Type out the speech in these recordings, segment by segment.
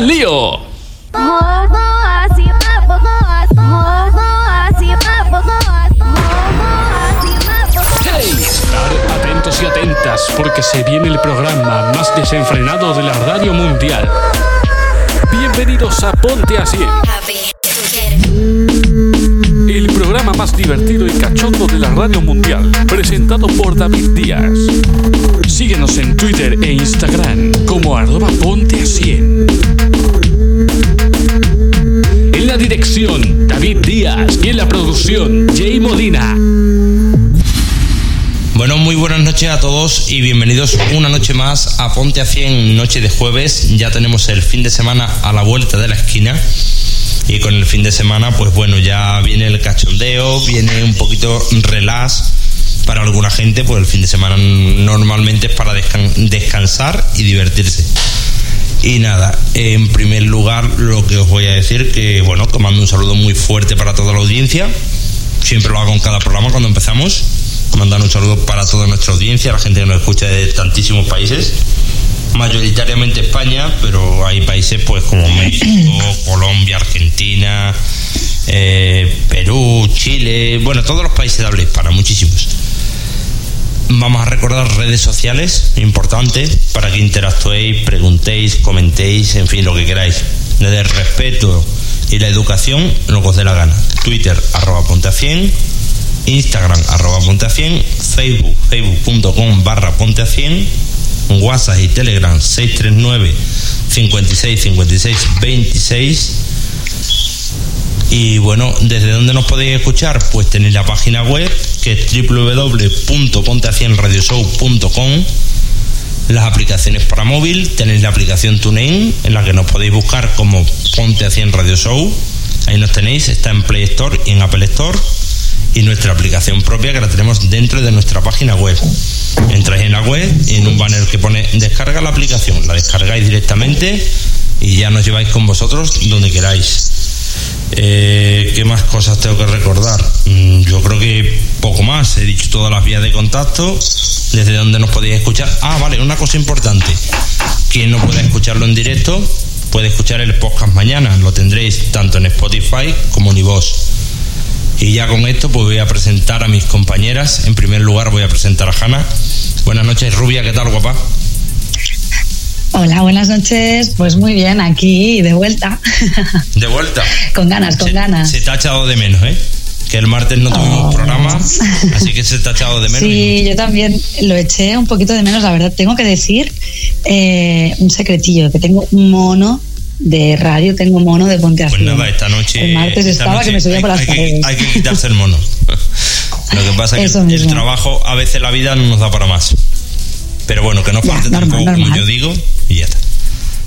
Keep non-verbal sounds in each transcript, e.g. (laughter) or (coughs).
al lío! ¡Hey! Estar atentos y atentas porque se viene el programa más desenfrenado de la radio mundial. Bienvenidos a Ponte Así. El programa más divertido y cachondo de la radio mundial, presentado por David Díaz. Síguenos en Twitter e Instagram como arroba ponte a 100. En la dirección, David Díaz. Y en la producción, Jay Molina. Bueno, muy buenas noches a todos y bienvenidos una noche más a Ponte a 100, noche de jueves. Ya tenemos el fin de semana a la vuelta de la esquina. Y con el fin de semana, pues bueno, ya viene el cachondeo, viene un poquito relax para alguna gente, pues el fin de semana normalmente es para descan- descansar y divertirse. Y nada, en primer lugar lo que os voy a decir que, bueno, que mando un saludo muy fuerte para toda la audiencia. Siempre lo hago en cada programa cuando empezamos. Mandar un saludo para toda nuestra audiencia, la gente que nos escucha de tantísimos países. Mayoritariamente España, pero hay países pues como México, (coughs) Colombia, Argentina, eh, Perú, Chile, bueno, todos los países de habla hispana, muchísimos. Vamos a recordar redes sociales, importante, para que interactuéis, preguntéis, comentéis, en fin, lo que queráis. Desde el respeto y la educación, lo que os dé la gana. Twitter, arroba ponte a 100, Instagram, arroba ponte a 100, Facebook, facebook.com barra ponte a 100, WhatsApp y Telegram, 639 56 56 26. Y bueno, ¿desde dónde nos podéis escuchar? Pues tenéis la página web que es www.ponteacienradioshow.com las aplicaciones para móvil, tenéis la aplicación TuneIn en la que nos podéis buscar como Ponte a 100 Radio Show. Ahí nos tenéis, está en Play Store y en Apple Store. Y nuestra aplicación propia que la tenemos dentro de nuestra página web. Entráis en la web y en un banner que pone descarga la aplicación, la descargáis directamente y ya nos lleváis con vosotros donde queráis. Eh, ¿Qué más cosas tengo que recordar? Mm, Yo creo que poco más. He dicho todas las vías de contacto, desde donde nos podéis escuchar. Ah, vale, una cosa importante. Quien no pueda escucharlo en directo, puede escuchar el podcast mañana. Lo tendréis tanto en Spotify como en iVoox. Y ya con esto, pues voy a presentar a mis compañeras. En primer lugar, voy a presentar a Hanna. Buenas noches, Rubia, ¿qué tal, guapa? Hola, buenas noches. Pues muy bien, aquí de vuelta. De vuelta. con ganas, con se, ganas. Se te ha echado de menos, ¿eh? Que el martes no tuvimos Oh. programa, (laughs) así que se te ha echado de menos. Sí, yo también lo eché un poquito de menos, la verdad. Tengo que decir eh, un secretillo, que tengo un mono de radio, tengo mono de Ponte a Pues 100. nada, esta noche. El martes esta estaba noche que me subía hay, por las hay que, paredes. hay que quitarse el mono. (laughs) Lo que pasa es que el, trabajo, a veces la vida no nos da para más. Pero bueno, que no Ya, falte normal, tampoco, como yo digo, y ya está.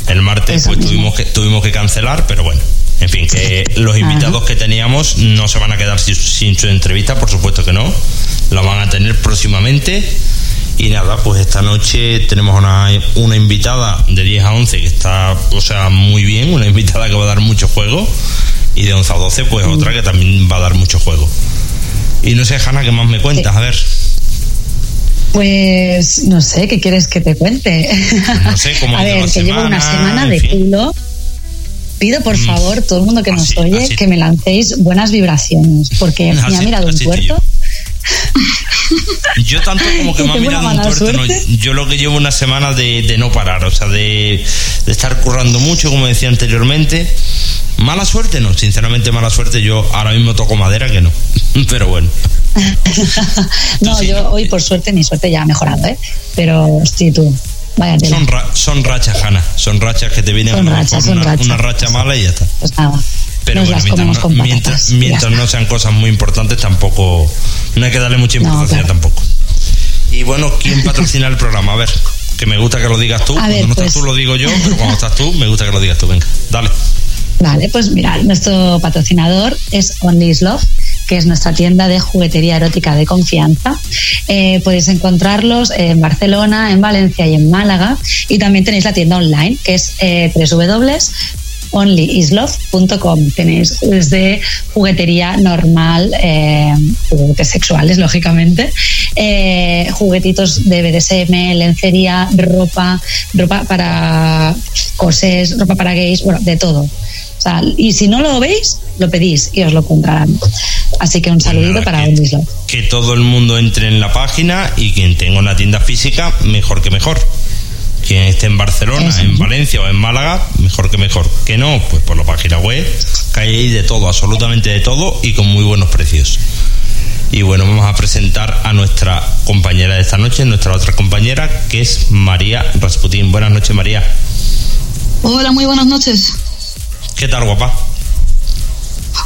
El martes Eso pues mismo. tuvimos que, tuvimos que cancelar, pero bueno. En fin, que los invitados que teníamos no se van a quedar sin, sin su entrevista, por supuesto que no. La van a tener próximamente. Y nada, pues esta noche tenemos una, una invitada de 10 a 11 que está, o sea, muy bien, una invitada que va a dar mucho juego. Y de 11 a 12, pues otra que también va a dar mucho juego. Y no sé, Hanna, ¿qué más me cuentas? A ver, Pues no sé, ¿qué quieres que te cuente? no sé (laughs) cómo A ver, que llevo una semana, de culo. Pido por Mm. favor, todo el mundo que nos Así- oye, así- que me lancéis buenas vibraciones, porque me ha mirado un puerto. Yo tanto como que (laughs) me ha mirado un tuerto, no, yo lo que llevo una semana de, de no parar, o sea, de, de estar currando mucho, como decía anteriormente. Mala suerte, no, sinceramente mala suerte, yo ahora mismo toco madera que no, (laughs) pero bueno. (laughs) no, sí, yo ¿no? hoy por suerte, mi suerte ya ha mejorado, ¿eh? Pero sí, tú, vaya. Son, ra- son rachas, Hanna, son rachas que te vienen Son a rachas, una, rachas. una racha mala y ya está. Pues nada, Pero nos bueno, mientras, no, patatas. mientras, mientras no sean cosas muy importantes, tampoco, no hay que darle mucha No, importancia claro. tampoco. Y bueno, ¿quién patrocina el programa? A ver, que me gusta que lo digas tú. A Cuando ver, no pues- estás tú lo digo yo, pero cuando estás tú me gusta que lo digas tú. Venga, dale. Vale, pues mira, nuestro patrocinador es Only is Love, que es nuestra tienda de juguetería erótica de confianza. Eh, podéis encontrarlos en Barcelona, en Valencia y en Málaga. Y también tenéis la tienda online, que es eh. Tenéis desde juguetería normal, eh, juguetes sexuales, lógicamente, eh, juguetitos de BDSM, lencería, ropa, ropa para cosés, ropa para gays, bueno, de todo. O sea, y si no lo veis, lo pedís y os lo comprarán. Así que un saludito nada, para Onlyslove. que todo el mundo entre en la página y quien tenga una tienda física, mejor que mejor. Quien esté en Barcelona, Eso. en Valencia o en Málaga, mejor que mejor. Que no, pues por la página web, que hay ahí de todo, absolutamente de todo y con muy buenos precios. Y bueno, vamos a presentar a nuestra compañera de esta noche, nuestra otra compañera, que es María Rasputín. Buenas noches, María. Hola, muy buenas noches. ¿Qué tal, guapa?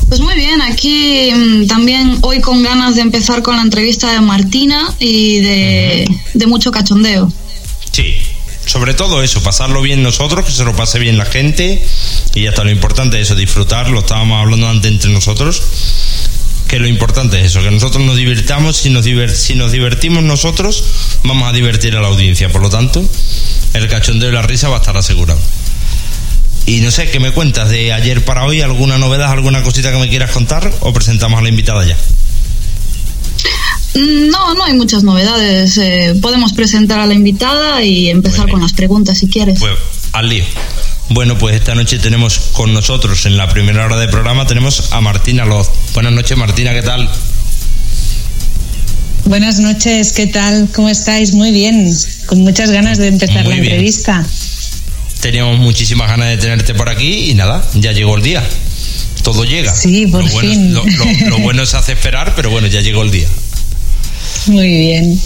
Pues muy bien, aquí mm, también hoy con ganas de empezar con la entrevista de Martina y de, de mucho cachondeo. Sí, sobre todo eso, pasarlo bien nosotros, que se lo pase bien la gente y ya está, lo importante es eso, disfrutar, lo estábamos hablando antes entre nosotros, que lo importante es eso, que nosotros nos divirtamos, si nos, diver- si nos divertimos nosotros, vamos a divertir a la audiencia, por lo tanto, el cachondeo y la risa va a estar asegurado. Y no sé, ¿qué me cuentas de ayer para hoy? ¿Alguna novedad, alguna cosita que me quieras contar? ¿O presentamos a la invitada ya? Mm, No, no hay muchas novedades. eh, podemos presentar a la invitada y empezar con las preguntas si quieres. Pues al lío. Bueno, pues esta noche tenemos con nosotros en la primera hora de programa tenemos a Martina Loz. Buenas noches, Martina, ¿qué tal? Buenas noches, ¿qué tal? ¿Cómo estáis? Muy bien, con muchas ganas de empezar Muy la bien. entrevista. Teníamos muchísimas ganas de tenerte por aquí y nada, ya llegó el día. Todo llega. Sí, por lo bueno, fin. Lo, lo- lo bueno se hace esperar, pero bueno, ya llegó el día. Muy bien.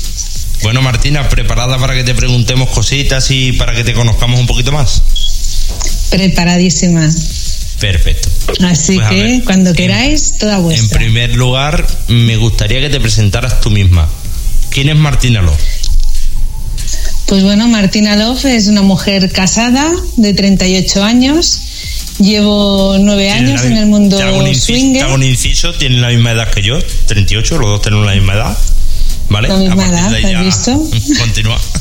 Bueno, Martina, ¿preparada para que te preguntemos cositas y para que te conozcamos un poquito más? Preparadísima. Perfecto. Así Pues que ver, cuando en- queráis, toda En vuestra. primer lugar, me gustaría que te presentaras tú misma. ¿Quién es Martina Loz? Pues bueno, Martina Love es una mujer casada de 38 años. Llevo nueve años la en el mundo swinger. te hago un inciso, tienen la misma edad que yo, 38, los dos tenemos la misma edad. ¿Vale? La misma edad, ¿has visto? (laughs) Continúa. (laughs)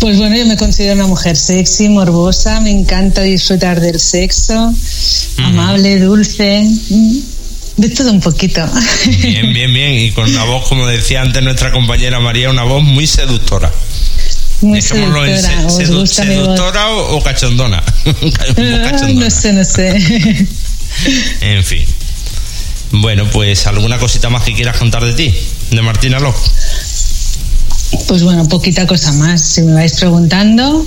Pues bueno, yo me considero una mujer sexy, morbosa, me encanta disfrutar del sexo, amable, dulce, mm, de todo un poquito. Bien, bien, bien. Y con una voz, como decía antes nuestra compañera María, una voz muy seductora. Muy Dejémoslo en seductora. o, cachondona. (laughs) Ah, cachondona. No sé, no sé. En fin. Bueno, pues alguna cosita más que quieras contar de ti, de Martina López. Pues bueno, poquita cosa más. Si me vais preguntando,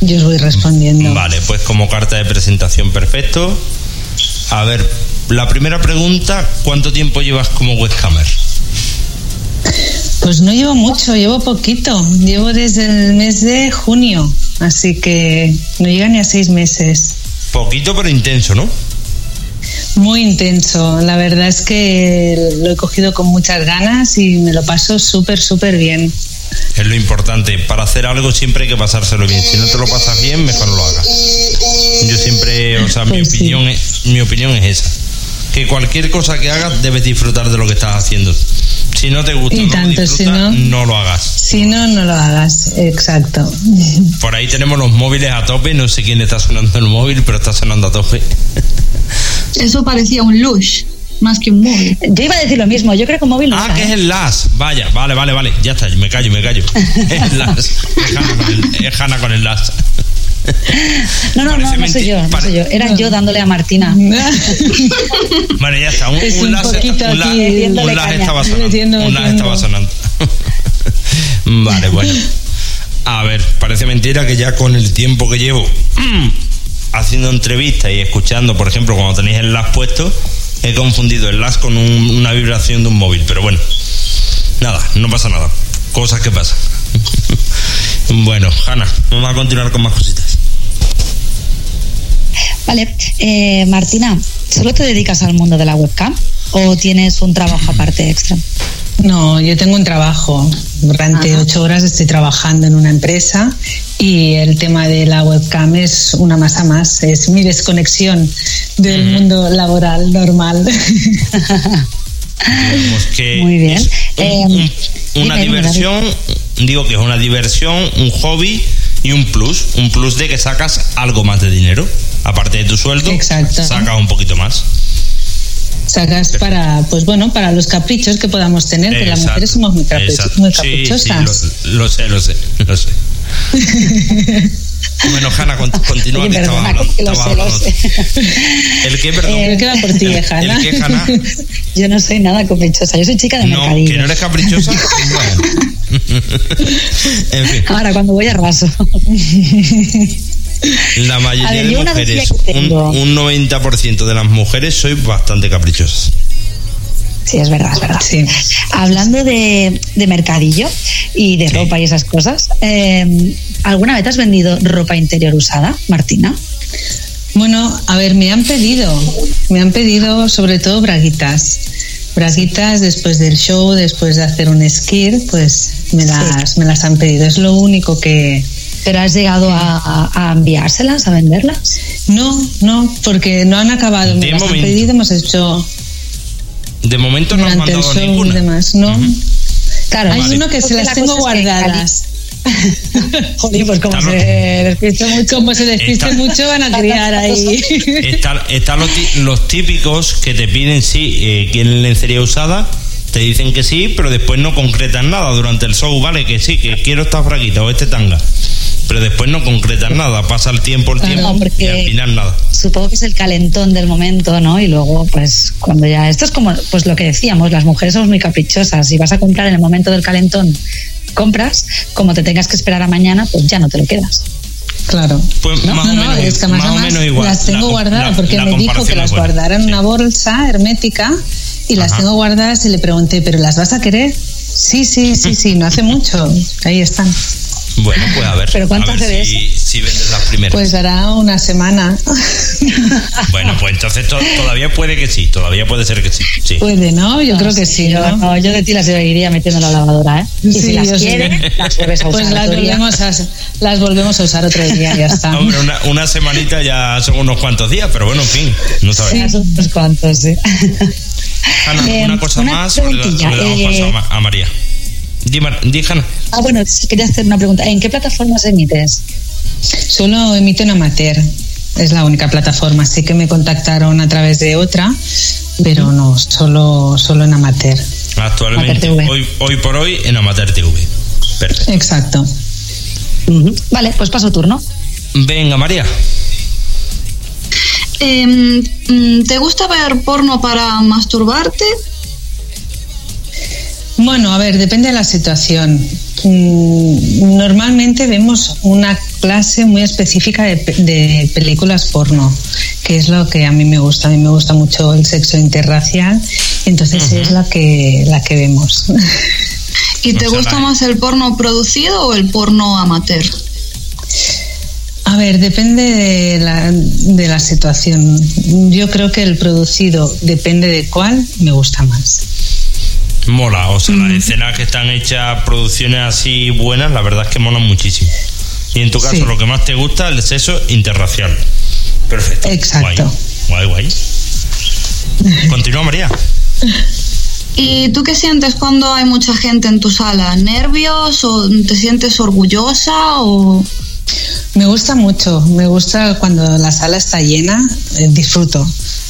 yo os voy respondiendo. Vale, pues como carta de presentación perfecto. A ver, la primera pregunta, ¿cuánto tiempo llevas como webcamer? Pues no llevo mucho, llevo poquito. Llevo desde el mes de junio, así que no llega ni a seis meses. Poquito pero intenso, ¿no? Muy intenso. La verdad es que lo he cogido con muchas ganas y me lo paso súper, súper bien. Es lo importante. Para hacer algo siempre hay que pasárselo bien. Si no te lo pasas bien, mejor no lo hagas. Yo siempre, o sea, mi Pues opinión, es, mi opinión es esa. Que cualquier cosa que hagas debes disfrutar de lo que estás haciendo. Si no te gusta, Y no lo tanto, si disfrutas, no- no lo hagas. Si no, no lo hagas. Exacto. (laughs) Por ahí tenemos los móviles a tope. No sé quién está sonando el móvil, pero está sonando a tope. (laughs) Eso parecía un lush, más que un móvil. Yo iba a decir lo mismo, yo creo que un móvil no Ah, que es ¿eh? el LAS. Vaya, vale, vale, vale. Ya está, me callo, me callo. (laughs) Es LAS. Es Hanna con el, es Hanna con el LAS. No, no, no, no soy yo, no soy yo. Era yo dándole a Martina. (laughs) Vale, ya está. Un, Es un un las, estaba sonando. Un las estaba sonando. (laughs) vale, bueno. A ver, parece mentira que ya con el tiempo que llevo haciendo entrevistas y escuchando, por ejemplo, cuando tenéis el las puesto, he confundido el las con un- una vibración de un móvil. Pero bueno, nada, no pasa nada. Cosas que pasan. (laughs) bueno, Hanna, vamos a continuar con más cositas. Vale, eh, Martina, ¿solo te dedicas al mundo de la webcam o tienes un trabajo aparte extra? No, yo tengo un trabajo. Durante Ajá. ocho horas estoy trabajando en una empresa y el tema de la webcam es una masa más. Es mi desconexión del mundo laboral normal. Que (laughs) Muy bien. es un- Eh, un- una dime, dime, diversión, digo que es una diversión, un hobby y un plus, un plus de que sacas algo más de dinero. Aparte de tu sueldo, Exacto. sacas un poquito más. Sacas para, pues bueno, para los caprichos que podamos tener, que las Exacto, mujeres somos muy, capricho- exacto. muy Sí, caprichosas. sí, lo, lo sé, lo sé, lo sé. (laughs) bueno, Hanna, con- continúa Oye, que estabas perdona, hablando. que lo sé, lo sé. ¿El qué, perdón? Eh, ¿qué va por ti, Hanna? ¿El qué, Hanna? (laughs) Yo no soy nada caprichosa, yo soy chica de No, mercadillo. que no eres caprichosa. (laughs) Bueno. en fin, Ahora, cuando voy a raso. La mayoría ver, de mujeres, un, tengo. un 90% de las mujeres sois bastante caprichosas. Sí, es verdad, es verdad. Sí. Hablando de, de mercadillo y de Sí. ropa y esas cosas, eh, ¿alguna vez has vendido ropa interior usada, Martina? Bueno, a ver, me han pedido, me han pedido sobre todo braguitas. Braguitas después del show, después de hacer un skir, pues me las, me las han pedido. Es lo único que... ¿Pero has llegado a, a- a enviárselas, a venderlas? No, no, porque no han acabado. Me De han momento. pedido, hemos hecho De momento no el mandado show ninguna. y demás. No, Claro, hay uno que se las la tengo guardadas. (laughs) Joder, pues como Está se despiste mucho. Como se despiste mucho, van a criar ahí. Están los típicos que te piden, sí, eh, quieren lencería usada, te dicen que sí, pero después no concretan nada durante el show, vale, que sí, que quiero esta fraquita o este tanga. Pero después no concretan nada, pasa el tiempo, el Claro, tiempo y al final nada. Supongo que es el calentón del momento, ¿no? Y luego, pues, cuando ya. Esto es como, pues lo que decíamos, las mujeres somos muy caprichosas. Si vas a comprar en el momento del calentón, compras, como te tengas que esperar a mañana, pues ya no te lo quedas. Claro. Pues No, más, no, o no, menos, es que además, más o además menos igual. las tengo La guardadas la- porque la me dijo que las buena. guardara en Sí. una bolsa hermética y las tengo guardadas y le pregunté, ¿pero las vas a querer? Sí, sí, sí, sí, no hace mucho. Ahí están. Bueno, pues a ver. ¿Pero cuánto a ver hace de si, si vendes las primeras. Pues hará una semana. (laughs) bueno, pues entonces to- todavía puede que sí, todavía puede ser que sí. sí. Puede, ¿no? Yo No, creo que sí, yo, ¿no? no, yo de ti las seguiría metiendo en la lavadora, ¿eh? Y Sí, si las sí. quieres, las vuelves a (laughs) usar. Pues las otro día. volvemos, a, las volvemos a usar otro día, ya está. Hombre, una, una semanita ya son unos cuantos días, pero bueno, en fin, no sabemos. Son unos cuantos, sí. Eh, una cosa una más, o le, le damos eh, paso a, Ma- a María. Hanna. Ah, bueno, sí, quería hacer una pregunta. ¿En qué plataformas emites? Solo emito en amateur. Es la única plataforma. Sí que me contactaron a través de otra, pero no, solo, solo en amateur. Actualmente, Amateur TV. hoy, hoy por hoy, en Amateur TV. Perfecto. Exacto. Vale, pues paso turno. Venga, María. Mm, ¿Te gusta ver porno para masturbarte? Bueno, a ver, depende de la situación. Mm, Normalmente vemos una clase muy específica de, pe- de películas porno, que es lo que a mí me gusta. A mí me gusta mucho el sexo interracial, entonces es la que la que vemos. (laughs) ¿Y te gusta más el porno producido o el porno amateur? A ver, depende de la, de la situación. Yo creo que el producido, depende de cuál, me gusta más. Mola, o sea, las escenas que están hechas, producciones así buenas, la verdad es que molan muchísimo. Y en tu caso, Sí. lo que más te gusta, el sexo interracial. Perfecto. Exacto. Guay, guay. guay. (laughs) Continúa, María. ¿Y tú qué sientes cuando hay mucha gente en tu sala? ¿Nervios o te sientes orgullosa o Me gusta mucho, me gusta cuando la sala está llena, eh, disfruto.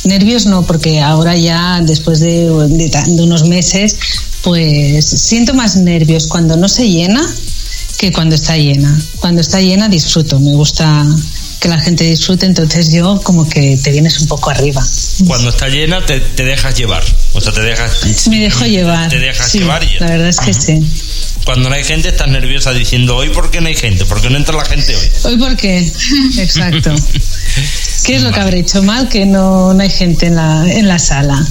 Nervios no, porque ahora ya después de, de de unos meses, pues siento más nervios cuando no se llena que cuando está llena. Cuando está llena disfruto, me gusta que la gente disfrute, entonces yo como que te vienes un poco arriba. Cuando está llena, te, te dejas llevar. O sea, te dejas. Me dejo llevar. Te dejas sí, llevar y La verdad es que sí. Cuando no hay gente, estás nerviosa diciendo, ¿hoy por qué no hay gente? ¿Por qué no entra la gente hoy? (laughs) ¿Hoy por qué? (laughs) Exacto. ¿Qué es lo que habré hecho mal que no, no hay gente en la, en la sala?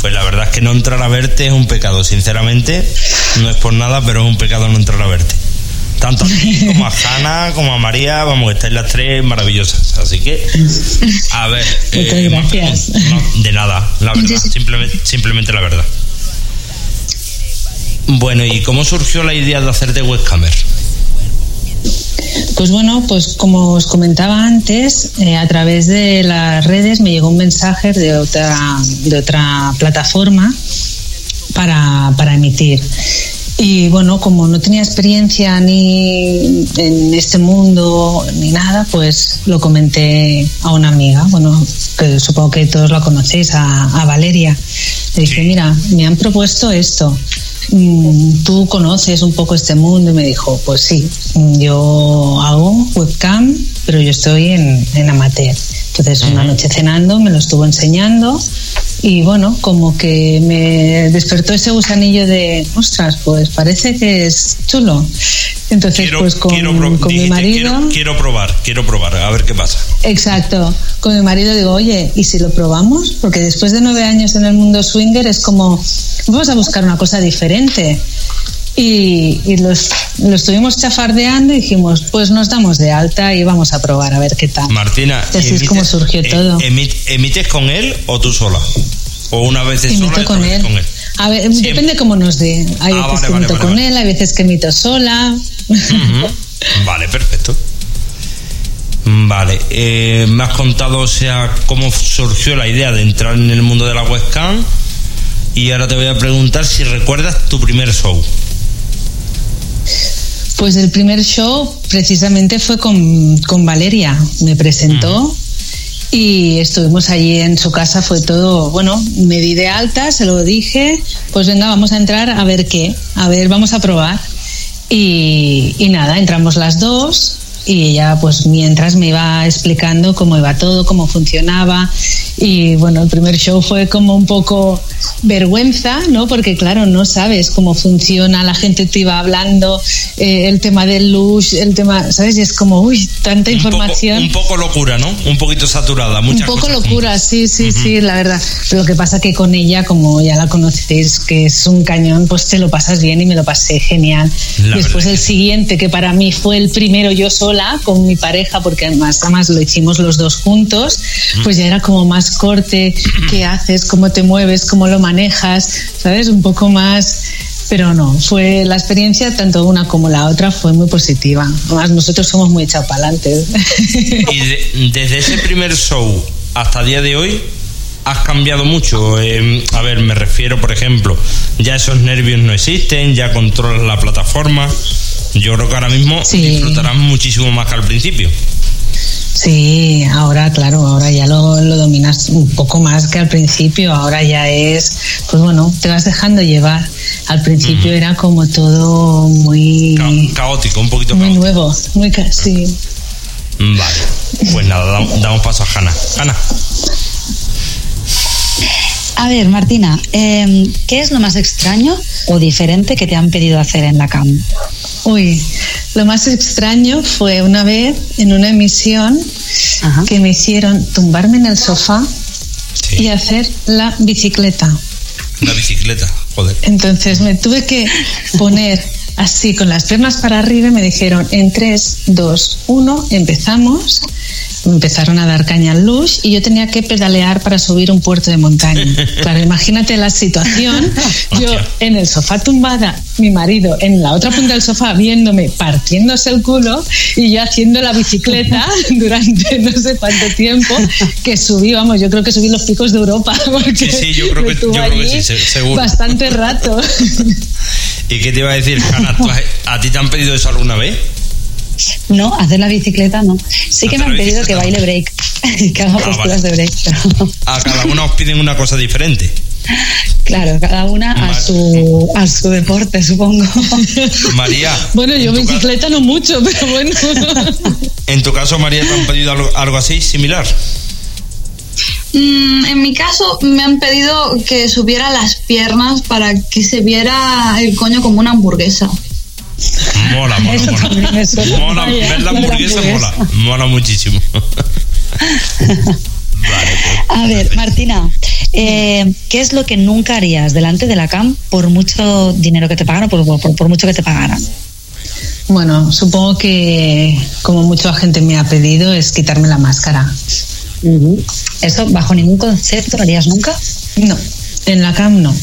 Pues la verdad es que no entrar a verte es un pecado, sinceramente. No es por nada, pero es un pecado no entrar a verte. Tanto a ti (laughs) como a Hanna, como a María, vamos, estáis las tres maravillosas. Así que, a ver. (laughs) Muchas eh, gracias. No, de nada, la verdad. Simplemente, simplemente la verdad. Bueno, ¿y cómo surgió la idea de hacerte webcamer? Pues bueno, pues como os comentaba antes, eh, a través de las redes me llegó un mensaje de otra, de otra plataforma para, para emitir. Y bueno, como no tenía experiencia ni en este mundo ni nada, pues lo comenté a una amiga, bueno, que supongo que todos la conocéis, a, Valeria. Le dije, mira, me han propuesto esto. Mm, ¿Tú conoces un poco este mundo? Y me dijo, pues sí, yo hago webcam, pero yo estoy en, en amateur. Entonces, una noche cenando me lo estuvo enseñando y bueno, como que me despertó ese gusanillo de, ostras, pues parece que es chulo. Entonces, pues con, mi marido... Quiero, probar, quiero probar, a ver qué pasa. Exacto. Con mi marido digo, oye, ¿y si lo probamos? Porque después de nueve años en el mundo swinger es como, vamos a buscar una cosa diferente. Y, y los, lo estuvimos chafardeando y dijimos, pues nos damos de alta y vamos a probar a ver qué tal. Martina, así es como surgió eh, todo. ¿Emites con él o tú sola? ¿O una vez sola con él. con él? A ver, depende cómo nos dé. Hay ah, veces que emito con él, hay veces que emito sola. Vale, perfecto. Vale, eh, me has contado, o sea, cómo surgió la idea de entrar en el mundo de la webcam y ahora te voy a preguntar si recuerdas tu primer show. Pues el primer show precisamente fue con, Valeria, me presentó. Y estuvimos allí en su casa, fue todo, bueno, me di de alta, se lo dije, pues venga, vamos a entrar a ver qué, a ver, vamos a probar. Y, y nada, entramos las dos, y ella pues mientras me iba explicando cómo iba todo, cómo funcionaba y bueno, el primer show fue como un poco vergüenza, ¿no? Porque claro, no sabes cómo funciona, la gente te iba hablando, eh, el tema del luz, el tema, ¿sabes? Y es como, uy, tanta información. un poco locura, ¿no? Un poquito saturada, muchas Un poco locura, sí, sí, sí, la verdad. Pero lo que pasa que con ella, como ya la conocéis, que es un cañón, pues te lo pasas bien y me lo pasé genial. Después el siguiente, que para mí fue el primero yo sola, con mi pareja, porque además, además lo hicimos los dos juntos, pues ya era como más corte, qué haces, cómo te mueves, cómo lo manejas, ¿sabes? Un poco más pero no, fue la experiencia, tanto una como la otra, fue muy positiva. Además, nosotros somos muy chapalantes. Y desde ese primer show hasta el día de hoy, has cambiado mucho. Em, a ver, me refiero, por ejemplo, ya esos nervios no existen, ya controlas la plataforma. Yo creo que ahora mismo disfrutarás muchísimo más que al principio. Sí, ahora, claro, ahora ya lo, dominas un poco más que al principio. Ahora ya es, pues bueno, te vas dejando llevar. Al principio era como todo muy. caótico, un poquito Muy nuevo, muy casi. Vale, pues nada, damos, paso a Hanna. Hanna. A ver, Martina, em, ¿qué es lo más extraño o diferente que te han pedido hacer en la CAM? Uy, lo más extraño fue una vez en una emisión que me hicieron tumbarme en el sofá y hacer la bicicleta. La bicicleta, joder. Entonces me tuve que poner así con las piernas para arriba y me dijeron en 3, 2, 1, empezamos empezaron a dar caña al luz y yo tenía que pedalear para subir un puerto de montaña. (laughs) Claro, imagínate la situación. (laughs) Yo en el sofá tumbada, mi marido en la otra punta del sofá viéndome partiéndose el culo y yo haciendo la bicicleta (laughs) durante no sé cuánto tiempo que subí, vamos, yo creo que subí los picos de Europa. sí, sí, yo creo que, yo creo que sí, seguro. Bastante rato. ¿Y qué te iba a decir, Hanna? ¿A ti te han pedido eso alguna vez? No, hacer la bicicleta no. Sí que me han pedido que baile break, (laughs) que haga ah, posturas de break. A cada una os piden una cosa diferente. Claro, cada una a su, a su deporte, supongo. (laughs) María. Bueno, yo bicicleta no mucho, (laughs) pero bueno. En tu caso, María, ¿te han pedido algo, así, similar? Mm, en mi caso, me han pedido que subiera las piernas para que se viera el coño como una hamburguesa. Mola, mola, mola. Mola, ver la hamburguesa mola. Mola muchísimo. (laughs) Vale, pues, a ver, Martina, eh, ¿qué es lo que nunca harías delante de la CAM por mucho dinero que te pagaran o por, por, mucho que te pagaran? Bueno, supongo que como mucha gente me ha pedido es quitarme la máscara. ¿Eso bajo ningún concepto lo harías nunca? No, en la CAM no.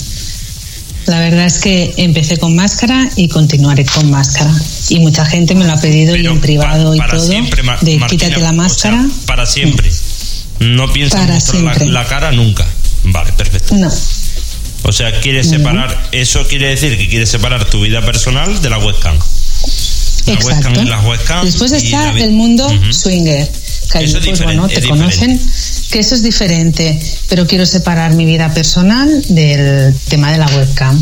La verdad es que empecé con máscara y continuaré con máscara. Y mucha gente me lo ha pedido y en privado y todo. de quítate la máscara. para siempre. No piensas mostrar la, cara nunca. Vale, perfecto. No. O sea, quieres separar, eso quiere decir que quieres separar tu vida personal de la webcam. La Exacto. webcam y las webcam. Después está la el mundo swinger. Que es pues, diferente, bueno, te es conocen que eso es diferente, pero quiero separar mi vida personal del tema de la webcam.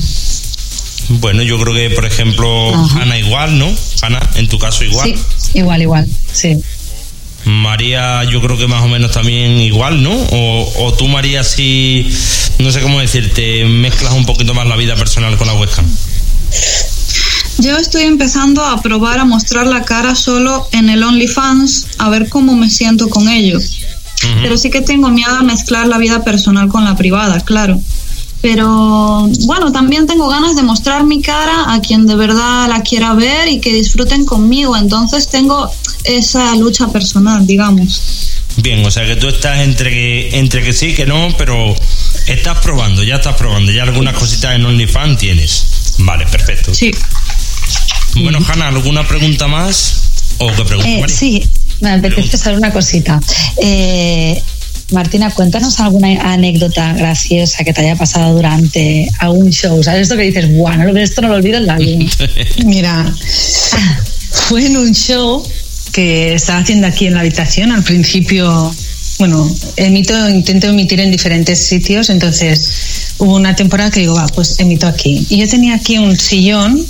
Bueno, yo creo que, por ejemplo, Ajá. Ana igual, ¿no? Ana, en tu caso igual. Sí, igual, igual. Sí. María, yo creo que más o menos también igual, ¿no? O, o tú, María, si, no sé cómo decirte, mezclas un poquito más la vida personal con la webcam. Yo estoy empezando a probar a mostrar la cara solo en el OnlyFans, a ver cómo me siento con ello. Pero sí que tengo miedo a mezclar la vida personal con la privada, claro. Pero bueno, también tengo ganas de mostrar mi cara a quien de verdad la quiera ver y que disfruten conmigo. Entonces tengo esa lucha personal, digamos. Bien, o sea que tú estás entre que, entre que sí, que no, pero estás probando, ya estás probando, ya algunas cositas en OnlyFans tienes. Vale, perfecto. Sí. Bueno, Hanna, ¿alguna pregunta más? ¿O qué pregunta, Eh, sí, me apetece saber una cosita. Eh, Martina, cuéntanos alguna anécdota graciosa que te haya pasado durante algún show. ¿Sabes esto que dices, bueno, esto no lo olvido en la vida? (laughs) Mira, fue en un show que estaba haciendo aquí en la habitación. Al principio, bueno, emito, intento emitir en diferentes sitios, entonces hubo una temporada que digo, va, pues emito aquí. Y yo tenía aquí un sillón,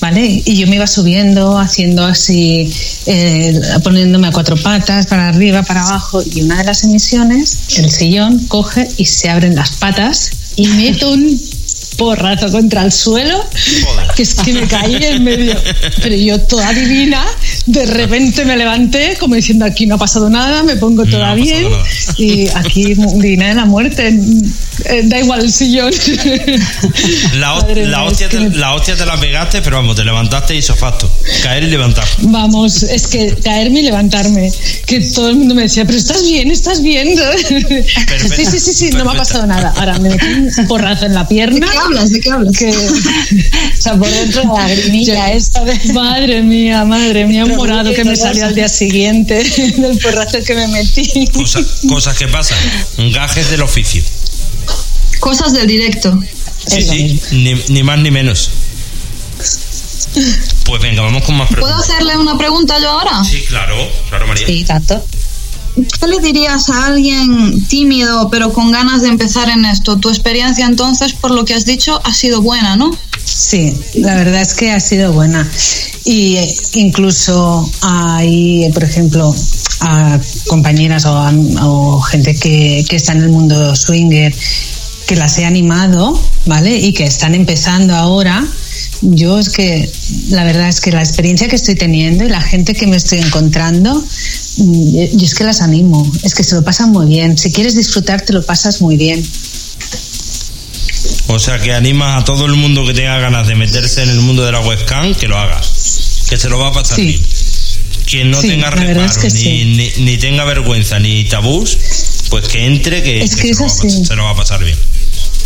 ¿vale? Y yo me iba subiendo, haciendo así, eh, poniéndome a cuatro patas, para arriba, para abajo. Y una de las emisiones, el sillón coge y se abren las patas y meto un porrazo contra el suelo, Joder. que es que me caí en medio. Pero yo toda divina, de repente me levanté como diciendo aquí no ha pasado nada, me pongo No toda pasado bien y aquí divina de la muerte. Eh, Da igual el sillón. (laughs) La, Madre la mía, hostia es que te, la hostia te la pegaste, pero vamos, te levantaste y hizo facto. Caer y levantar. Vamos, es que caerme y levantarme. Que todo el mundo me decía, pero estás bien, estás bien. (laughs) Sí, sí, sí, sí, no me ha pasado nada. Ahora me metí un porrazo en la ¿De pierna. qué hablas? ¿De qué hablas? Que, (laughs) O sea, por dentro la lagrimilla esta de... Madre mía, madre mía, un Pero morado que me salió al día siguiente del porrazo que me metí. Cosa- cosas que pasan. Gajes del oficio. Cosas del directo. Sí, Eso sí, ni, ni más ni menos. Pues venga, vamos con más ¿Puedo preguntas. hacerle una pregunta yo ahora? Sí, claro, claro, María. Sí, tanto. ¿Qué le dirías a alguien tímido pero con ganas de empezar en esto? Tu experiencia entonces, por lo que has dicho, ha sido buena, ¿no? Sí, la verdad es que ha sido buena. Y eh, incluso hay, por ejemplo, a compañeras o, a- o gente que, que está en el mundo swinger que las he animado, ¿vale? Y que están empezando ahora. Yo es que la verdad es que la experiencia que estoy teniendo y la gente que me estoy encontrando, mm, yo es que las animo, es que se lo pasan muy bien. Si quieres disfrutar, te lo pasas muy bien. O sea que animas a todo el mundo que tenga ganas de meterse en el mundo de la webcam que lo haga. Que se lo va a pasar Sí. bien. Quien no Sí, tenga es reparo, que ni, ni, ni tenga vergüenza, ni tabús, pues que entre, que, Es que se, es lo va a, así. pas- se lo va a pasar bien.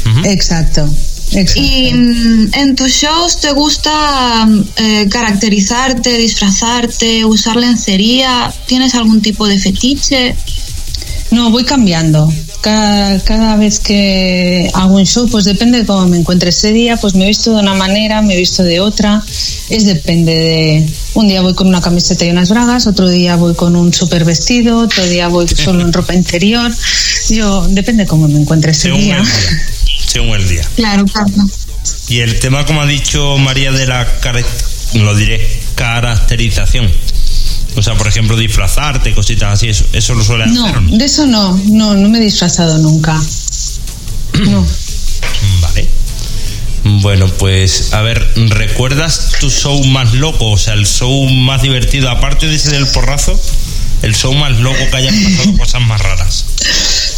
Ujú. Exacto. exacto. Y mm, en tus shows te gusta eh, caracterizarte, disfrazarte, usar lencería. ¿Tienes algún tipo de fetiche? No, voy cambiando. Cada, cada vez que hago un show, pues depende de cómo me encuentre ese día, pues me he visto de una manera, me he visto de otra. Es depende de. Un día voy con una camiseta y unas bragas, otro día voy con un super vestido, otro día voy (laughs) solo en ropa interior. Yo, depende de cómo me encuentre ese Según día. el día. Según el día. Claro, claro. Y el tema, como ha dicho María, de la lo diré, caracterización. O sea, por ejemplo, disfrazarte, cositas así, eso, eso lo suele No, hacer. ¿o no? de eso no, no, no me he disfrazado nunca. No. Vale. Bueno, pues a ver, ¿recuerdas tu show más loco? O sea, el show más divertido, aparte de ese del porrazo, el show más loco que hayas pasado cosas más raras. (laughs)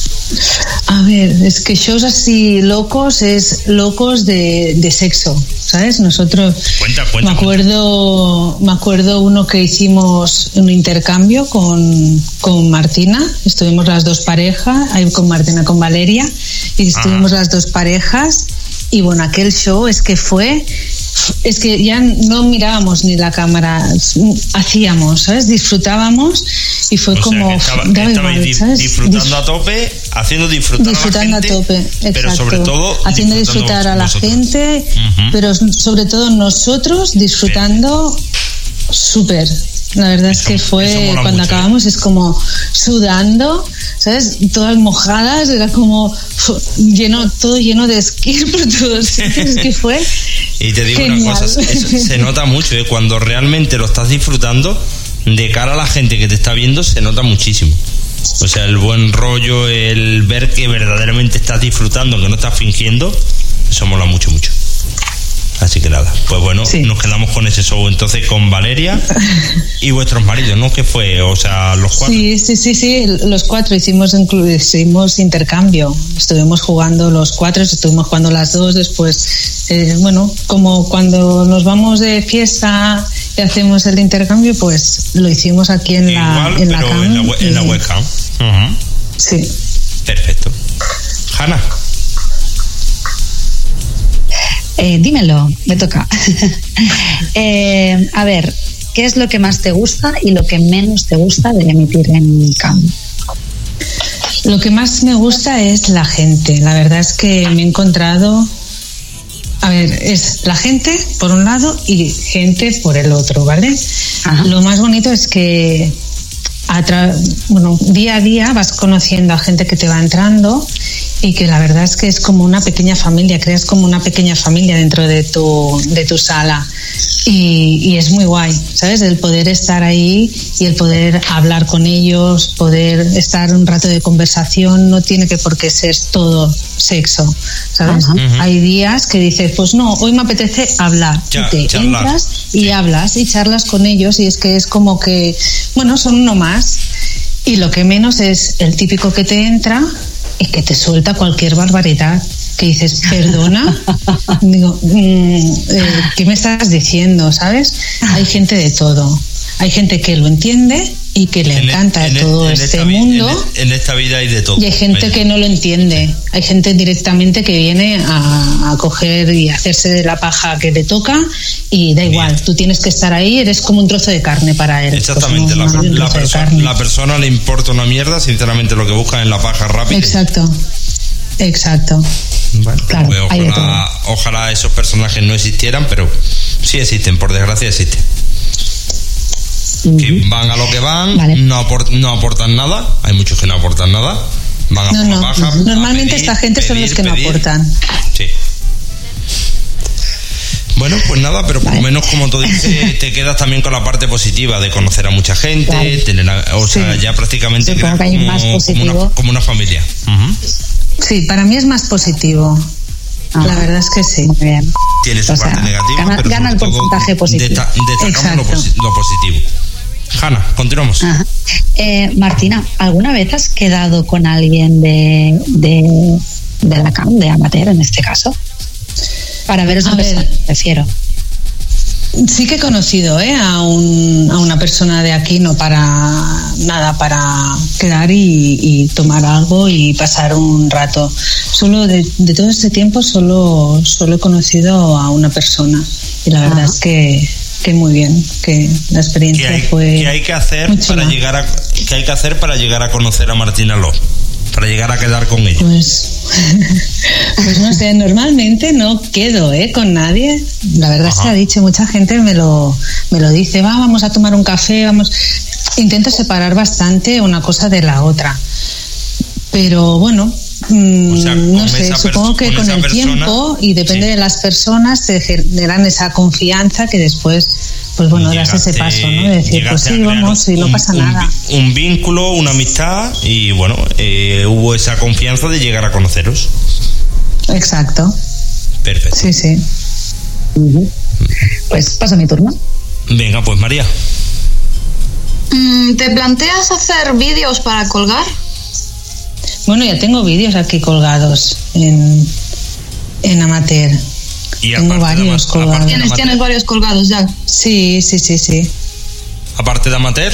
A ver, es que shows así locos es locos de, de sexo, ¿sabes? Nosotros Cuenta, cuenta, me acuerdo, me acuerdo uno que hicimos un intercambio con, con Martina, estuvimos las dos parejas, ahí con Martina con Valeria, y estuvimos las dos parejas, y bueno, aquel show es que fue es que ya no mirábamos ni la cámara, hacíamos, ¿sabes? Disfrutábamos y fue O como disfrutando a tope, haciendo disfrutar disfrutando a la gente, tope, pero sobre todo haciendo disfrutar a la vosotros. gente, pero sobre todo nosotros disfrutando súper. La verdad es que fue cuando mucho, ¿eh? acabamos es como sudando, ¿sabes? Todas mojadas, era como lleno, todo lleno de esquí por todos (laughs) sitios, es que fue Y te digo Genial. una cosa, eso se nota mucho, ¿eh? cuando realmente lo estás disfrutando, de cara a la gente que te está viendo, se nota muchísimo. O sea, el buen rollo, el ver que verdaderamente estás disfrutando, que no estás fingiendo, eso mola mucho, mucho. Así que nada, pues bueno, Sí. nos quedamos con ese show entonces con Valeria (laughs) y vuestros maridos, ¿no? Que fue, o sea, los cuatro. Sí, sí, sí, sí, los cuatro hicimos, inclu- hicimos intercambio. Estuvimos jugando los cuatro, estuvimos jugando las dos. Después, eh, bueno, como cuando nos vamos de fiesta y hacemos el intercambio, pues lo hicimos aquí en la, en la cam en la, webcam. Sí. Perfecto. Hanna, Eh, dímelo, me toca. (laughs) Eh, a ver, ¿qué es lo que más te gusta y lo que menos te gusta de emitir en CAM? Lo que más me gusta es la gente. La verdad es que me he encontrado. A ver, es la gente por un lado y gente por el otro, ¿vale? Ajá. Lo más bonito es que a bueno, día a día vas conociendo a gente que te va entrando y que la verdad es que es como una pequeña familia, creas como una pequeña familia dentro de tu, de tu sala y, y es muy guay, ¿sabes? El poder estar ahí y el poder hablar con ellos, poder estar un rato de conversación, no tiene que por qué ser todo sexo, ¿sabes? Hay días que dices, pues no, hoy me apetece hablar Ya, y te charlar. entras y hablas y charlas con ellos y es que es como que, bueno, son uno más y lo que menos es el típico que te entra y que te suelta cualquier barbaridad que dices, perdona, (laughs) digo, mm, eh, ¿qué me estás diciendo? ¿Sabes? Hay gente de todo. Hay gente que lo entiende y que le en e- encanta en e- todo en este mundo. En, e- en esta vida hay de todo. Y hay gente que no lo entiende. Hay gente directamente que viene a, a coger y hacerse de la paja que le toca y da igual. Tú tienes que estar ahí, eres como un trozo de carne para él. Pues Exactamente, no, la, la trozo de perso- carne. la persona le importa una mierda, sinceramente lo que busca es la paja rápida. Exacto. Exacto. Bueno, Claro, pues de ojalá, ojalá esos personajes no existieran, pero sí existen, por desgracia existen. Que van a lo que van, Vale. no, apor- no aportan nada, hay muchos que no aportan nada, van a No, Normalmente pedir, esta gente son los pedir, que no aportan. Sí. Bueno, pues nada, pero por lo menos como tú dices, (laughs) te quedas también con la parte positiva de conocer a mucha gente, Claro. tener, a- o sea, Sí. ya prácticamente hay como, más como una, positivo. como una familia. Sí, para mí es más positivo. Ah. La verdad es que sí. Muy bien. Tiene su O sea, parte negativa, gana- pero gana sobre el todo porcentaje positivo. desta- destacamos lo, Exacto. posi- lo positivo. Hanna, continuamos. Eh, Martina, ¿alguna vez has quedado con alguien de, de, de la CAM, de amateur en este caso? Para veros A ver. persona, prefiero. Sí que he conocido ¿eh? a, un- a una persona de aquí, no para nada, para quedar y, y tomar algo y pasar un rato. Solo de, de todo este tiempo solo, solo he conocido a una persona y la verdad Ajá. es que, que muy bien, que la ¿Qué experiencia hay, fue... qué hay que hacer para llegar a qué hay que hacer para llegar a conocer a Martina Ló? Para llegar a quedar con ella. Pues, (laughs) pues no sé, normalmente no quedo ¿eh? con nadie. La verdad Ajá. se ha dicho, mucha gente me lo, me lo dice, va, vamos a tomar un café, vamos. Intento separar bastante una cosa de la otra. Pero bueno, O sea, con no sé, supongo que con el persona, tiempo y depende sí. de las personas se generan esa confianza que después, pues bueno, das ese paso, ¿no? De decir, pues sí, vamos, y no un- pasa un nada. Un, vínculo, una amistad y bueno, eh, hubo esa confianza de llegar a conoceros. Exacto, Perfecto. sí, sí. Pues pasa mi turno. Venga, pues María. Mm, ¿Te planteas hacer vídeos para colgar? Bueno, ya tengo vídeos aquí colgados en, en amateur. Y Tengo de varios ama- colgados. de Tienes, tienes varios colgados ya. Sí, sí, sí, sí. Aparte de amateur,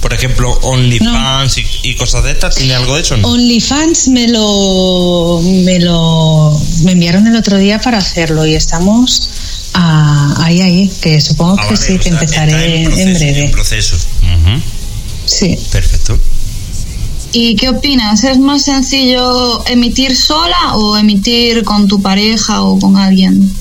por ejemplo, OnlyFans y, y cosas de estas, ¿tiene algo de eso? no? OnlyFans me lo, me lo me enviaron el otro día para hacerlo y estamos ahí, ahí, que supongo Ah, que vale, sí, que sea, empezaré está en, proceso, breve. En proceso. Ujú. Sí. Perfecto. ¿Y qué opinas? ¿Es más sencillo emitir sola o emitir con tu pareja o con alguien?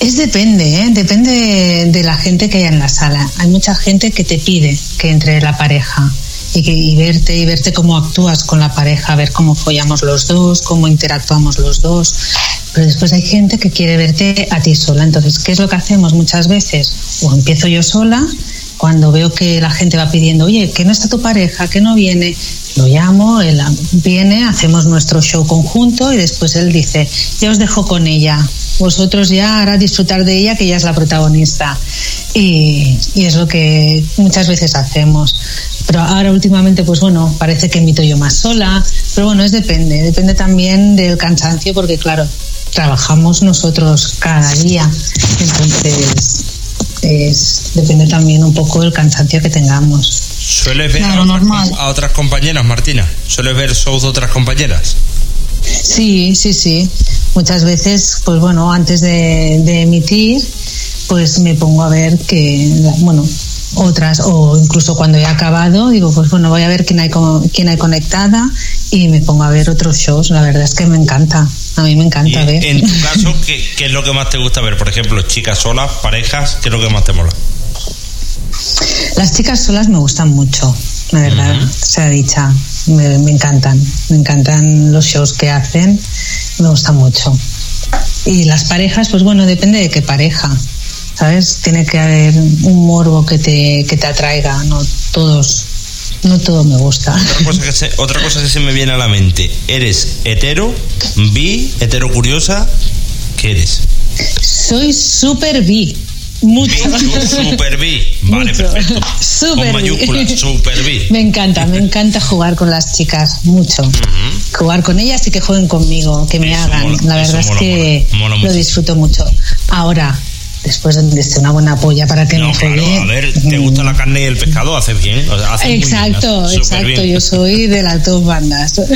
Es depende, ¿eh? depende de, la gente que haya en la sala. Hay mucha gente que te pide que entre la pareja y, que, y verte y verte cómo actúas con la pareja, ver cómo follamos los dos, cómo interactuamos los dos. Pero después hay gente que quiere verte a ti sola. Entonces, ¿qué es lo que hacemos muchas veces? O empiezo yo sola, cuando veo que la gente va pidiendo, oye, que no está tu pareja, que no viene, lo llamo, él viene, hacemos nuestro show conjunto y después él dice, ya os dejo con ella, vosotros ya hará disfrutar de ella, que ella es la protagonista. Y, y, es lo que muchas veces hacemos. Pero ahora últimamente, pues bueno, parece que invito yo más sola, pero bueno, es depende, depende también del cansancio, porque claro, trabajamos nosotros cada día, entonces es, depende también un poco del cansancio que tengamos. ¿Sueles ver Claro, a, otras, normal. a otras compañeras, Martina? ¿Sueles ver shows de otras compañeras? Sí, sí, sí. Muchas veces, pues bueno, antes de, de emitir, pues me pongo a ver que, bueno, otras, o incluso cuando he acabado, digo, pues bueno, voy a ver quién hay, quién hay conectada y me pongo a ver otros shows. La verdad es que me encanta. A mí me Y encanta ver. en tu (laughs) caso, ¿qué, qué es lo que más te gusta ver? Por ejemplo, chicas solas, parejas, ¿qué es lo que más te mola? Las chicas solas me gustan mucho, la verdad, sea dicha. Me, me encantan, me encantan los shows que hacen, me gustan mucho. Y las parejas, pues bueno, depende de qué pareja, ¿sabes? Tiene que haber un morbo que te, que te atraiga, no todos, no todo me gusta. Otra cosa, que se, otra cosa que se me viene a la mente. ¿Eres hetero, bi, hetero curiosa? ¿Qué eres? Soy súper bi, mucho. Super bi. (laughs) Vale, Mucho. perfecto. Súper Con super bi. Me encanta, me encanta jugar con las chicas, mucho. Jugar con ellas y que jueguen conmigo, que me Eso hagan. mola, La verdad es mola, que mola, lo disfruto mucho. Ahora, después de una buena polla para que No, me claro, a ver, te gusta la carne y el pescado, haces bien. o sea, haces muy bien, Exacto, haces exacto. bien. Yo soy de las dos bandas. (laughs)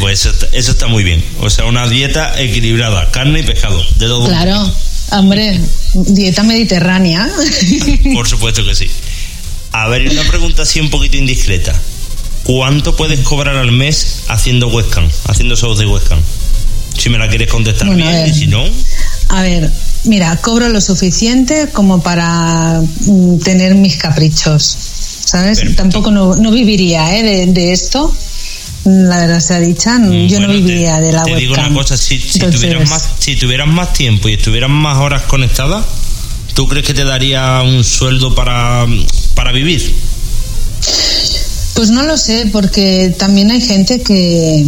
Pues eso está, eso está muy bien. O sea, una dieta equilibrada, carne y pescado, de todo. claro, hombre, dieta mediterránea. (laughs) Por supuesto que sí. A ver, una pregunta así un poquito indiscreta. ¿Cuánto puedes cobrar al mes haciendo webcam, haciendo shows de webcam? Si me la quieres contestar Bueno, bien, y si no, A ver, mira, cobro lo suficiente como para mm, tener mis caprichos, ¿sabes? Perfecto. Tampoco no, no viviría ¿eh? de, de esto. La verdad sea dicha, yo no Mm, Bueno, te- viviría de la te webcam. digo una cosa, si, si Entonces, tuvieras más, si tuvieras más tiempo y estuvieras más horas conectada, ¿tú crees que te daría un sueldo para, para vivir? Pues no lo sé, porque también hay gente que,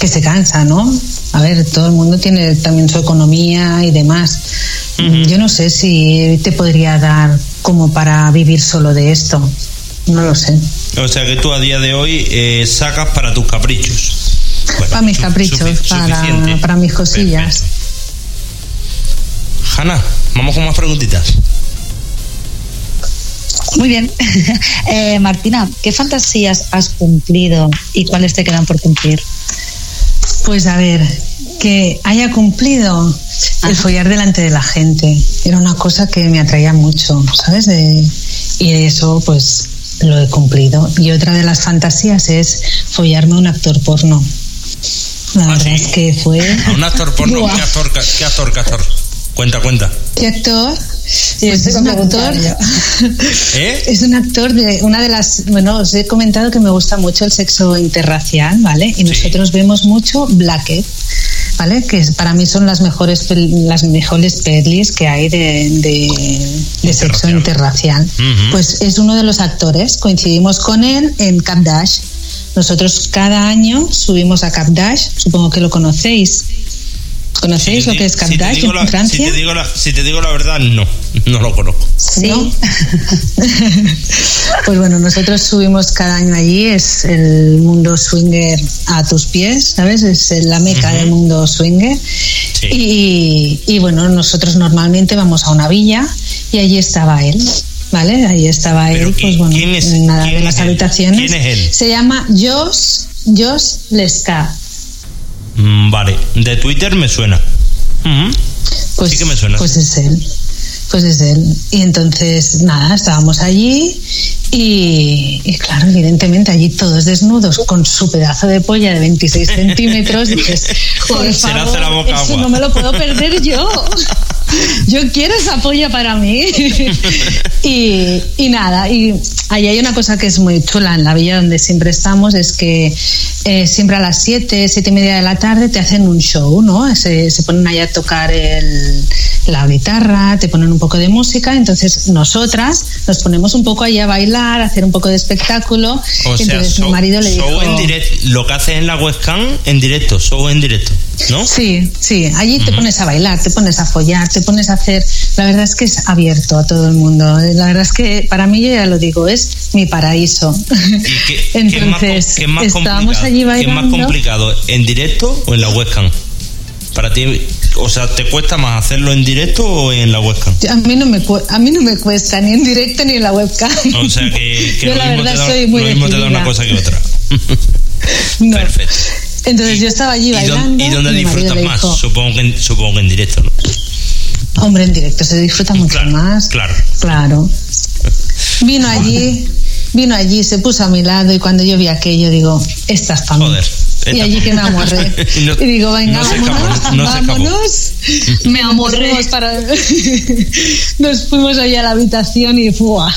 que se cansa, ¿no? A ver, todo el mundo tiene también su economía y demás. Yo no sé si te podría dar como para vivir solo de esto. No lo sé. O sea que tú a día de hoy eh, sacas para tus caprichos. Bueno, para mis caprichos, para, para mis cosillas. Perfecto. Hanna, vamos con más preguntitas. Muy bien. (laughs) Eh, Martina, ¿qué fantasías has cumplido y cuáles te quedan por cumplir? Pues a ver, que haya cumplido el follar delante de la gente. Era una cosa que me atraía mucho, ¿sabes? De- y eso, pues, lo he cumplido. Y otra de las fantasías es follarme a un actor porno. La Ah, verdad ¿sí? es que fue. A un actor porno. ¿qué actor, qué actor, qué actor? Cuenta, cuenta. ¿Qué actor? Sí, Pues es un actor. (laughs) ¿Eh? Es un actor de una de las. Bueno, os he comentado que me gusta mucho el sexo interracial, ¿vale? Y nosotros vemos mucho Blacked, ¿vale? Que para mí son las mejores pel- las mejores pelis que hay de, de- de sexo Interracial. Pues es uno de los actores. Coincidimos con él en Cap Dash. Nosotros cada año subimos a Cap Dash. Supongo que lo conocéis. ¿Conocéis Si lo que es Cap si en la- Francia? Si te, digo la, si te digo la verdad, no, no lo conozco. Sí. ¿No? (laughs) pues bueno, nosotros subimos cada año allí, es el mundo swinger a tus pies, ¿sabes? Es la meca del mundo swinger. Sí. Y, y bueno, nosotros normalmente vamos a una villa y allí estaba él. ¿Vale? Ahí estaba él, ¿quién- pues bueno, es- quién de las él? habitaciones. ¿Quién es él? Se llama Jos, Jos Lesca. Mm, Vale, de Twitter me suena. Pues, Sí que me suena. Pues es él. Pues es él. Y entonces, nada, estábamos allí y, y claro, evidentemente allí todos desnudos con su pedazo de polla de 26 (laughs) centímetros. Dices, por favor, eso no me lo puedo perder yo. (laughs) Yo quiero esa polla para mí. (laughs) y, y nada, y ahí hay una cosa que es muy chula en la villa donde siempre estamos, es que eh, siempre a las 7, 7 y media de la tarde te hacen un show, ¿no? Se, se ponen allá a tocar el- la guitarra, te ponen un poco de música, entonces nosotras nos ponemos un poco allá a bailar, a hacer un poco de espectáculo. O sea, entonces show, mi marido le show dijo... en directo, lo que haces en la webcam en directo, show en directo, ¿no? Sí, sí, allí te pones a bailar, te pones a follar, te pones a hacer. La verdad es que es abierto a todo el mundo. La verdad es que para mí, yo ya lo digo, es mi paraíso. ¿Y qué, (laughs) qué es más, Entonces, qué es más complicado? allí ¿Qué es bailando. más complicado, en directo o en la webcam? Para ti, o sea, ¿te cuesta más hacerlo en directo o en la webcam? A mí, no me, cu- a mí no me cuesta ni en directo ni en la webcam. O sea, que, que (laughs) yo la verdad da, soy muy lo mismo te da una cosa que otra. (laughs) No. Perfecto. Entonces yo estaba allí ¿Y bailando. dónde, y dónde mi marido disfrutas le más? dijo, Supongo que, en, supongo que en directo, ¿no? Hombre, en directo se disfruta mucho Claro, más. claro. Claro. Vino allí, vino allí, se puso a mi lado y cuando yo vi aquello digo, esta es para. Joder, Y allí (laughs) que me amorré. (laughs) Y no- y digo, venga, no se escapó, vámonos, no vámonos. Me Nos amorré. fuimos, para... (laughs) Nos fuimos allá a la habitación y ¡fua!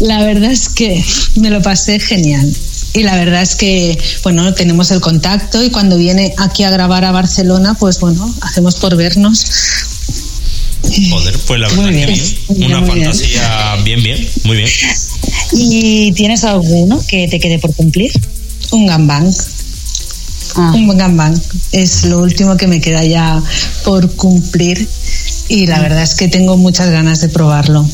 la verdad es que me lo pasé genial. Y la verdad es que, bueno, tenemos el contacto y cuando viene aquí a grabar a Barcelona, pues bueno, hacemos por vernos. Joder, pues la verdad Muy que bien, bien. muy Una bien, bien. fantasía bien, bien, muy bien. ¿Y tienes alguno que te quede por cumplir? Un gambang. Ah. Un gambang. Es lo último que me queda ya por cumplir. Y la verdad es que tengo muchas ganas de probarlo.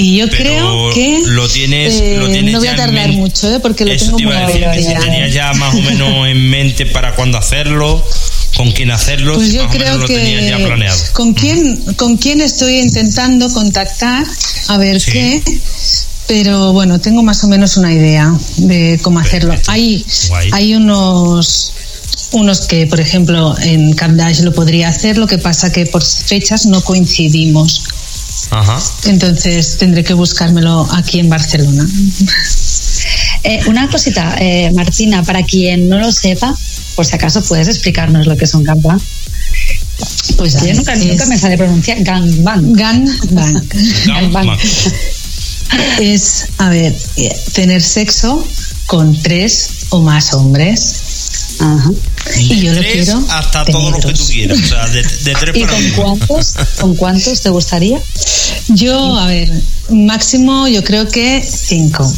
Y yo Pero creo que lo tienes, eh, lo tienes no voy a tardar mucho, ¿eh? porque lo Eso tengo te muy iba a decir, que si planeado. tenías ya más o menos (laughs) en mente para cuándo hacerlo, con quién hacerlo, Pues si yo más o menos creo lo tenías ya planeado. con quién con quién estoy intentando contactar a ver Sí. qué pero bueno tengo más o menos una idea de cómo hacerlo hay hay unos unos que por ejemplo en Camdash lo podría hacer lo que pasa que por fechas no coincidimos Ajá. entonces tendré que buscármelo aquí en Barcelona Eh, una cosita, eh, Martina, para quien no lo sepa, por si acaso puedes explicarnos lo que es un gangbang. pues Yo nunca, es nunca me sale pronunciar gangbang. gangbang Gangbang. es, a ver, eh, tener sexo con tres o más hombres. Ajá. Y yo lo quiero hasta todo lo que tú quieras. O sea, de, de tres ¿Y para con arriba. cuántos, con cuántos te gustaría? Yo, a ver, máximo yo creo que cinco.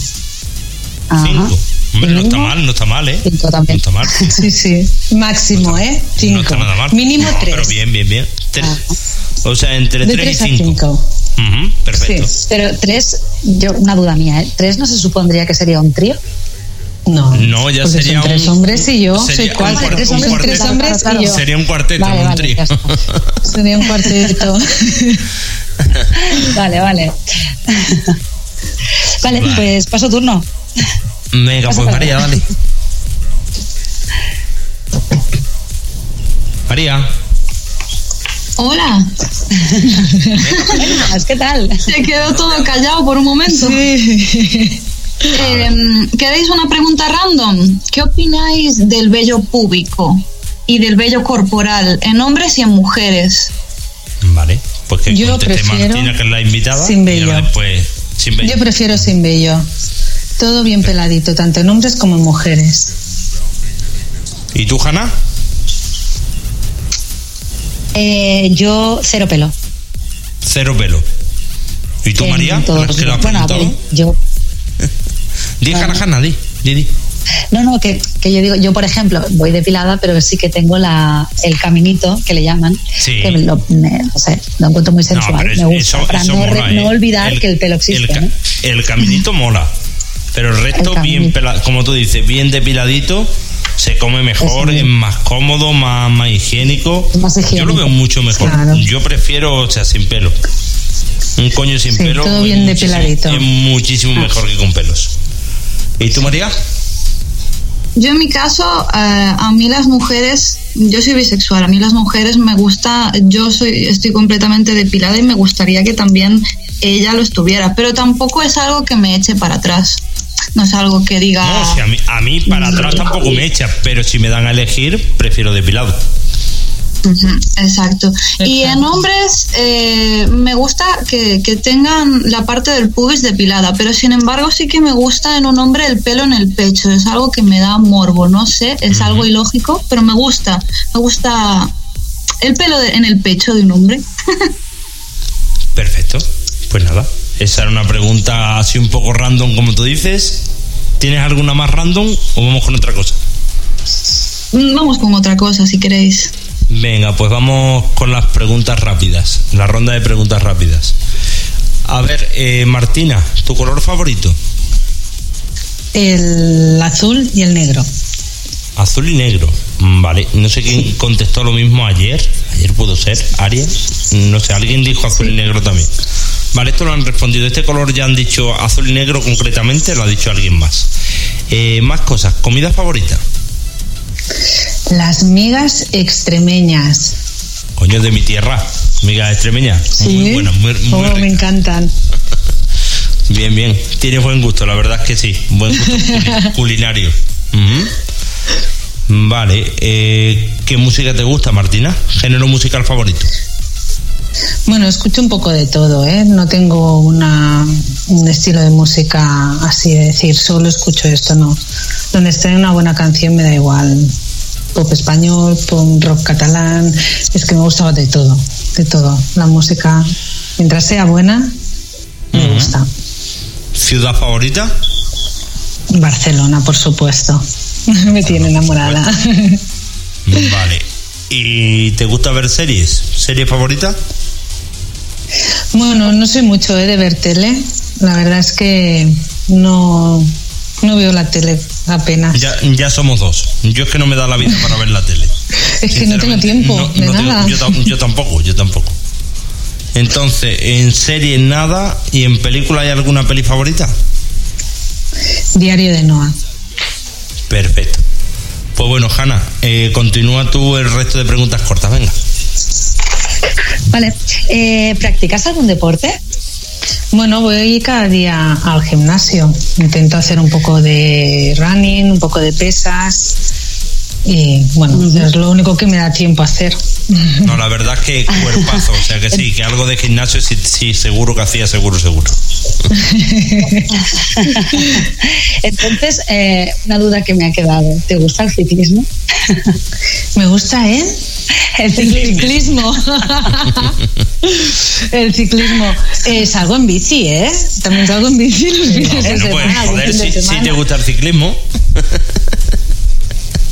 Ajá. Cinco. Hombre, no está mal, no está mal, ¿eh? Cinco No también. está mal. (laughs) Sí, sí. Máximo, ¿eh? Cinco. No está nada mal. Mínimo No, tres. Pero bien, bien, bien. Tres. O sea, entre De tres tres a y cinco. cinco. Ujú, perfecto. Sí. Pero tres, yo, una duda mía, ¿eh? ¿Tres no se supondría que sería un trío? No. No, ya porque sería tres un- hombres y yo. sería soy un tres un hombres, cuarteto. tres hombres Claro, y yo. Sería un cuarteto, Vale, no un vale, trío. ya está. Sería un cuarteto. (laughs) Vale, vale. Vale, Vale. pues paso turno. Venga, pues María, dale. María, Hola. ¿qué tal? Se quedó todo callado por un momento. Sí. Eh, ¿Queréis una pregunta random? ¿Qué opináis del vello púbico y del vello corporal en hombres y en mujeres? vale. Pues que Yo prefiero Martina, que es la invitada. sin vello. después sin vello. Yo prefiero sin vello. Todo bien peladito, tanto en hombres como en mujeres. ¿Y tú, Hanna? Eh, yo cero pelo. Cero pelo. ¿Y tú, En María? todos ¿La que lo has los- bueno, a ver, preguntado? yo Di, Hanna, di. di, di. No, no, que, que yo digo, yo por ejemplo voy depilada, pero sí que tengo la, el caminito que le llaman, Sí. que lo, me, no sé, lo encuentro muy sensual, es- me gusta, eso- para eso no, re- mola, no ¿eh? olvidar que el pelo existe. El, ca- ¿no? el caminito mola. Pero el resto, El bien caminito. pela- como tú dices, bien depiladito, se come mejor, es más cómodo, más, más higiénico. Más Yo lo higiénico. veo mucho mejor. Claro. Yo prefiero, o sea, sin pelo. Un coño sin Sí, pelo. todo bien depiladito. Es muchísimo mejor que con pelos. ¿Y tú, María? Yo en mi caso, eh, a mí las mujeres, yo soy bisexual, a mí las mujeres me gusta, yo soy, estoy completamente depilada y me gustaría que también ella lo estuviera, pero tampoco es algo que me eche para atrás. No es algo que diga. No, a, mí, a mí para atrás tampoco me echa, pero si me dan a elegir, prefiero depilado. Exacto. Y en hombres eh, me gusta que, que tengan la parte del pubis depilada, pero sin embargo sí que me gusta en un hombre el pelo en el pecho. Es algo que me da morbo, no sé, es algo ilógico, pero me gusta. Me gusta el pelo de- en el pecho de un hombre. (laughs) Perfecto. Pues nada, esa era una pregunta así un poco random, como tú dices. ¿Tienes alguna más random o vamos con otra cosa? Vamos con otra cosa si queréis. Venga, pues vamos con las preguntas rápidas, la ronda de preguntas rápidas. A ver, eh, Martina, ¿tu color favorito? El azul y el negro. Azul y negro. Vale, no sé quién contestó lo mismo ayer. Ayer pudo ser, Aria. No sé, alguien dijo azul y negro también. Vale, esto lo han respondido. Este color ya han dicho azul y negro concretamente, lo ha dicho alguien más. Eh, más cosas. ¿Comida favorita? Las migas extremeñas. Coño, de mi tierra. Miga extremeña. Muy buena, muy, muy Oh, me encantan. (laughs) Bien, bien. Tienes buen gusto, la verdad es que sí. Buen gusto culi- (laughs) culinario. Vale. eh, ¿Qué música te gusta, Martina? ¿Género musical favorito? Bueno, escucho un poco de todo, ¿eh? No tengo una, un estilo de música así de decir, solo escucho esto, no. Donde esté una buena canción me da igual. Pop español, pop rock catalán, es que me gusta de todo, de todo. La música, mientras sea buena, me gusta. ¿Ciudad favorita? Barcelona, por supuesto. (laughs) me tiene enamorada. (laughs) Vale. ¿Y te gusta ver series? ¿Serie favorita? Bueno, no soy mucho ¿eh? de ver tele. La verdad es que no, no veo la tele apenas. Ya, ya somos dos. Yo es que no me da la vida para ver la tele. (laughs) Es que no tengo tiempo no- de no tengo- nada. yo, yo tampoco, yo tampoco. Entonces, en serie nada y en película hay alguna peli favorita? Diario de Noah. Perfecto. Pues bueno, Hanna, eh, continúa tú el resto de preguntas cortas, venga. Vale. Eh, ¿Practicas algún deporte? Bueno, voy cada día al gimnasio. Intento hacer un poco de running, un poco de pesas. Y bueno, es lo único que me da tiempo a hacer. No, la verdad es que cuerpazo, o sea que sí, que algo de gimnasio sí, sí seguro que hacía, seguro, seguro. (laughs) Entonces, eh, una duda que me ha quedado. ¿Te gusta el ciclismo? (laughs) Me gusta, ¿eh? El (laughs) El ciclismo. El ciclismo. Eh, salgo en bici, ¿eh? También salgo en bici los fines de Bueno, pues semana. joder, si, te gusta el ciclismo,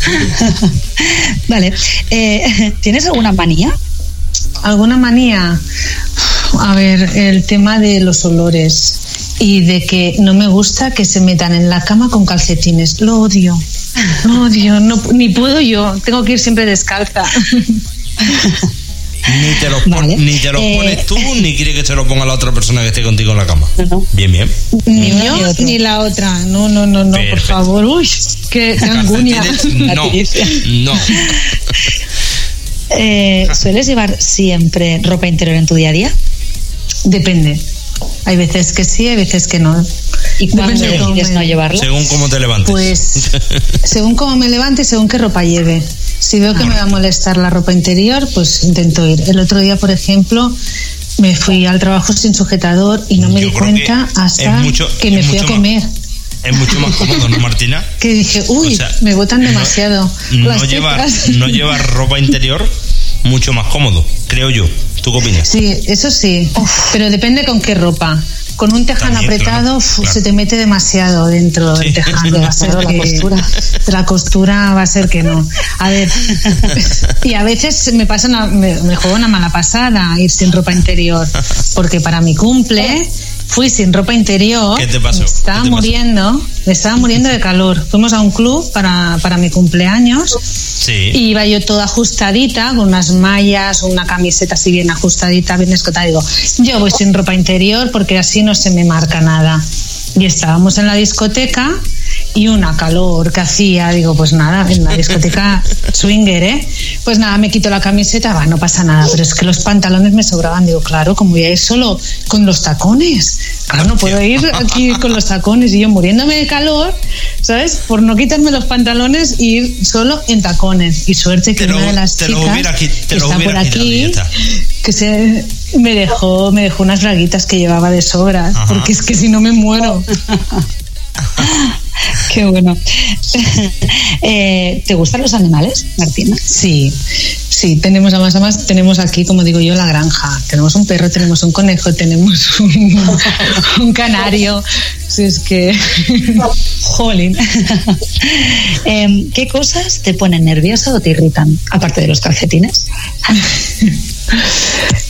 (laughs) Vale. Eh, (laughs) ¿Tienes alguna manía? ¿Alguna manía? A ver, el tema de los olores y de que no me gusta que se metan en la cama con calcetines. Lo odio. Lo odio. No, ni puedo yo. Tengo que ir siempre descalza. (laughs) ni te los, pon- Vale. ni te los Eh, pones tú, ni quieres que se lo ponga la otra persona que esté contigo en la cama. No, no. Bien, bien. Ni uno yo ni la otra. No, no, no, no, por favor. Uy, qué, (laughs) qué no, no. (laughs) Eh, ¿Sueles llevar siempre ropa interior en tu día a día? Depende. Hay veces que sí, hay veces que no. ¿Y cuándo decides me- no llevarla? Según cómo te levantes. Pues según cómo me levante, según qué ropa lleve. Si veo que me va a molestar la ropa interior, pues intento ir. El otro día, por ejemplo, me fui al trabajo sin sujetador y no me Yo di que cuenta hasta mucho- que me fui a más- comer. Es mucho más cómodo, ¿no, Martina? (laughs) Que dije, uy, O sea, me botan demasiado. No, llevar, (laughs) no llevar ropa interior, mucho más cómodo, creo yo. ¿Tú qué opinas? Sí, eso sí. Pero depende con qué ropa. Con un tejano También, apretado claro, uf, claro. se te mete demasiado dentro Sí. del tejano. Va a ser Claro, la que- costura. La costura va a ser que no. A ver, (laughs) y a veces me pasa una, me, me juega una mala pasada ir sin ropa interior, porque para mi cumple fui sin ropa interior. ¿Qué te pasó? Me estaba ¿Qué te pasó? muriendo, me estaba muriendo de calor. Fuimos a un club para, para mi cumpleaños Sí. y iba yo toda ajustadita, con unas mallas, una camiseta así bien ajustadita, bien escotada. Digo, yo voy sin ropa interior porque así no se me marca nada. Y estábamos en la discoteca y una calor que hacía, digo, pues nada, en la discoteca (laughs) swinger, ¿eh? Pues nada, me quito la camiseta, va, no pasa nada, pero es que los pantalones me sobraban, digo, claro, como voy a ir solo con los tacones, claro, no puedo ir aquí con los tacones y yo muriéndome de calor, ¿sabes? Por no quitarme los pantalones y ir solo en tacones. Y suerte que una de las chicas que está por aquí, que se me dejó, me dejó unas braguitas que llevaba de sobra, porque es que si no me muero. (laughs) (laughs) Qué bueno. (laughs) Eh, ¿Te gustan los animales, Martina? Sí, sí, tenemos además, además, tenemos aquí, como digo yo, la granja. Tenemos un perro, tenemos un conejo, tenemos (laughs) un, canario. Si es que. Jolín. Em, ¿Qué cosas te ponen nerviosa o te irritan, aparte de los calcetines?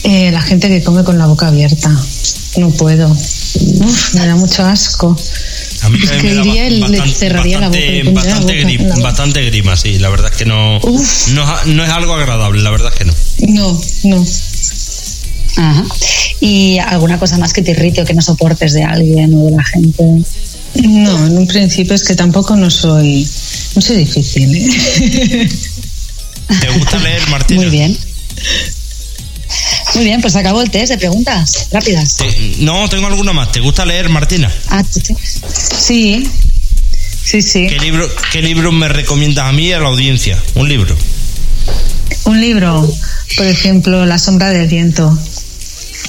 Eh, la gente que come con la boca abierta. No puedo. me da mucho asco. A mí es que iría bastante, cerraría bastante, la boca. Bastante, bastante grima, sí. La verdad es que no, no, no, es algo agradable, la verdad es que no. No, no. Ajá. ¿Y alguna cosa más que te irrite o que no soportes de alguien o de la gente? No, en un principio es que tampoco no soy, no soy difícil. ¿eh? ¿Te gusta leer, Martina? Muy bien. Muy bien, pues acabó el test de preguntas rápidas. no, tengo alguna más. ¿Te gusta leer, Martina? Ah, sí. Sí, sí. ¿Qué libro, ¿Qué libro me recomiendas a mí y a la audiencia? Un libro. Un libro, por ejemplo, La sombra del viento.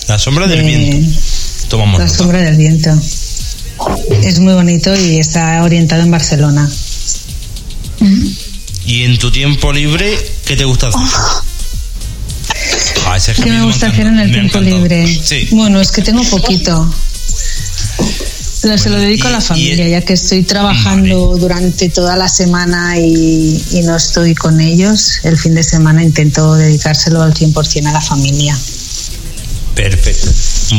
La sombra del viento. Tomamos La sombra del viento. Es muy bonito y está orientado en Barcelona. ¿Y en tu tiempo libre qué te gusta hacer? Ah, ¿Qué me gusta hacer en el tiempo libre? Bueno, es que tengo poquito. Pero se lo dedico a la familia, ya que estoy trabajando durante toda la semana y, no estoy con ellos. El fin de semana intento dedicárselo al 100% a la familia. Perfecto.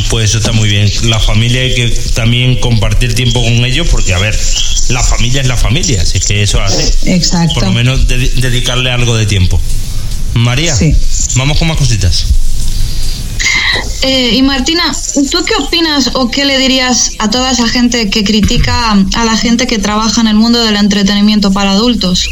Pues eso está muy bien. La familia hay que también compartir tiempo con ellos porque, a ver, la familia es la familia, así que eso hace. Exacto. Por lo menos dedicarle algo de tiempo. María, vamos con más cositas. Eh, y Martina, ¿tú qué opinas o qué le dirías a toda esa gente que critica a la gente que trabaja en el mundo del entretenimiento para adultos?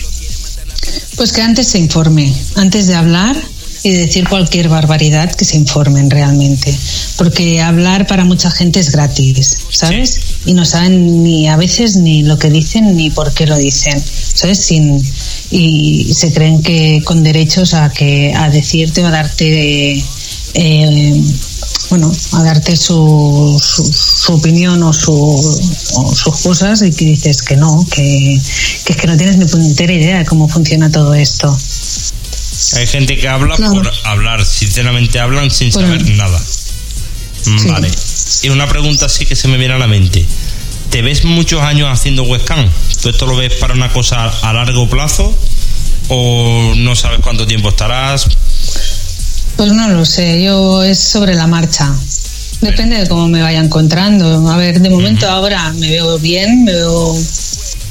Pues que antes se informe, antes de hablar y decir cualquier barbaridad, que se informen realmente. Porque hablar para mucha gente es gratis, ¿sabes? Y no saben ni a veces ni lo que dicen ni por qué lo dicen, ¿sabes? Sin, y se creen que con derechos a que a decirte o a darte eh, bueno a darte su, su, opinión o, su, sus cosas y que dices que no que, que, es que no tienes ni puñetera idea de cómo funciona todo esto. Hay gente que habla por hablar sinceramente hablan sin saber nada. Vale. Y una pregunta sí que se me viene a la mente ¿Te ves muchos años haciendo webcam? ¿Tú esto lo ves para una cosa a largo plazo o no sabes cuánto tiempo estarás? Pues no lo sé, yo es sobre la marcha. Depende de cómo me vaya encontrando. A ver, de momento ahora me veo bien, me veo,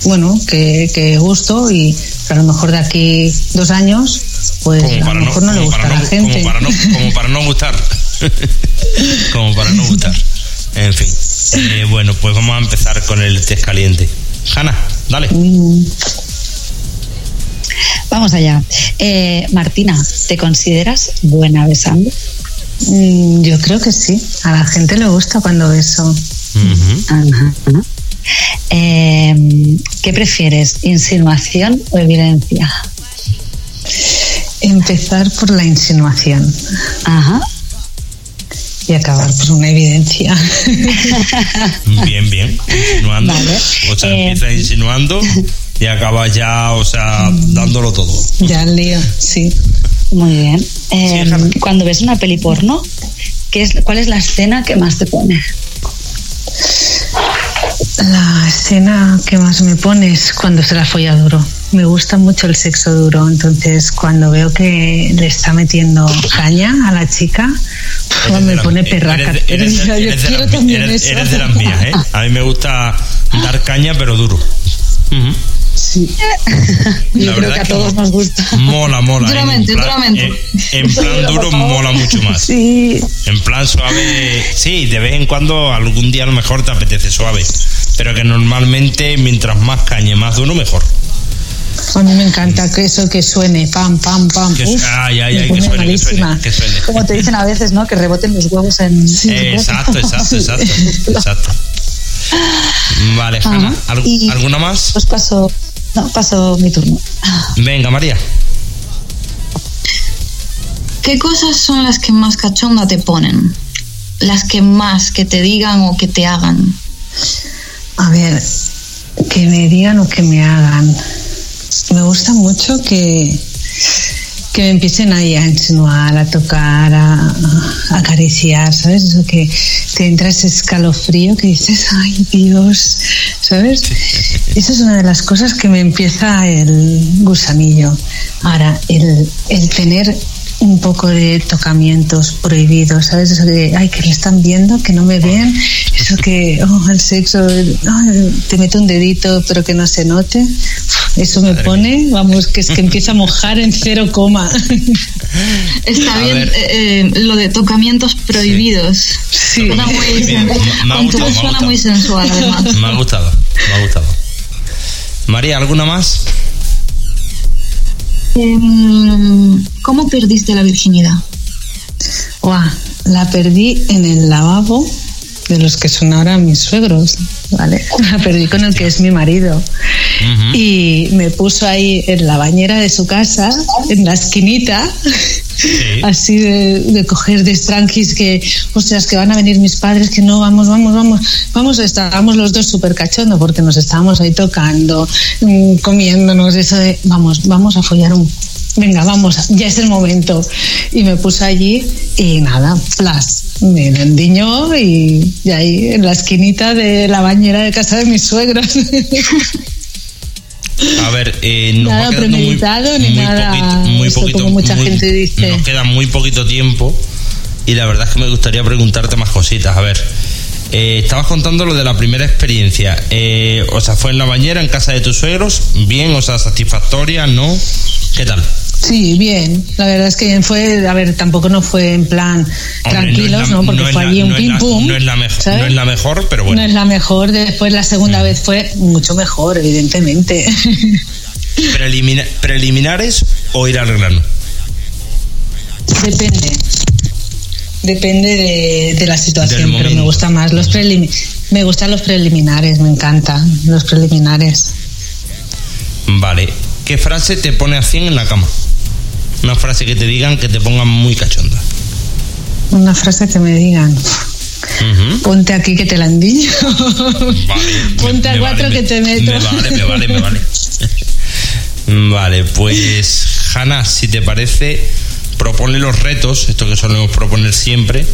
bueno, que, que gusto y a lo mejor de aquí dos años, pues a lo mejor no, le gusta a la gente. Como para no, como para no gustar. (laughs) como para no gustar. En fin. Eh, bueno, pues vamos a empezar con el test caliente. Hanna, dale. Mm. Vamos allá. Eh, Martina, ¿te consideras buena besando? Mm, yo creo que sí. A la gente le gusta cuando beso. Em, ¿Qué prefieres, insinuación o evidencia? Empezar por la insinuación. Ajá y acabar por una evidencia. (laughs) Bien, bien. Insinuando. O sea, eh, empieza insinuando y acaba ya, o sea, dándolo todo. Ya el lío, sí. Muy bien. Eh, cuando ves una peli porno, ¿qué es, ¿cuál es la escena que más te pone? La escena que más me pone es cuando se la folla duro. Me gusta mucho el sexo duro, entonces cuando veo que le está metiendo caña a la chica, me pone perraca. Eres, de las mías, ¿eh? A mí me gusta dar caña, pero duro. Sí. Yo creo que a todos nos gusta. Mola, mola. Duramente, en plan, En, plan duro mola mucho más. Sí. En plan suave, sí, de vez en cuando, algún día a lo mejor te apetece suave. pero que normalmente mientras más cañe, más duro, mejor. A mí me encanta que eso que suene, pam, pam, pam. Que, Uf, ay, ay, me ay, que pone suene, que suene, que suene. Como te dicen a veces, ¿no? Que reboten los huevos en. Sí. Exacto, exacto, exacto, exacto. Vale. Hanna, ¿al- Y- ¿alguna más? Pues paso. No, paso mi turno. Venga, María. ¿Qué cosas son las que más cachonda te ponen? Las que más que te digan o que te hagan. A ver, que me digan o que me hagan. Me gusta mucho que, que me empiecen ahí a insinuar, a tocar, a, a acariciar, ¿sabes? Eso que te entra ese escalofrío que dices, ay Dios, ¿sabes? (laughs) Esa es una de las cosas que me empieza el gusanillo. Ahora, el, el tener un poco de tocamientos prohibidos, ¿sabes? Eso de, ay, que le están viendo, que no me ven, eso que, oh, el sexo, el- te meto un dedito pero que no se note, eso me Madre pone, vamos, que es que empieza a mojar en cero coma. Está A bien eh, eh, lo de tocamientos prohibidos. Sí. Suena muy, bien, me- me ha gustado, todo me ha suena muy sensual, además. (laughs) Me ha gustado, me ha gustado. María, ¿alguna más? Em, ¿Cómo perdiste la virginidad? Guau, la perdí en el lavabo de los que son ahora mis suegros, ¿vale? (laughs) La perdí con el que es mi marido. Y me puso ahí en la bañera de su casa, en la esquinita, así de, de coger de tranquis que, ostras, que van a venir mis padres, que no, vamos, vamos, vamos. Vamos, estábamos los dos súper cachondos porque nos estábamos ahí tocando, mm, comiéndonos, eso de, vamos, vamos a follar un... Venga, vamos, ya es el momento. Y me puse allí y nada, plas, me endiñó y, y ahí en la esquinita de la bañera de casa de mis suegros. (laughs) A ver, eh, nos Nada va quedando muy, premeditado ni muy nada, poquito, muy poquito, como mucha muy- gente dice. Nos queda muy poquito tiempo y la verdad es que me gustaría preguntarte más cositas. A ver, eh, estabas contando lo de la primera experiencia. Eh, o sea, fue en la bañera, en casa de tus suegros, bien, o sea, satisfactoria, ¿no? ¿Qué tal? Sí, bien. La verdad es que fue, a ver, tampoco no fue en plan Hombre, tranquilos, es la- ¿no? Porque fue la- allí un no pim la- pum. No es, la mejor, ¿sabes? no es la mejor, pero bueno. No es la mejor. Después la segunda vez fue mucho mejor, evidentemente. (laughs) Prelimina- ¿Preliminares o ir al grano? Depende. Depende de, de la situación, pero me gusta más los prelimi- me gustan los preliminares, me encantan los preliminares. Vale. ¿Qué frase te pone a 100 en la cama? Una frase que te digan que te pongan muy cachonda. Una frase que me digan, Ujú. ponte aquí que te la endiño. Vale. (laughs) Ponte a cuatro vale, que te meto. Me vale, me vale, me vale. (laughs) Vale, pues Hanna, si te parece, propone los retos, esto que solemos proponer siempre,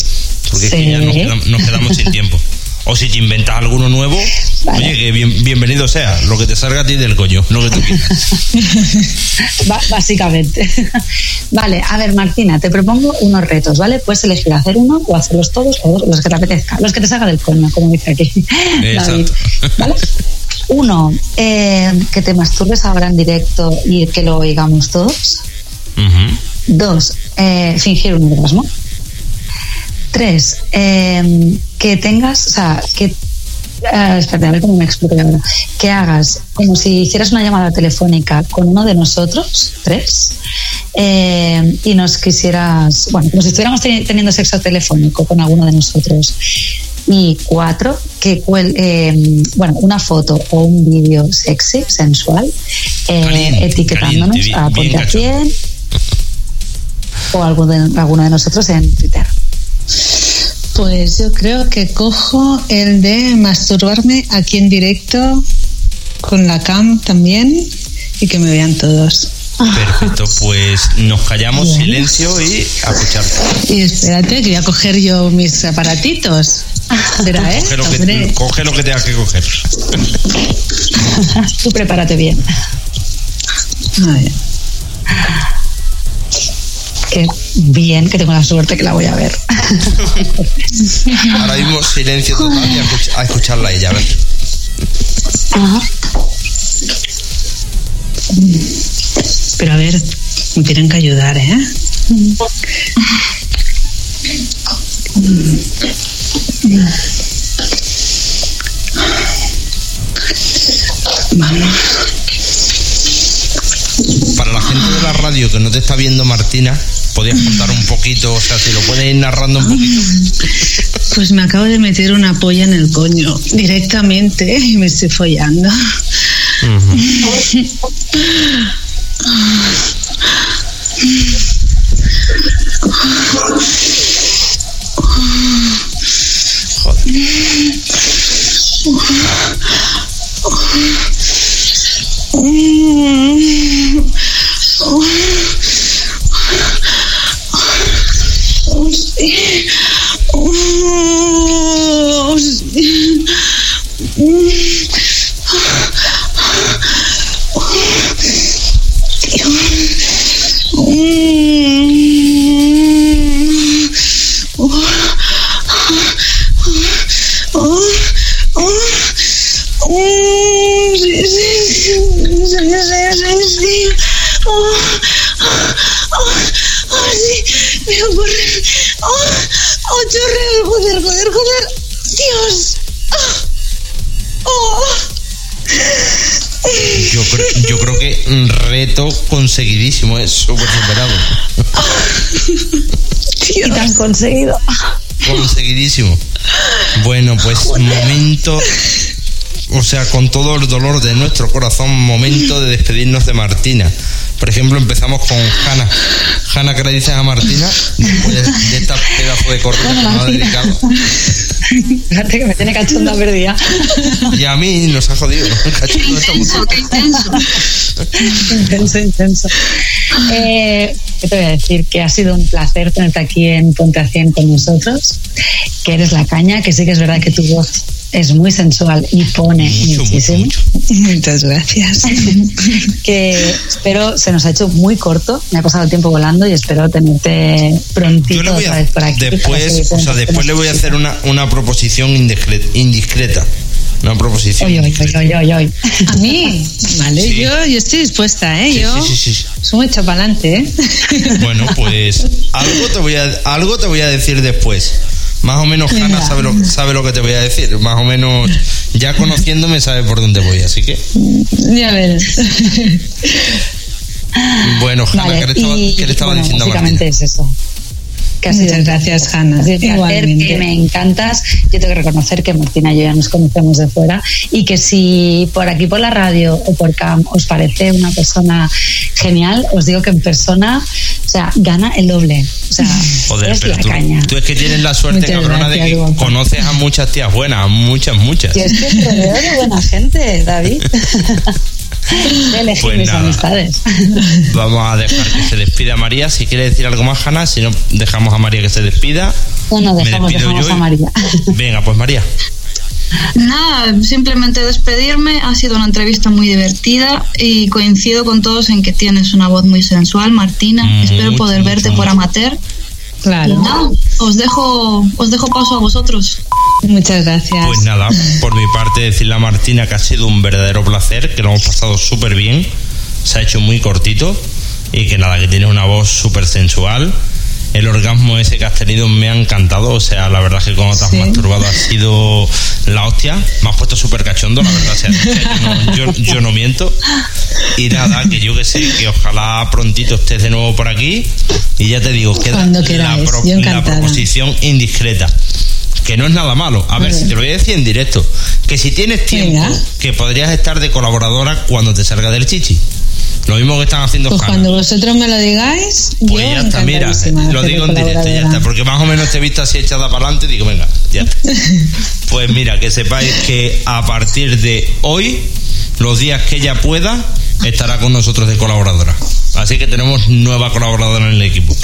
porque es que Sí. ya nos, quedam- nos quedamos sin tiempo. O si te inventas alguno nuevo, Vale. oye, que bien- bienvenido sea, lo que te salga a ti del coño, lo que tú quieras. (laughs) Básicamente. vale, a ver, Martina, te propongo unos retos, ¿vale? Puedes elegir hacer uno o hacerlos todos o los que te apetezca, los que te salga del coño, como dice aquí. (laughs) David. ¿Vale? Uno, eh, que te masturbes ahora en directo y que lo oigamos todos. Dos, eh, fingir un orgasmo. Tres, eh, que tengas, o sea, que. eh, espérate, a ver cómo me explico ahora. Que hagas como si hicieras una llamada telefónica con uno de nosotros, tres, eh, y nos quisieras, bueno, como si estuviéramos teni- teniendo sexo telefónico con alguno de nosotros. Y cuatro, que cuel- eh, bueno, una foto o un vídeo sexy, sensual, eh, Caliente, etiquetándonos caliente, bien- a Ponte a cachondo. 100 o alguno de, alguno de nosotros en Twitter. Pues yo creo que cojo el de masturbarme aquí en directo con la cam también y que me vean todos. Perfecto, pues nos callamos, silencio y a escuchar. Y espérate que voy a coger yo mis aparatitos. Espera, ¿eh? Coge lo, que, coge lo que tengas que coger. (laughs) Tú prepárate bien. A ver que bien, que tengo la suerte que la voy a ver. Ahora mismo silencio total a, escuch a escucharla ella, a ver. Pero a ver, me tienen que ayudar, ¿eh? Vamos. Para la gente de la radio que no te está viendo Martina, ¿podrías contar un poquito? O sea, si lo puedes ir narrando un poquito. Pues me acabo de meter una polla en el coño directamente y me estoy follando. joder, conseguidísimo, es súper superado. Y has conseguido. Conseguidísimo. Bueno, pues momento, o sea, con todo el dolor de nuestro corazón, momento de despedirnos de Martina. Por ejemplo, empezamos con Hanna. Hanna, ¿qué le dices a Martina después de esta pedazo de correo que nos ha dedicado? Fíjate que me tiene cachonda perdida. Y a mí nos ha jodido. Qué intenso, qué intenso. Intenso, intenso. Eh, ¿Qué te voy a decir? Que ha sido un placer tenerte aquí en Ponte a 100 con nosotros, que eres la caña, que sí que es verdad que tu voz es muy sensual y pone Mucho, muchísimo. mucho. Muchas gracias. (laughs) que espero, se nos ha hecho muy corto, me ha pasado el tiempo volando y espero tenerte prontito Yo le voy otra vez por aquí. para después, o sea, después le voy a hacer una, una proposición indiscre- indiscreta. Una proposición. (laughs) A mí, vale, Sí. yo, yo estoy dispuesta, ¿eh? Sí, yo sí, sí, sí. soy hecho para adelante, ¿eh? (laughs) Bueno, pues algo te voy a, algo te voy a decir después. Más o menos Hanna sabe lo, sabe lo que te voy a decir. Más o menos, ya conociéndome, sabe por dónde voy. Así que, ya ves. bueno, Hanna, Vale, ¿qué le estaba, y, qué le estaba bueno, diciendo a básicamente Martina? es eso. Muchas gracias. Hanna. Un placer, que me encantas. Yo tengo que reconocer que Martina y yo ya nos conocemos de fuera y que si por aquí por la radio o por CAM os parece una persona genial, os digo que en persona, o sea, gana el doble. O sea, (laughs) Joder, es pero la tú, caña. tú es que tienes la suerte, Muchas cabrona, de que guapa. conoces a muchas tías buenas, a muchas, muchas. Yo es que rodeo de buena gente, David. (laughs) Elegir Pues mis nada. amistades. (laughs) Vamos a dejar que se despida María. Si quiere decir algo más, Hanna, si no, dejamos a María que se despida. Bueno, Me dejamos, dejamos yo a María. (laughs) Venga, pues María. Nada, simplemente despedirme. Ha sido una entrevista muy divertida y coincido con todos en que tienes una voz muy sensual, Martina. Mucho, Espero poder mucho, verte mucho. por amateur. Claro. nada, os dejo, os dejo paso a vosotros. Muchas gracias. Pues nada, por mi parte decirle a Martina que ha sido un verdadero placer, que lo hemos pasado súper bien, se ha hecho muy cortito y que nada, que tienes una voz súper sensual. El orgasmo ese que has tenido me ha encantado, o sea, la verdad es que cuando te has Sí. masturbado ha sido la hostia, me has puesto súper cachondo, la verdad, o sea, yo, no, yo- yo no miento. Y nada, que yo que sé, que ojalá prontito estés de nuevo por aquí y ya te digo, queda Cuando la, queráis, yo la encantada. proposición indiscreta que no es nada malo. A ver, si te lo voy a decir en directo, que si tienes tiempo, Venga. que podrías estar de colaboradora cuando te salga del chichi. Lo mismo que están haciendo Pues Hanna. cuando vosotros me lo digáis, Pues yo ya está, mira, lo digo en directo, ya está, porque más o menos te he visto así echada para adelante y digo, venga, ya está. (laughs) Pues mira, que sepáis que a partir de hoy, los días que ella pueda, estará con nosotros de colaboradora. Así que tenemos nueva colaboradora en el equipo.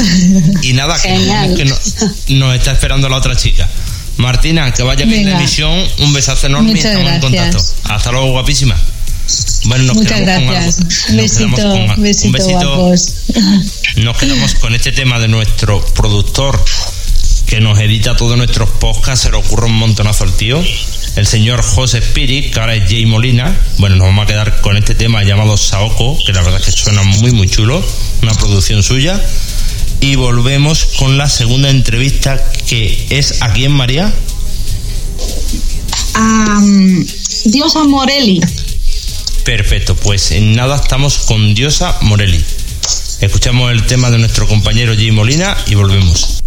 Y nada, que, nos que no- nos está esperando la otra chica. Martina, que vaya bien la emisión, un besazo enorme y estamos en gracias. contacto. Hasta luego, guapísima. Bueno, nos Muchas quedamos con gracias. algo- nos quedamos Besito, con- un besito, besito. guapos. Nos quedamos con este tema de nuestro productor que nos edita todos nuestros podcasts, se le ocurre un montonazo al tío, el señor José Spirit, que ahora es Jay Molina. Bueno, nos vamos a quedar con este tema llamado Saoko, que la verdad es que suena muy, muy chulo, una producción suya. Y volvemos con la segunda entrevista que es aquí en María. Am, Diosa Morelli. Perfecto, pues en nada estamos con Diosa Morelli. Escuchamos el tema de nuestro compañero Jim Molina y volvemos.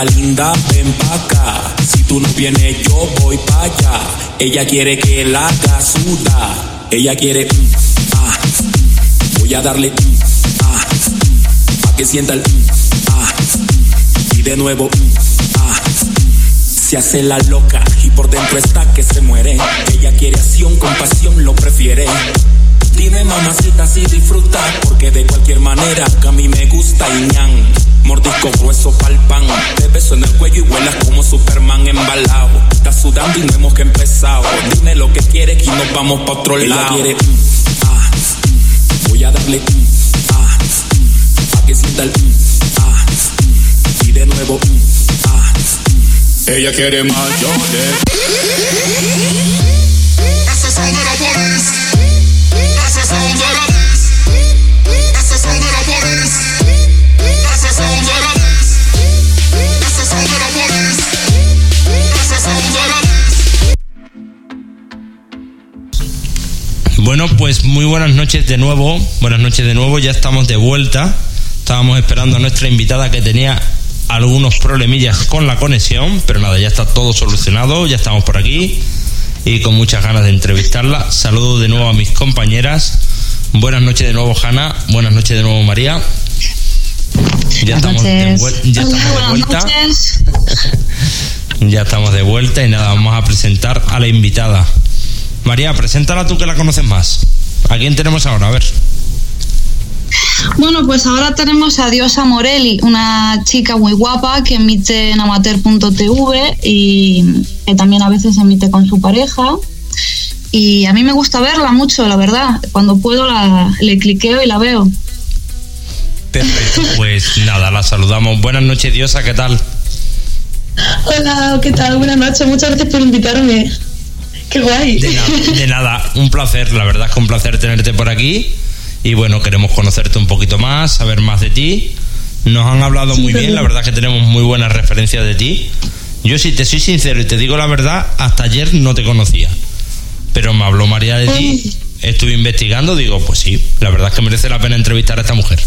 Linda, ven pa'. Si tú no vienes, yo voy pa' allá. Ella quiere que la haga suda. Ella quiere. mm, ah, mm. voy a darle. mm, ah, mm, pa' que sienta el. ah, y de nuevo. ah, se hace la loca y por dentro está que se muere. Ella quiere acción, compasión, lo prefiere. Dime mamacita si disfruta, porque de cualquier manera que a mí me gusta y ñan. Mordisco grueso pa'l pan, te beso en el cuello y vuelas como Superman embalado. Estás sudando y no hemos que empezado. Dime lo que quieres y nos vamos pa' otro lado. Ella quiere, mm, ah, mm. voy a darle, mm, ah, mm. pa' que sienta el, mm, ah, mm. y de nuevo, mm, ah, mm. ella quiere más, yo Bueno, pues muy buenas noches de nuevo. Buenas noches de nuevo, ya estamos de vuelta. Estábamos esperando a nuestra invitada que tenía algunos problemillas con la conexión, pero nada, ya está todo solucionado, ya estamos por aquí y con muchas ganas de entrevistarla. Saludo de nuevo a mis compañeras. Buenas noches de nuevo, Hanna. Buenas noches de nuevo, María. Ya Buenas estamos, de, ya estamos de Buenas vuelta. noches. (laughs) Ya estamos de vuelta y nada, vamos a presentar a la invitada. María, preséntala tú que la conoces más. ¿A quién tenemos ahora? A ver. Bueno, pues ahora tenemos a Diosa Morelli, una chica muy guapa que emite en amateur.tv y que también a veces emite con su pareja. Y a mí me gusta verla mucho, la verdad. Cuando puedo la, le cliqueo y la veo. Perfecto, (laughs) pues nada, la saludamos. Buenas noches, Diosa, ¿qué tal? Hola, ¿qué tal? Buenas noches, muchas gracias por invitarme. Qué guay. De nada, de nada, un placer, la verdad es que un placer tenerte por aquí. Y bueno, queremos conocerte un poquito más, saber más de ti. Nos han hablado muy bien, la verdad es que tenemos muy buenas referencias de ti. Yo, si te soy sincero y te digo la verdad, hasta ayer no te conocía. Pero me habló María de ti, estuve investigando, digo, pues sí, la verdad es que merece la pena entrevistar a esta mujer.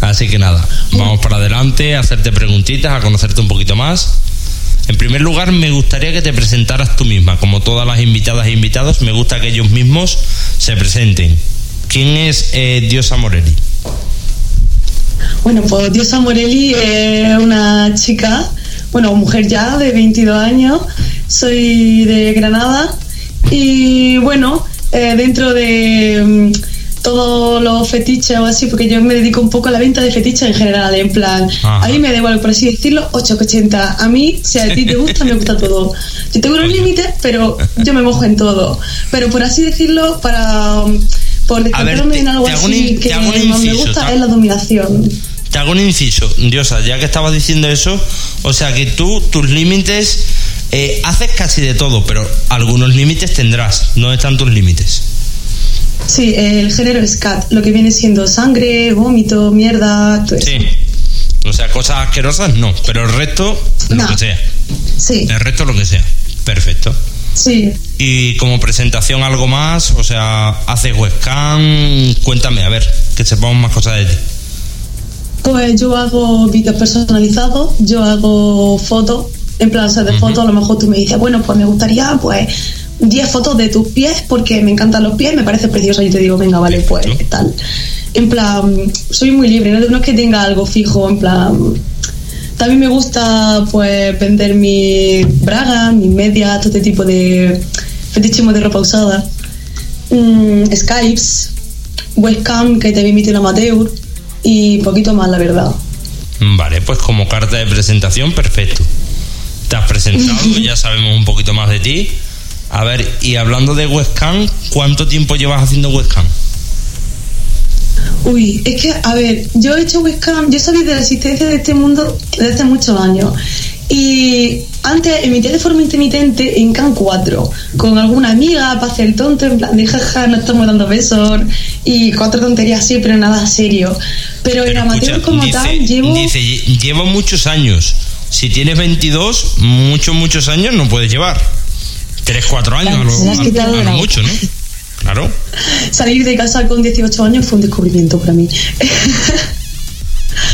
Así que nada, vamos para adelante, a hacerte preguntitas, a conocerte un poquito más. En primer lugar, me gustaría que te presentaras tú misma. Como todas las invitadas e invitados, me gusta que ellos mismos se presenten. ¿Quién es eh, Diosa Morelli? Bueno, pues Diosa Morelli es una chica, bueno, mujer ya de 22 años. Soy de Granada y bueno, eh, dentro de mm, todos los fetiches o así, porque yo me dedico un poco a la venta de fetiches en general, en plan, Ajá. a mí me da igual, por así decirlo, 880. A mí, si a ti te gusta, me gusta todo. Yo tengo unos límites, pero yo me mojo en todo. Pero por así decirlo, para um, por te- en algo así que más me gusta es la dominación. Te hago un inciso, Diosa, ya que estabas diciendo eso, o sea que tú, tus límites, eh, haces casi de todo, pero algunos límites tendrás. ¿Dónde están tus límites? Sí, el género es cat, lo que viene siendo sangre, vómito, mierda, todo eso. Sí. O sea, cosas asquerosas no, pero el resto, lo que sea. Sí, El resto, lo que sea. Perfecto. sí. Y como presentación algo más, o sea, haces webcam, cuéntame, a ver, que sepamos más cosas de ti. Pues yo hago vídeos personalizados, yo hago fotos, en plan, o sea, de fotos, a lo mejor tú me dices, bueno, pues me gustaría, pues, 10 fotos de tus pies, porque me encantan los pies, me parece precioso, y te digo, venga, vale, pues, tal. En plan, soy muy libre, no, no es que tenga algo fijo, en plan... También me gusta, pues, vender mis bragas, mis medias, todo este tipo de fetichismo de ropa usada. Mm, Skypes, webcam que te emite un amateur y poquito más, la verdad. Vale, pues como carta de presentación, perfecto. Te has presentado, (laughs) ya sabemos un poquito más de ti. A ver, y hablando de webcam, ¿cuánto tiempo llevas haciendo webcam? Uy, es que, a ver, yo he hecho webcam, yo sabía de la existencia de este mundo desde hace muchos años. Y antes emitía de forma intermitente en CAN 4, con alguna amiga para hacer el tonto, en plan de jaja, no estamos dando besos, y cuatro tonterías así, pero nada serio. Pero, en amateur como dice, tal, llevo. dice, "Lle- llevo muchos años. si tienes 22, muchos, muchos años no puedes llevar. 3, 4 años, a lo, lo mucho, ¿no? Claro. Salir de casa con 18 años fue un descubrimiento para mí.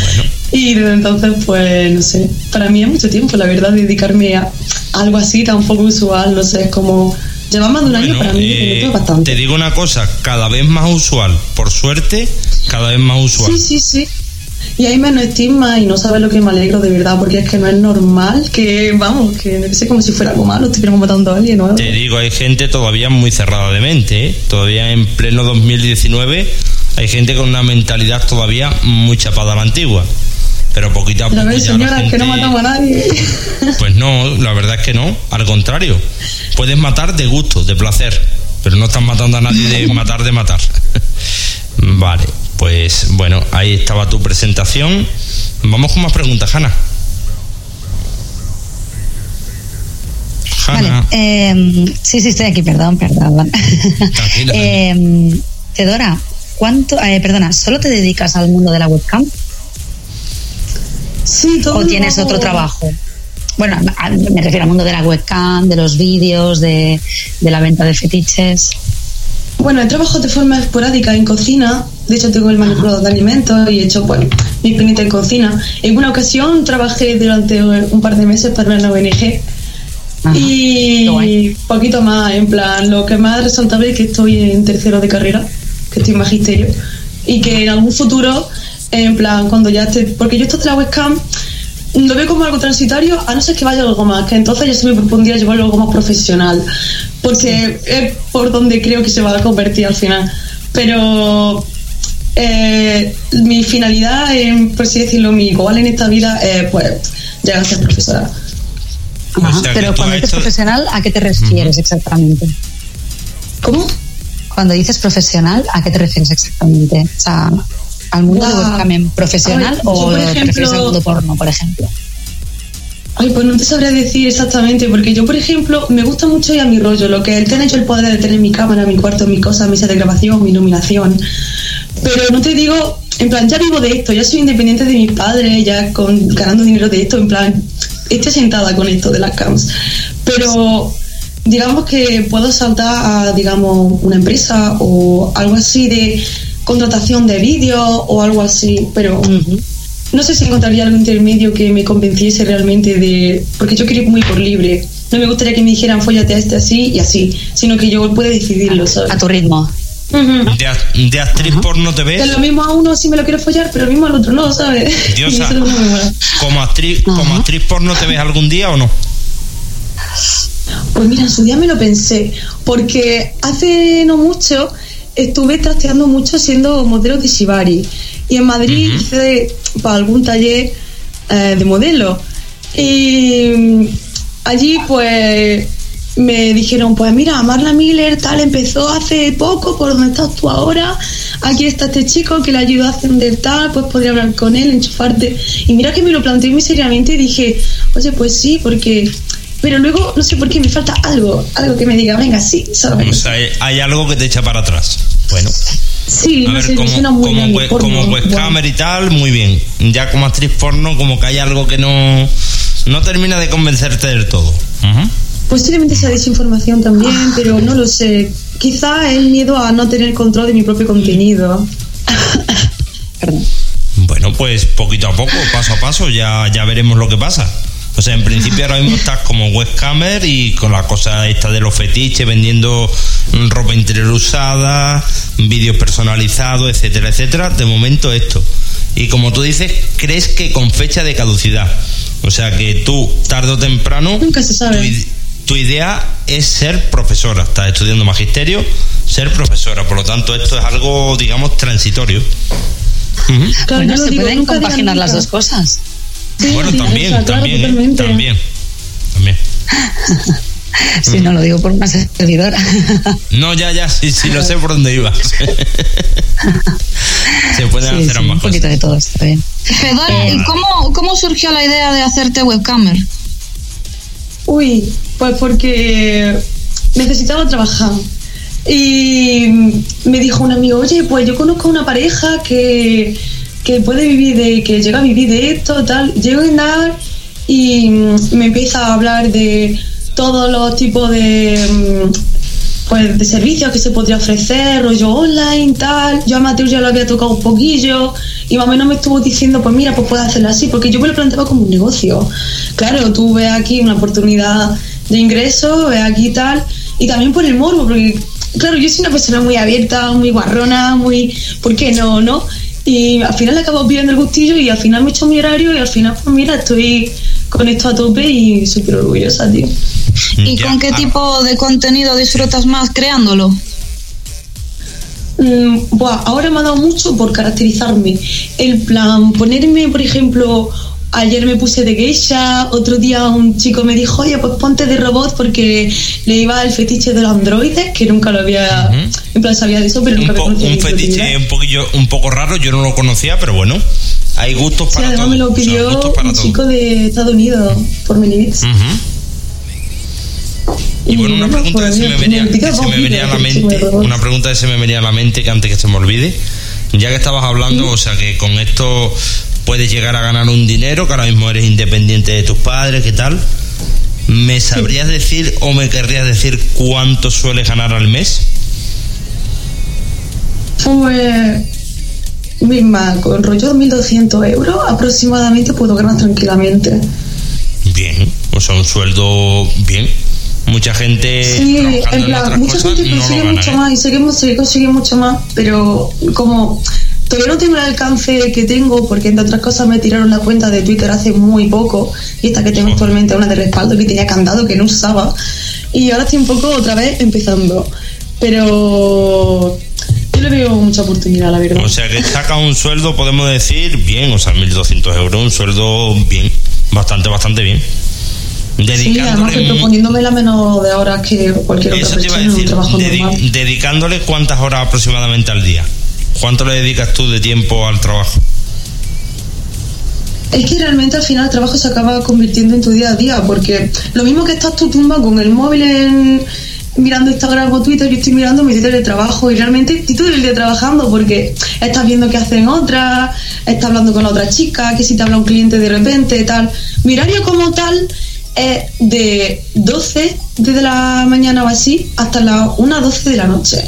Bueno, (laughs) Y desde entonces, pues, no sé, para mí es mucho tiempo, la verdad, dedicarme a algo así tan poco usual, no sé, es como... Llevar más de un año para mí eh, es bastante. te digo una cosa, cada vez más usual, por suerte, cada vez más usual. Sí, sí, sí. Y hay menos estigma y no sabes lo que me alegro de verdad, porque es que no es normal que, vamos, que no sé como si fuera algo malo, estuviéramos matando a alguien o algo. Te digo, hay gente todavía muy cerrada de mente, ¿eh? todavía en pleno 2019 hay gente con una mentalidad todavía muy chapada a la antigua. Pero poquito a poco Pero a ver, ya la que no matamos a nadie. (laughs) Pues no, la verdad es que no, al contrario. Puedes matar de gusto, de placer, pero no estás matando a nadie de (laughs) matar de matar. (laughs) Vale, pues bueno, ahí estaba tu presentación. Vamos con más preguntas, Hanna. Vale, Hanna, eh, sí, sí, estoy aquí, perdón, perdón. (laughs) Tranquila. Eh, Fedora, ¿cuánto, eh, perdona, ¿solo te dedicas al mundo de la webcam Sí, todo o tienes otro trabajo? Bueno, a- me refiero al mundo de la webcam, de los vídeos, de, de la venta de fetiches. Bueno, he trabajado de forma esporádica en cocina. De hecho, tengo el manipulador de alimentos y he hecho, bueno, mi experiencia en cocina. En una ocasión trabajé durante un par de meses para una ONG. Ajá, y poquito más, en plan, lo que más resaltable es que estoy en tercero de carrera, que estoy en magisterio. Y que en algún futuro, en plan, cuando ya esté. Porque yo esto de la webcam lo veo como algo transitorio, a no ser que vaya algo más, que entonces ya se me propondría llevarlo algo más profesional, porque es por donde creo que se va a convertir al final. Pero eh, mi finalidad, en, por así decirlo, mi goal en esta vida es pues llegar a ser profesora. O Ajá, Pero cuando dices profesional, ¿a qué te refieres exactamente? ¿Cómo? Cuando dices profesional, ¿a qué te refieres exactamente? O sea, ¿al mundo webcam en profesional A o por al ejemplo- mundo porno, por ejemplo? Ay, pues no te sabría decir exactamente, porque yo, por ejemplo, me gusta mucho ya mi rollo, lo que el tener yo el poder de tener mi cámara, mi cuarto, mi cosa, mi set de grabación, mi iluminación. Pero no te digo, en plan, ya vivo de esto, ya soy independiente de mis padres, ya con, ganando dinero de esto, en plan, estoy sentada con esto de las cams. Pero digamos que puedo saltar a, digamos, una empresa o algo así de contratación de vídeo o algo así, pero no sé si encontraría algo intermedio que me convenciese realmente de. Porque yo quiero ir muy por libre. No me gustaría que me dijeran follate a este así y así, sino que yo pueda decidirlo, ¿sabes? A tu ritmo. De, act- de actriz porno te ves Que lo mismo a uno si me lo quiero follar, pero lo mismo al otro no, ¿sabes? (laughs) Diosa. Mola. como actriz, como actriz porno te ves algún día o no? Pues mira, en su día me lo pensé, porque hace no mucho estuve trasteando mucho siendo modelo de Shibari. Y en Madrid hice para algún taller eh, de modelo. Y mm, allí pues me dijeron, pues mira, Marla Miller tal empezó hace poco, por donde estás tú ahora, aquí está este chico que le ayudó a ascender tal, pues podría hablar con él, enchufarte. Y mira que me lo planteé muy seriamente y dije, oye, pues sí, porque... Pero luego, no sé por qué, me falta algo, algo que me diga, venga, sí, solo O sea, hay, hay algo que te echa para atrás. Bueno, Sí, a no ver, sé, como, muy como, bien, we- porno, como webcamer y tal, muy bien. Ya como actriz porno, como que hay algo que no, no termina de convencerte del todo. Ujú. Posiblemente sea desinformación también, pero no lo sé. Quizá el miedo a no tener control de mi propio contenido. Perdón. Bueno, pues poquito a poco, paso a paso, ya, ya veremos lo que pasa. O sea, en principio ahora mismo estás como webcamer y con la cosa esta de los fetiches, vendiendo ropa interior usada, vídeos personalizados, etcétera, etcétera. De momento esto. Y como tú dices, crees que con fecha de caducidad. O sea que tú, tarde o temprano, Nunca se sabe. tu, ide- tu idea es ser profesora. Estás estudiando magisterio, ser profesora. Por lo tanto, esto es algo, digamos, transitorio. Ujú. Claro, bueno, lo se digo, pueden compaginar las dos cosas. Sí, bueno, sí, también, claro, también, ¿eh? también, también. (laughs) Si no lo digo por una servidora. (laughs) No, ya, ya, sí, sí, lo sé por dónde ibas. (laughs) Se pueden Sí, hacer sí, ambas un poquito de todo está bien. Fedora, ¿y cómo, cómo surgió la idea de hacerte webcamer? Uy, pues porque necesitaba trabajar. Y me dijo un amigo, oye, pues yo conozco a una pareja que, que puede vivir de, que llega a vivir de esto, tal. Llego a indagar y mm, me empieza a hablar de todos los tipos de mm, pues de servicios que se podría ofrecer, rollo online, tal. Yo a Mateo ya lo había tocado un poquillo y más o menos me estuvo diciendo, pues mira, pues puedes hacerlo así, porque yo me lo planteaba como un negocio. Claro, tú ves aquí una oportunidad de ingreso, ves aquí tal, y también por el morbo, porque claro, yo soy una persona muy abierta, muy guarrona, muy, ¿por qué no, no? Y al final le acabo pidiendo el gustillo y al final me he hecho mi horario y al final, pues mira, estoy con esto a tope y súper orgullosa, tío. ¿Y con qué tipo de contenido disfrutas más creándolo? Mm, buah, ahora me ha dado mucho por caracterizarme. El plan, ponerme, por ejemplo, ayer me puse de geisha, otro día un chico me dijo, oye, pues ponte de robot porque le iba el fetiche de los androides, que nunca lo había, en plan sabía de eso, pero nunca Un, había conocido un fetiche un poquillo, un poco raro, yo no lo conocía, pero bueno, hay gustos Sí, para además todo. me lo o sea, pidió un todo. chico de Estados Unidos por Minibits. Ujú. Y bueno, una pregunta que pues se me venía, a la mente, una pregunta que se me venía a la mente que antes que se me olvide, ya que estabas hablando, o sea que con esto puedes llegar a ganar un dinero, que ahora mismo eres independiente de tus padres, ¿qué tal? ¿Me sabrías decir o me querrías decir cuánto sueles ganar al mes? Pues, misma, con rollo 1.200 euros aproximadamente puedo ganar tranquilamente. Bien, o sea, un sueldo bien. Mucha gente Sí, en plan, mucha gente no consigue gana, mucho ¿eh? más y sé que se consigue mucho más, pero como todavía no tengo el alcance que tengo, porque entre otras cosas me tiraron la cuenta de Twitter hace muy poco, y esta que tengo actualmente es una de respaldo que tenía candado que no usaba, y ahora estoy un poco otra vez empezando, pero yo le veo mucha oportunidad, la verdad. O sea que saca un sueldo, podemos decir, bien, o sea, 1.200 euros, un sueldo bien, bastante, bastante bien. Sí, además que proponiéndome la menos de horas que cualquier otra persona en un trabajo dedi- normal. dedicándole cuántas horas aproximadamente al día. ¿Cuánto le dedicas tú de tiempo al trabajo? Es que realmente al final el trabajo se acaba convirtiendo en tu día a día, porque lo mismo que estás tú tumba con el móvil en- mirando Instagram o Twitter, yo estoy mirando mi Twitter de trabajo y realmente estoy todo el día trabajando porque estás viendo qué hacen otras, estás hablando con la otra chica, que si te habla un cliente de repente, tal. Mi como tal es de 12 desde la mañana o así hasta las 1 12 de la noche.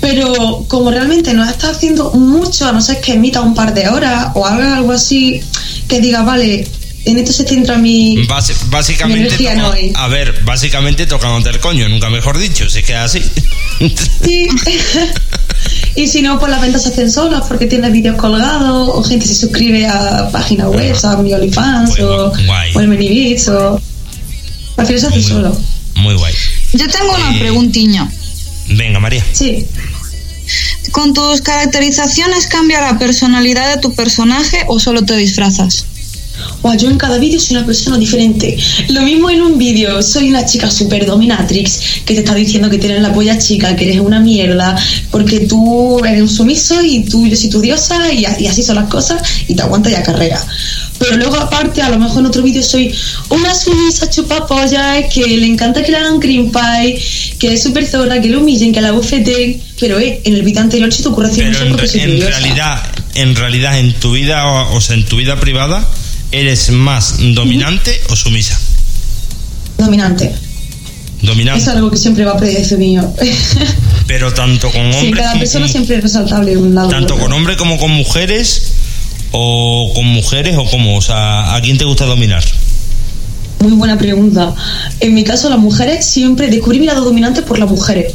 Pero como realmente no estás haciendo mucho, a no ser que emita un par de horas o haga algo así que diga, vale, en esto se centra mi, mi básicamente, energía toca- no hay. a ver, básicamente tocándote el coño, nunca mejor dicho, si es que es así. Sí. (laughs) y si no, pues las ventas se hacen solas porque tienes vídeos colgados o gente se suscribe a páginas web, a mi OnlyFans o, guay. o el Minibits o... Al final se hace solo. Muy guay. Yo tengo una Eh, preguntiña. Venga, María. Sí. ¿Con tus caracterizaciones cambia la personalidad de tu personaje o solo te disfrazas? Buah, yo en cada vídeo soy una persona diferente. Lo mismo en un vídeo, soy una chica super dominatrix que te está diciendo que tienes la polla chica, que eres una mierda, porque tú eres un sumiso y tú yo soy tu diosa y, así son las cosas y te aguanta ya carrera. Pero luego aparte, a lo mejor en otro vídeo soy una sumisa chupapollas que le encanta que le hagan cream pie, que es súper zorra, que le humillen, que la bufeten. Pero eh, en el vídeo anterior se te ocurre hacer Pero en, porque soy en realidad, en realidad, en tu vida, o, o sea, en tu vida privada, ¿eres más dominante o sumisa? Dominante. Dominante. Es algo que siempre va a predecir mío. (laughs) Pero tanto con Sí, hombres cada como persona con- siempre es resaltable un lado. tanto con hombres como con mujeres o con mujeres o como, o sea, ¿a quién te gusta dominar? Muy buena pregunta. En mi caso, las mujeres siempre descubrí mi lado dominante por las mujeres.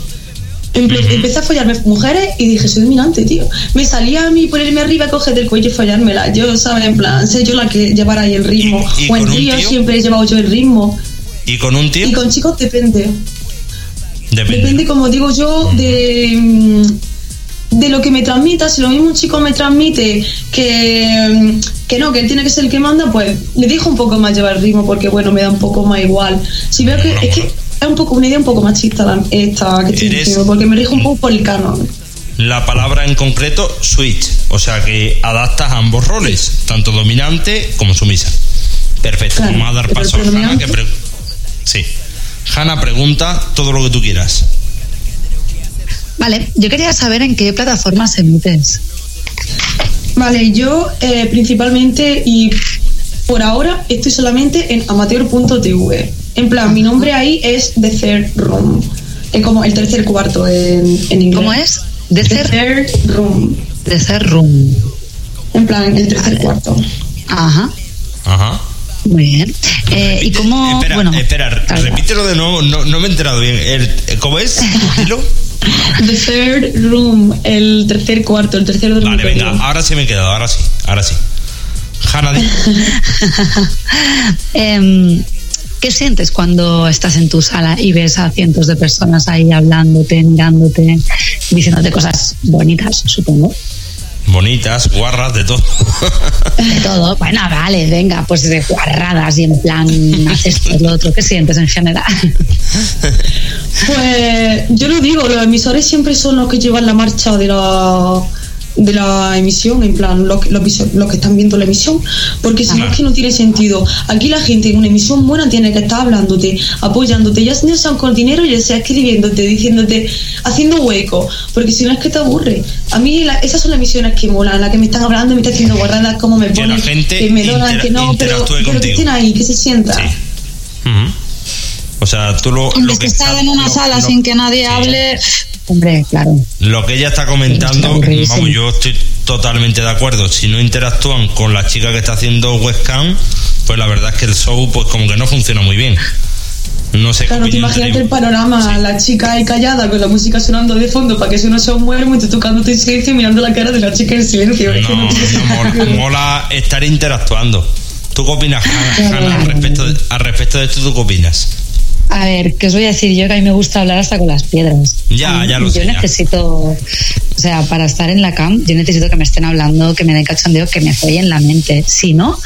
Empe- Empecé a follarme mujeres y dije, soy dominante, tío. Me salía a mí ponerme arriba, coger del cuello y follármela. Yo, ¿sabes? En plan, sé yo la que llevara ahí el ritmo. ¿Y- y o en con un Río tío? siempre he llevado yo el ritmo. ¿Y con un tío? Y con chicos depende. Depende. Depende, como digo yo, de, mm, de lo que me transmita. Si lo mismo un chico me transmite que, mm, que no, que él tiene que ser el que manda, pues le dejo un poco más llevar el ritmo porque, bueno, me da un poco más igual. Si veo que es que es un poco una idea un poco machista la- esta que estoy diciendo, porque me rijo un poco por el canon. La palabra en concreto, switch. O sea que adaptas ambos roles, tanto dominante como sumisa. Perfecto. Claro, Vamos a dar paso a Hanna. Que pre- sí. Hanna pregunta todo lo que tú quieras. Vale, yo quería saber en qué plataformas emites. Vale, yo eh, principalmente y por ahora estoy solamente en amateur.tv. En plan, mi nombre ahí es The Third Room. Es como el tercer cuarto en, en inglés. ¿Cómo es? The The Third- Third Room. The Third Room. En plan, el tercer cuarto. Ajá. Ajá. Muy bien. Eh, ¿Y cómo.? Espera, bueno, espera, repítelo de nuevo, no, no me he enterado bien. El- ¿Cómo es? Dilo. (laughs) The Third Room, el tercer cuarto, el tercer Vale, dormitorio. venga, ahora sí me he quedado, ahora sí, ahora sí. Hanna, di- (laughs) Em, ¿Qué sientes cuando estás en tu sala y ves a cientos de personas ahí hablándote, mirándote, diciéndote cosas bonitas, supongo? bonitas, guarras, de todo. (laughs) De todo. Bueno, vale, venga, pues de guarradas y en plan, haces esto, lo otro. ¿Qué sientes en general? Pues yo lo digo, los emisores siempre son los que llevan la marcha de la de la emisión, en plan, los, que- los, los que están viendo la emisión, porque si no es que no tiene sentido. Aquí la gente en una emisión buena tiene que estar hablándote, apoyándote, ya sea con dinero, ya sea escribiéndote, diciéndote, haciendo hueco, porque si no es que te aburre. A mí la- esas son las emisiones que molan, las que me están hablando, me están haciendo guardadas, cómo me ponen, que me donan, que no, pero, pero que estén ahí, que se sienta. O sea, tú lo, vez que estar está- en una lo- sala lo- sin que nadie hable, Hombre, claro. Lo que ella está comentando, vamos, yo estoy totalmente de acuerdo. Si no interactúan con la chica que está haciendo webcam, pues la verdad es que el show, pues como que no funciona muy bien. No sé qué Claro, te imagínate el panorama, la chica ahí callada con la música sonando de fondo para que eso no se muera y tú tocándote en silencio y mirando la cara de la chica en silencio. Es que No, no no, mola, mola estar interactuando. ¿Tú qué opinas, Hanna? Hanna, al, respecto de, al respecto de esto, ¿tú qué opinas? A ver, ¿qué os voy a decir yo? Que a mí me gusta hablar hasta con las piedras. Ya, mí- ya lo Yo sé, ya. necesito, o sea, para estar en la cam, yo necesito que me estén hablando, que me den cachondeo, que me follen la mente. Si no,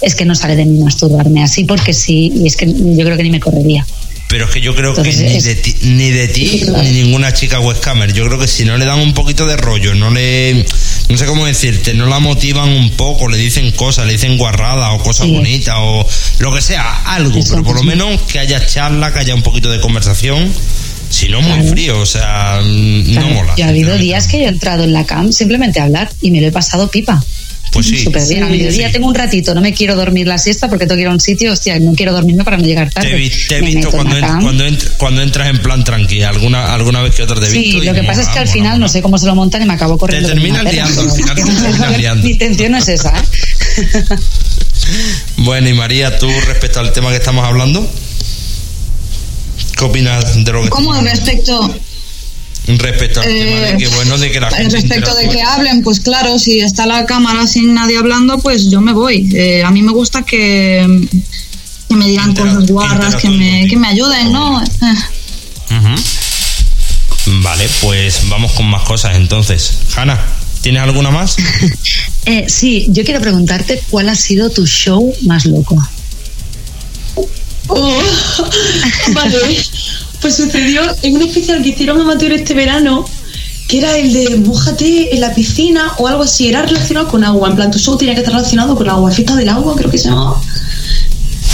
es que no sale de mí masturbarme así porque sí, y es que yo creo que ni me correría. Pero es que yo creo que ni es- de ti, ni de ti ni ninguna chica webcamer. Yo creo que si no le dan un poquito de rollo, no le. No sé cómo decirte, no la motivan un poco, le dicen cosas, le dicen guarradas o cosas Sí. bonitas o lo que sea, algo, pero por lo menos que haya charla, que haya un poquito de conversación. Si no, muy frío, o sea, mm, Claro, no mola. yo ha habido días que yo he entrado en la cam simplemente a hablar y me lo he pasado pipa. Pues sí. Súper bien. A mediodía sí. tengo un ratito, no me quiero dormir la siesta porque tengo que ir a un sitio, hostia, no quiero dormirme para no llegar tarde. Te, vi- te he visto cuando, en- cuando, ent- cuando entras en plan tranquila, alguna, alguna vez que otra te he visto. Sí, lo que pasa es que al mola, final no sé cómo se lo montan y me acabo corriendo. Te terminas liando, al final te terminas (laughs) liando. Mi intención no es esa, ¿eh? (laughs) Bueno, y María, tú respecto al tema que estamos hablando, ¿qué opinas de lo que ¿cómo respecto, respecto al tema de Eh, que bueno de que la gente respecto de que hablen? Pues claro, si está la cámara sin nadie hablando, pues yo me voy. Eh, a mí me gusta que, que me digan Intera- cosas guarras, que me, que me ayuden, ¿no? Vale, pues vamos con más cosas entonces. Hanna, ¿tienes alguna más? (laughs) Eh, Sí, yo quiero preguntarte cuál ha sido tu show más loco. (laughs) Oh, vale, pues sucedió en un especial que hicieron amateur este verano, que era el de mojate en la piscina o algo así, era relacionado con agua, en plan tu show tenía que estar relacionado con agua, fiesta del agua creo que se llamaba.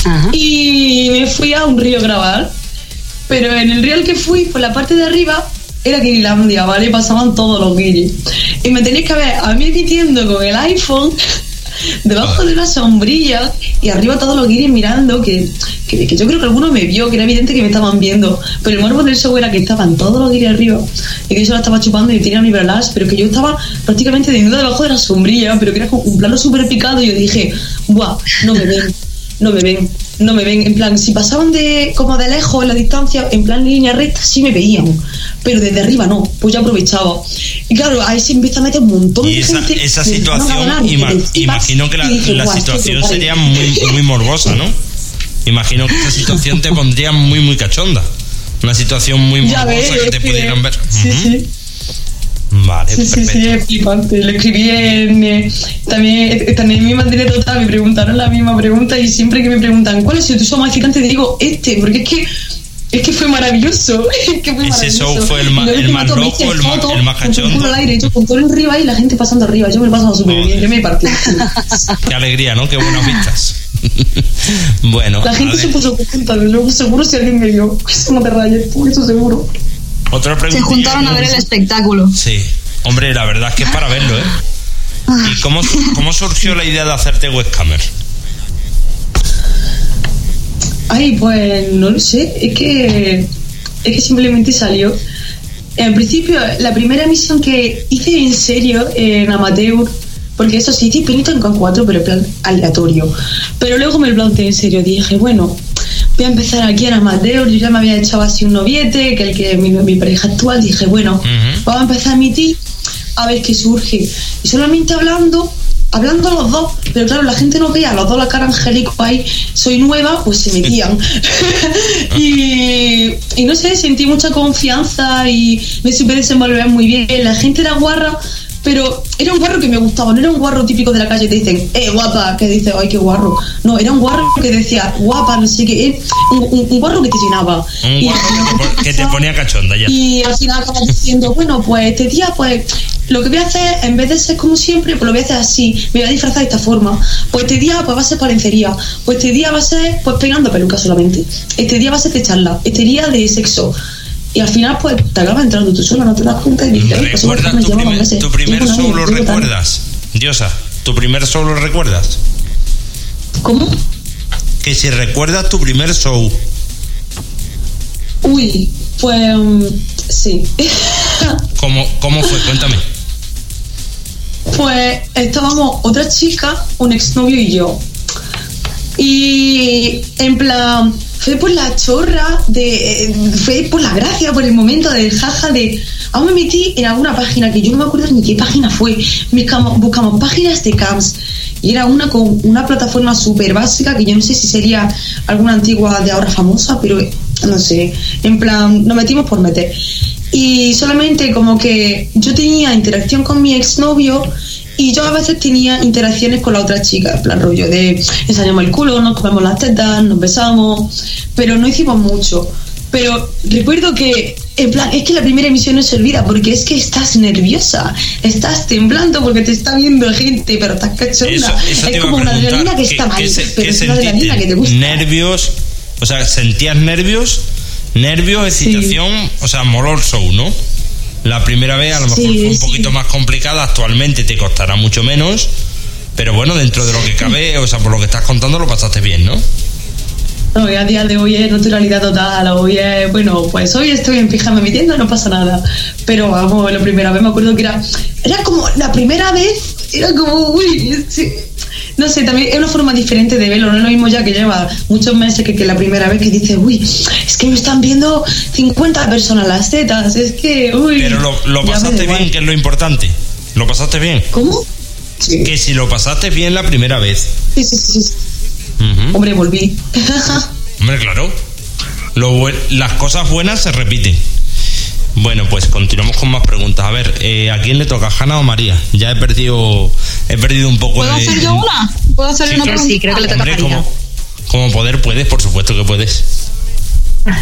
Ajá. Y me fui a un río a grabar, pero en el río al que fui, por la parte de arriba, era Guirilandia, ¿vale? Pasaban todos los guiris. Y me tenéis que ver a mí emitiendo con el iPhone (laughs) debajo de una sombrilla y arriba todos los guiris mirando, que, que, que yo creo que alguno me vio, que era evidente que me estaban viendo. Pero el morbo del show era que estaban todos los guiris arriba y que yo la estaba chupando y tenía mi bralas, pero que yo estaba prácticamente desnuda debajo de la sombrilla, pero que era un plano súper picado y yo dije, ¡buah! No me ven no me ven, no me ven. En plan, si pasaban de como de lejos en la distancia, en plan línea recta, sí me veían, pero desde arriba no, pues yo aprovechaba. Y claro, ahí se empieza a meter un montón Y de esa, gente. esa situación, hablar, ima- que imagino que la, dije, la "Buah, esto es situación brutal". sería muy, muy morbosa, ¿no? Imagino que esta situación te pondría muy, muy cachonda. Una situación muy morbosa que te que- pudieran ver. Sí, Ujú. sí. Vale, Sí, sí, perfecto. sí, es flipante. Lo escribí en. eh, también, eh, también en mi manera total me preguntaron la misma pregunta y siempre que me preguntan cuál ha sido tu show más excitante, digo este, porque es que. Es que fue maravilloso. (laughs) Es que fue Ese maravilloso. show fue el luego el más loco, el más- fotos el más con cachondo. al aire, yo con todo el arriba y la gente pasando arriba. Yo me lo he pasado súper bien. Yo me partí. Qué alegría, ¿no? Qué buenas vistas. (laughs) bueno, La gente se puso contenta. Luego seguro si alguien me vio. Eso no te rayes, tú, eso seguro. otra pregunta. se juntaron a ver el espectáculo. Sí, hombre, la verdad es que es para verlo, ¿eh? ¿Y cómo, cómo surgió la idea de hacerte webcamer? Ay, pues no lo sé, es que, es que simplemente salió. Al principio, la primera emisión que hice en serio, en amateur, porque eso sí, hice pinito en con 4, pero plan aleatorio. Pero luego me lo planteé en serio, dije, bueno, voy a empezar aquí en amateur, yo ya me había echado así un noviete, que el que mi, mi pareja actual, dije, bueno, vamos a empezar a emitir a ver qué surge. Y solamente hablando, hablando los dos, pero claro, la gente no veía, los dos la cara angélico ahí, soy nueva, pues se metían. (laughs) y, y no sé, sentí mucha confianza y me supe desenvolver muy bien. La gente era guarra, pero era un guarro que me gustaba, no era un guarro típico de la calle que te dicen, eh, guapa, que dice, ay, qué guarro. No, era un guarro que decía, guapa, no sé qué, eh, un, un- un guarro que te llenaba. Un Y- guarro que te pon- que te ponía cachonda ya. y al final acabas diciendo, bueno, pues este día, pues lo que voy a hacer, en vez de ser como siempre, pues lo voy a hacer así, me voy a disfrazar de esta forma. Pues este día, pues va a ser palencería. Pues este día va a ser, pues pegando pelucas solamente. Este día va a ser de charla. Este día de sexo. Y al final, pues te acabas entrando tú sola, no te das cuenta y dices, "Ay, pues ¿Recuerdas me tu primer, meses". tu primer show lo tal. recuerdas? Diosa, ¿tu primer show lo recuerdas? ¿Cómo? Que si recuerdas tu primer show. Uy, pues mm, sí. (laughs) ¿Cómo, cómo fue? Cuéntame. Pues estábamos otra chica, un exnovio y yo. Y en plan, fue por la chorra, de, eh, fue por la gracia, por el momento del jaja de... Aún me metí en alguna página que yo no me acuerdo ni qué página fue. Buscamos, páginas de camps y era una con una plataforma súper básica que yo no sé si sería alguna antigua de ahora famosa, pero no sé. En plan, nos metimos por meter. Y solamente como que yo tenía interacción con mi exnovio y yo a veces tenía interacciones con la otra chica, en plan rollo de ensañamos el culo, nos comemos las tetas, nos besamos, pero no hicimos mucho. Pero recuerdo que, en plan, es que la primera emisión no se olvida porque es que estás nerviosa, estás temblando porque te está viendo gente, pero estás cachonda. Eso, eso te es como una adrenalina que ¿Qué- está mal, se- pero es una adrenalina que te gusta. Nervios, o sea, sentías nervios, nervios, excitación, o sea, moló el show, ¿no? La primera vez a lo mejor Sí, fue un sí. poquito más complicada, actualmente te costará mucho menos, pero bueno, dentro de lo que cabe, o sea, por lo que estás contando lo pasaste bien, ¿no? No, a día de hoy es naturalidad total, hoy es, bueno, pues hoy estoy en pijama en mi tienda, no pasa nada. Pero vamos, la primera vez me acuerdo que era, era como, la primera vez, era como, uy, sí. No sé, también es una forma diferente de verlo, no es lo mismo ya que lleva muchos meses que, que la primera vez que dices, uy, es que me están viendo 50 personas las tetas, es que, uy. Pero lo, lo pasaste bien, que es lo importante. ¿Lo pasaste bien? ¿Cómo? Sí. Que si lo pasaste bien la primera vez. Sí, sí, sí, sí. Ujú. Hombre, volví. (laughs) Hombre, claro. Lo las cosas buenas se repiten. Bueno, pues continuamos con más preguntas. A ver, eh, ¿a quién le toca, Hanna o María? Ya he perdido, he perdido un poco ¿Puedo de. hacer yo una? ¿Puedo hacer Sí, una pregunta? Sí, creo que le toca a Hombre, María. como, como poder puedes, por supuesto que puedes.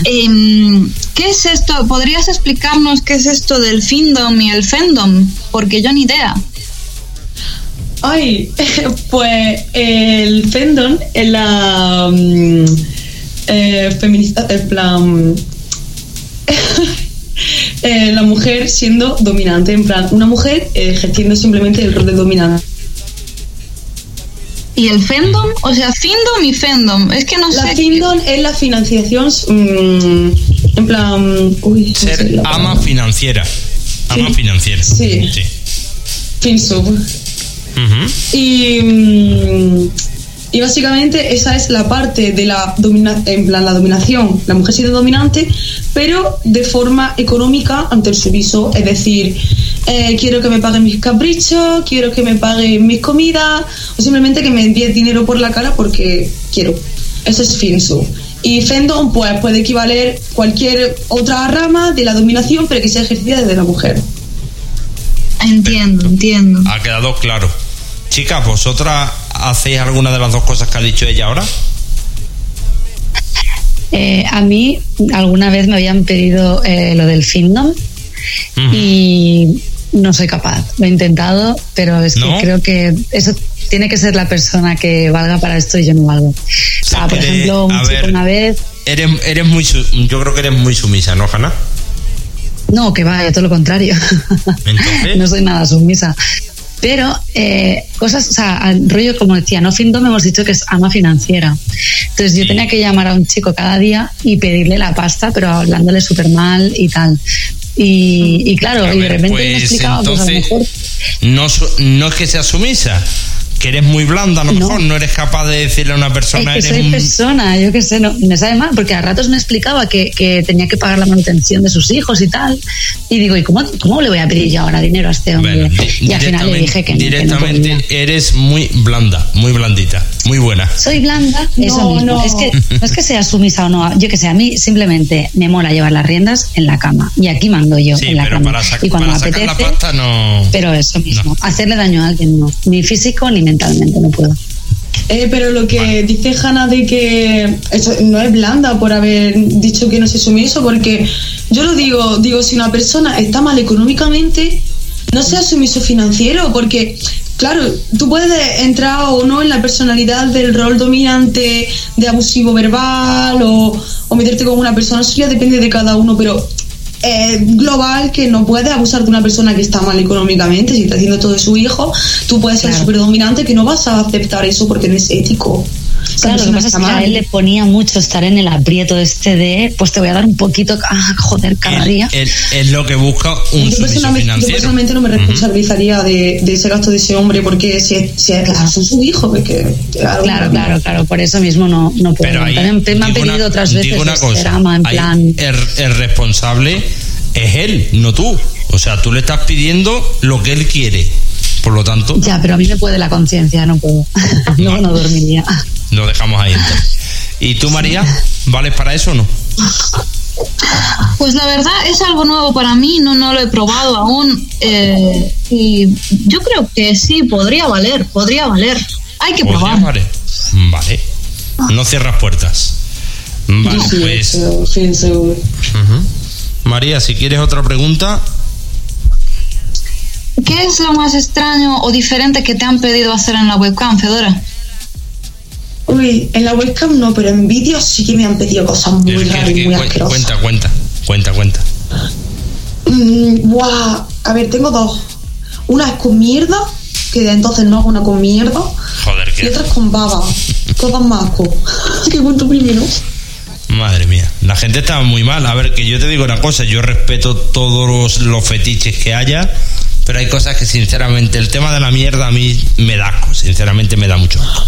Em, ¿Qué es esto? ¿Podrías explicarnos qué es esto del findom y el fandom? Porque yo ni idea. Ay, (laughs) pues el fandom es la mm, eh, feminista, en plan (laughs) (laughs) eh, la mujer siendo dominante, en plan una mujer eh, ejerciendo simplemente el rol de dominante. ¿Y el fandom? O sea, findom y fandom. Es que no La sé. fandom es la financiación, mm, en plan, uy, no sé Ser la ama financiera. Ama Sí. financiera. Sí. sí. Y, mm, y básicamente esa es la parte de la domina en plan la dominación, la mujer siendo dominante, pero de forma económica ante el sumiso, es decir, eh, quiero que me paguen mis caprichos, quiero que me paguen mis comidas, o simplemente que me envíe dinero por la cara porque quiero. Eso es finso. Y fandom pues puede equivaler cualquier otra rama de la dominación, pero que sea ejercida desde la mujer. Entiendo, entiendo. Ha quedado claro. Chicas, ¿vosotras hacéis alguna de las dos cosas que ha dicho ella ahora? Eh, a mí alguna vez me habían pedido eh, lo del fandom y no soy capaz. Lo he intentado, pero es que creo que eso tiene que ser la persona que valga para esto y yo no valgo. O sea, por que, ejemplo, un a chico ver, una vez, Eres, eres muy, yo creo que eres muy sumisa, ¿no, Hanna? no, que vaya, todo lo contrario. Entonces, (laughs) no soy nada sumisa. Pero eh, cosas, o sea, al rollo, como decía, no Findom hemos dicho que es ama financiera. Entonces yo tenía que llamar a un chico cada día y pedirle la pasta, pero hablándole súper mal y tal. Y, y claro, y de repente me pues, explicaba, pues a lo entonces, mejor No, no es que seas sumisa, que eres muy blanda, a lo No. mejor no eres capaz de decirle a una Es persona, que eres soy un- persona, yo qué sé, no, me sabe mal, porque a ratos me explicaba que, que tenía que pagar la manutención de sus hijos y tal. Y digo, ¿y cómo, cómo le voy a pedir yo ahora dinero a este hombre? Bueno, y al final le dije que no, que no directamente eres muy blanda, muy blandita, muy buena. Soy blanda, No, eso mismo. no. Es que no es que sea sumisa o no. Yo que sé, a mí simplemente me mola llevar las riendas en la cama. Y aquí mando yo Sí, en la pero cama. para, y cuando para me sacar la apetece, pasta no. pero eso mismo. No. Hacerle daño a alguien no. Ni físico ni mentalmente no puedo. Eh, pero lo que dice Hanna de que eso no es blanda por haber dicho que no se sumiso, porque yo lo digo, digo, si una persona está mal económicamente, no sea sumiso financiero, porque claro, tú puedes entrar o no en la personalidad del rol dominante de abusivo verbal o, o meterte con una persona, eso ya depende de cada uno, pero eh, global que no puedes abusar de una persona que está mal económicamente, si está haciendo todo de su hijo, tú puedes ser Claro. súper dominante que no vas a aceptar eso porque no es ético. Claro, lo que pasa es que a él le ponía mucho estar en el aprieto este de, pues te voy a dar un poquito, ah, joder, cada día. Es, lo que busca un yo, personalmente, yo personalmente no me responsabilizaría de, de ese gasto de ese hombre porque si, si es Claro. son su hijo, porque Claro, claro, claro, por eso mismo no, no puedo. Pero ahí, También me han pedido una- otras veces una de cosa, ama, en ahí plan, el, el responsable es él, no tú. O sea, tú le estás pidiendo lo que él quiere. Por lo tanto, ya, pero a mí me puede la conciencia, no puedo. (laughs) Luego no dormiría. Lo dejamos ahí entonces. ¿Y tú, María, vales para eso o no? Pues la verdad es algo nuevo para mí, no, no lo he probado aún. eh, y yo creo que sí, podría valer, podría valer. Hay que ¿Podría probar. valer? Vale. No cierras puertas. Vale, Sí, pues. sí. María, si quieres otra pregunta, ¿Qué es lo más extraño o diferente que te han pedido hacer en la webcam, Fedora? Uy, en la webcam no, pero en vídeos sí que me han pedido cosas muy que- raras y que muy asquerosas. cuenta, cuenta, cuenta, cuenta. Mm, buah, a ver, tengo dos. Una es con mierda, que de entonces no hago una con mierda, Joder, y que. otra es con baba. Todas más asco. (laughs) ¿Qué cuento primero? Madre mía, la gente está muy mal. A ver, que yo te digo una cosa, yo respeto todos los, los fetiches que haya, pero hay cosas que sinceramente el tema de la mierda a mí me da asco, sinceramente me da mucho. asco.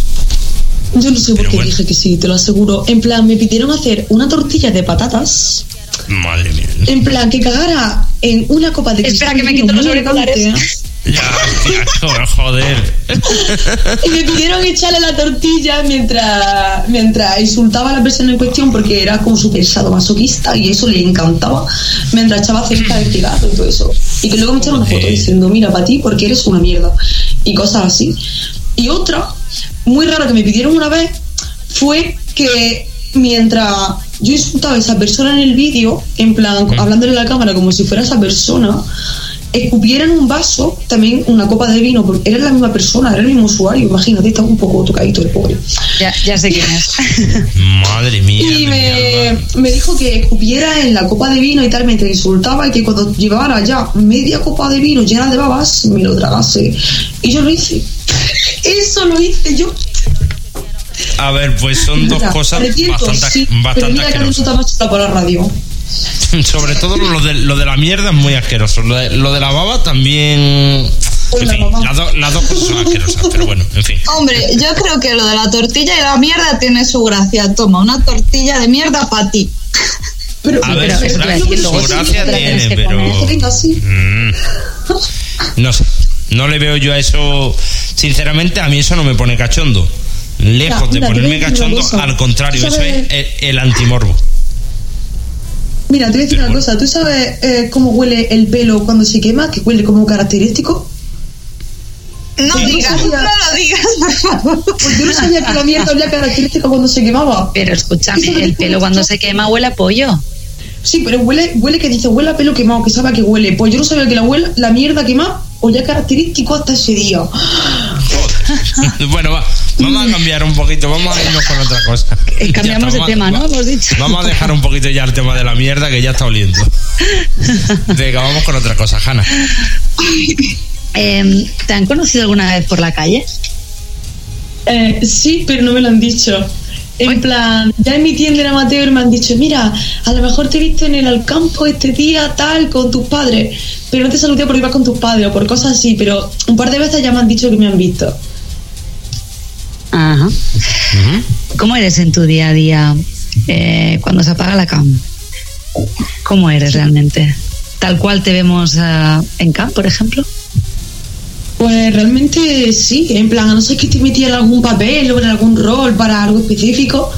Yo no sé por qué bueno. dije que sí, te lo aseguro. En plan, me pidieron hacer una tortilla de patatas. Madre mía. En plan, que cagara en una copa de Espera, que me quito los auriculares. Ya, ya, joder. (laughs) Y me pidieron echarle la tortilla mientras, mientras insultaba a la persona en cuestión porque era como súper sadomasoquista y eso le encantaba. Mientras echaba cerca del cigarro y todo eso. Y que luego me echaron una foto diciendo, mira, para ti porque eres una mierda. Y cosas así. Y otra, muy rara que me pidieron una vez, fue que mientras yo insultaba a esa persona en el vídeo, en plan, Mm. hablándole a la cámara como si fuera esa persona, escupiera en un vaso también una copa de vino, porque era la misma persona, era el mismo usuario, imagínate, estaba un poco tocadito el pobre. Ya, ya sé quién es. (laughs) Madre mía. Y me, me dijo que escupiera en la copa de vino y tal, mientras insultaba, y que cuando llevara ya media copa de vino llena de babas, me lo tragase. Y yo lo hice. Eso lo hice yo. A ver, pues son dos Mira, cosas bastante, sí, bastante mira que asquerosas. anécdota más chula para la radio. Sobre todo lo de, lo de la mierda es muy asqueroso. Lo de, lo de la baba también. En fin, las, do- las dos cosas son asquerosas, pero bueno, en fin. Hombre, yo creo que lo de la tortilla y la mierda tiene su gracia. Toma, una tortilla de mierda para ti. Pero, A ver, pero su gracia, su gracia tiene, pero. Mm. No sé. No le veo yo a eso. Sinceramente, a mí eso no me pone cachondo. Lejos Ya, de ponerme cachondo, cosa. al contrario, eso es el, el antimorbo. Mira, te voy a decir Pero una bueno. cosa. ¿Tú sabes eh, cómo huele el pelo cuando se quema? Que huele como característico. No digas, no lo digas, por favor. Pues yo no sabía que la mierda olía característica cuando se quemaba. Pero escúchame, el pelo cuando se quema huele a pollo. Sí, pero huele, huele que dice, huele a pelo quemado, que sabe a que huele. Pues yo no sabía que la, huele, la mierda quemada olía característico hasta ese día. (laughs) bueno, va, vamos a cambiar un poquito, vamos a irnos con otra cosa. Eh, cambiamos de tema, ¿no? va- Hemos dicho. Vamos a dejar un poquito ya el tema de la mierda que ya está oliendo. (laughs) Venga, vamos con otra cosa, Hanna. (laughs) Em, ¿Te han conocido alguna vez por la calle? Eh, sí, pero no me lo han dicho. En plan, ya en mi tienda en amateur me han dicho, mira, a lo mejor te viste en el al campo este día tal con tus padres, pero no te saludé porque ibas con tus padres o por cosas así, pero un par de veces ya me han dicho que me han visto. Ajá. ¿Cómo eres en tu día a día eh, cuando se apaga la cam? ¿Cómo eres realmente? ¿Tal cual te vemos ah, en cam, por ejemplo? Pues realmente sí, en plan, a no ser que te metí en algún papel o en algún rol para algo específico,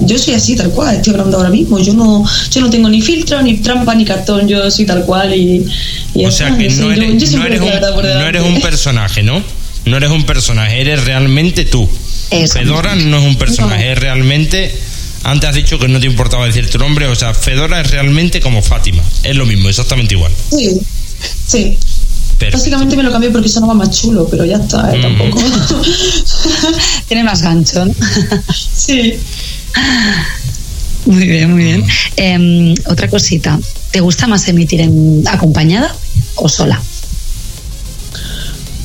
yo soy así tal cual, estoy hablando ahora mismo. Yo no, yo no tengo ni filtro, ni trampa, ni cartón, yo soy tal cual y, O sea está, que no eres, yo no eres un, no delante. eres un personaje, ¿no? No eres un personaje, eres realmente tú. Eso Fedora no es un personaje, es realmente. Antes has dicho que no te importaba decir tu nombre, o sea, Fedora es realmente como Fátima. Es lo mismo, exactamente igual. Sí, sí. Básicamente me lo cambié porque sonaba más chulo, pero ya está, ¿eh? Mm. tampoco. (laughs) Tiene más gancho, ¿no? (laughs) sí. Muy bien, muy bien. Em, otra cosita, ¿te gusta más emitir en acompañada o sola?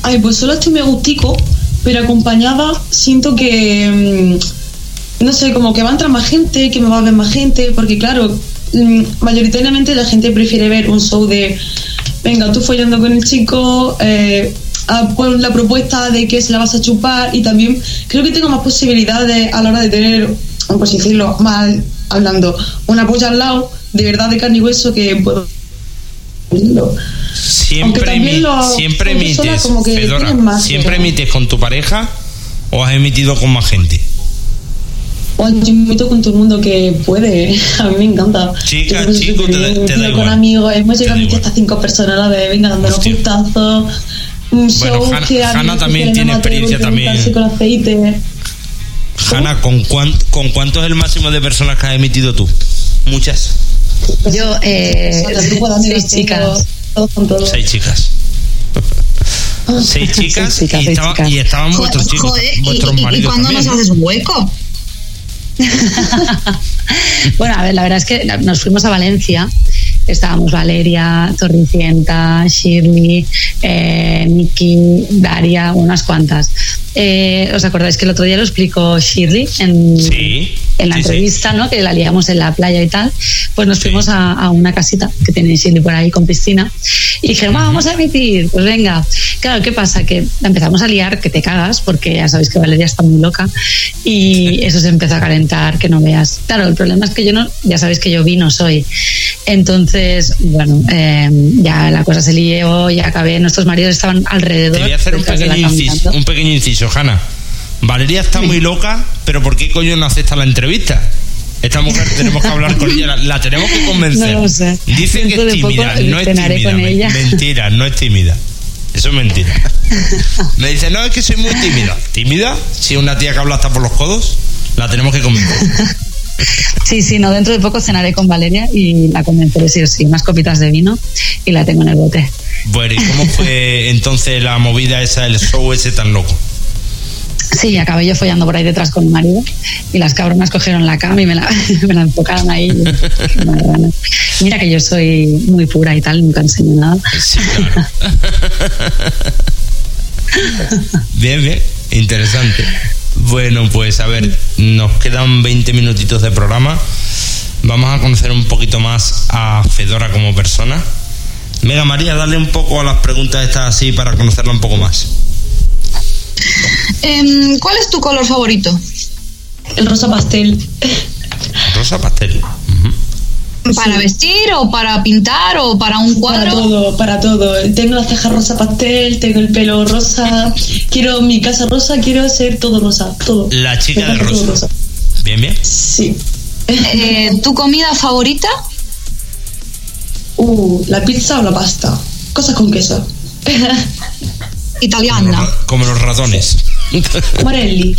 Ay, pues solo estoy me gustico, pero acompañada siento que. mm, no sé, como que va a entrar más gente, que me va a ver más gente, porque claro, mm, mayoritariamente la gente prefiere ver un show de. Venga, tú follando con el chico, eh, a- pon la propuesta de que se la vas a chupar y también creo que tengo más posibilidades a la hora de tener, pues decirlo mal hablando, una polla al lado, de verdad de carne y hueso que puedo. Siempre, también emi- lo- siempre emites, como que Fedora, tienen más, ¿siempre pero- emites con tu pareja o has emitido con más gente? Pues yo invito con todo el mundo que puede. (laughs) A mí me encanta. Chica, chico, te da- te da igual. Con amigos, hemos llegado hasta cinco personas a la vez, venga, dando los Hostia. putazos. Un show Hanna- que Hanna también tiene experiencia también. untarse con aceite. Hanna, ¿con, cuán- ¿con cuánto es el máximo de personas que has emitido tú? Muchas. Yo, eh, seis chicas. Todos. Seis chicas. Seis chicas, Seis chicas, y, seis estaba- chicas. y estaban Joder, vuestros chicos, joder, ¿y, vuestros y- y cuándo también. nos haces hueco? (laughs) bueno, a ver, la verdad es que nos fuimos a Valencia. Estábamos Valeria, Torricienta, Shirley, eh, Nikki, Daria, unas cuantas. Eh, ¿Os acordáis que el otro día lo explicó Shirley en, Sí, en la sí, sí. entrevista, ¿no? Que la liamos en la playa y tal. Pues nos fuimos a, a una casita que tiene Shirley por ahí con piscina. Y dije, "Va, vamos a emitir, pues venga. Claro, ¿qué pasa? Que la empezamos a liar, que te cagas, porque ya sabéis que Valeria está muy loca. Y (laughs) eso se empezó a calentar, que no veas. Claro, el problema es que yo no, ya sabéis que yo vino soy. Entonces, bueno, eh, ya la cosa se lió, ya acabé. Nuestros maridos estaban alrededor. Te voy a hacer pequeño, inciso, un pequeño inciso, Hanna. Valeria está muy loca, pero ¿por qué coño no acepta la entrevista? Esta mujer (laughs) tenemos que hablar con ella, la, la tenemos que convencer. No lo sé. Dice que es tímida, no es tímida. Mentira, no es tímida. Eso es mentira. (laughs) Me dice, no, es que soy muy tímida. ¿Tímida? Si es una tía que habla hasta por los codos, la tenemos que convencer. (laughs) Sí, sí, no, dentro de poco cenaré con Valeria y la convenceré sí o sí, unas copitas de vino y la tengo en el bote. Bueno, ¿y cómo fue entonces la movida esa, el show ese tan loco? Sí, acabé yo follando por ahí detrás con mi marido y las cabronas cogieron la cama y me la, (laughs) me la enfocaron ahí. (laughs) Mira que yo soy muy pura y tal, nunca enseño nada. Sí, claro. (laughs) bien, bien, interesante. Bueno, pues a ver, nos quedan 20 minutitos de programa. Vamos a conocer un poquito más a Fedora como persona. Venga, María, dale un poco a las preguntas estas así para conocerla un poco más. Em, ¿Cuál es tu color favorito? El rosa pastel. Rosa pastel. ¿Para vestir o para pintar o para un Para cuadro? todo, para todo. Tengo las cejas rosa pastel, tengo el pelo rosa, quiero mi casa rosa, quiero ser todo rosa, todo. La chica Me de encanta todo rosa. Bien, bien. Sí. Eh, ¿Tu comida favorita? Uh, la pizza o la pasta. Cosas con queso. Como los, Italiana. ra- como los ratones. Morelli.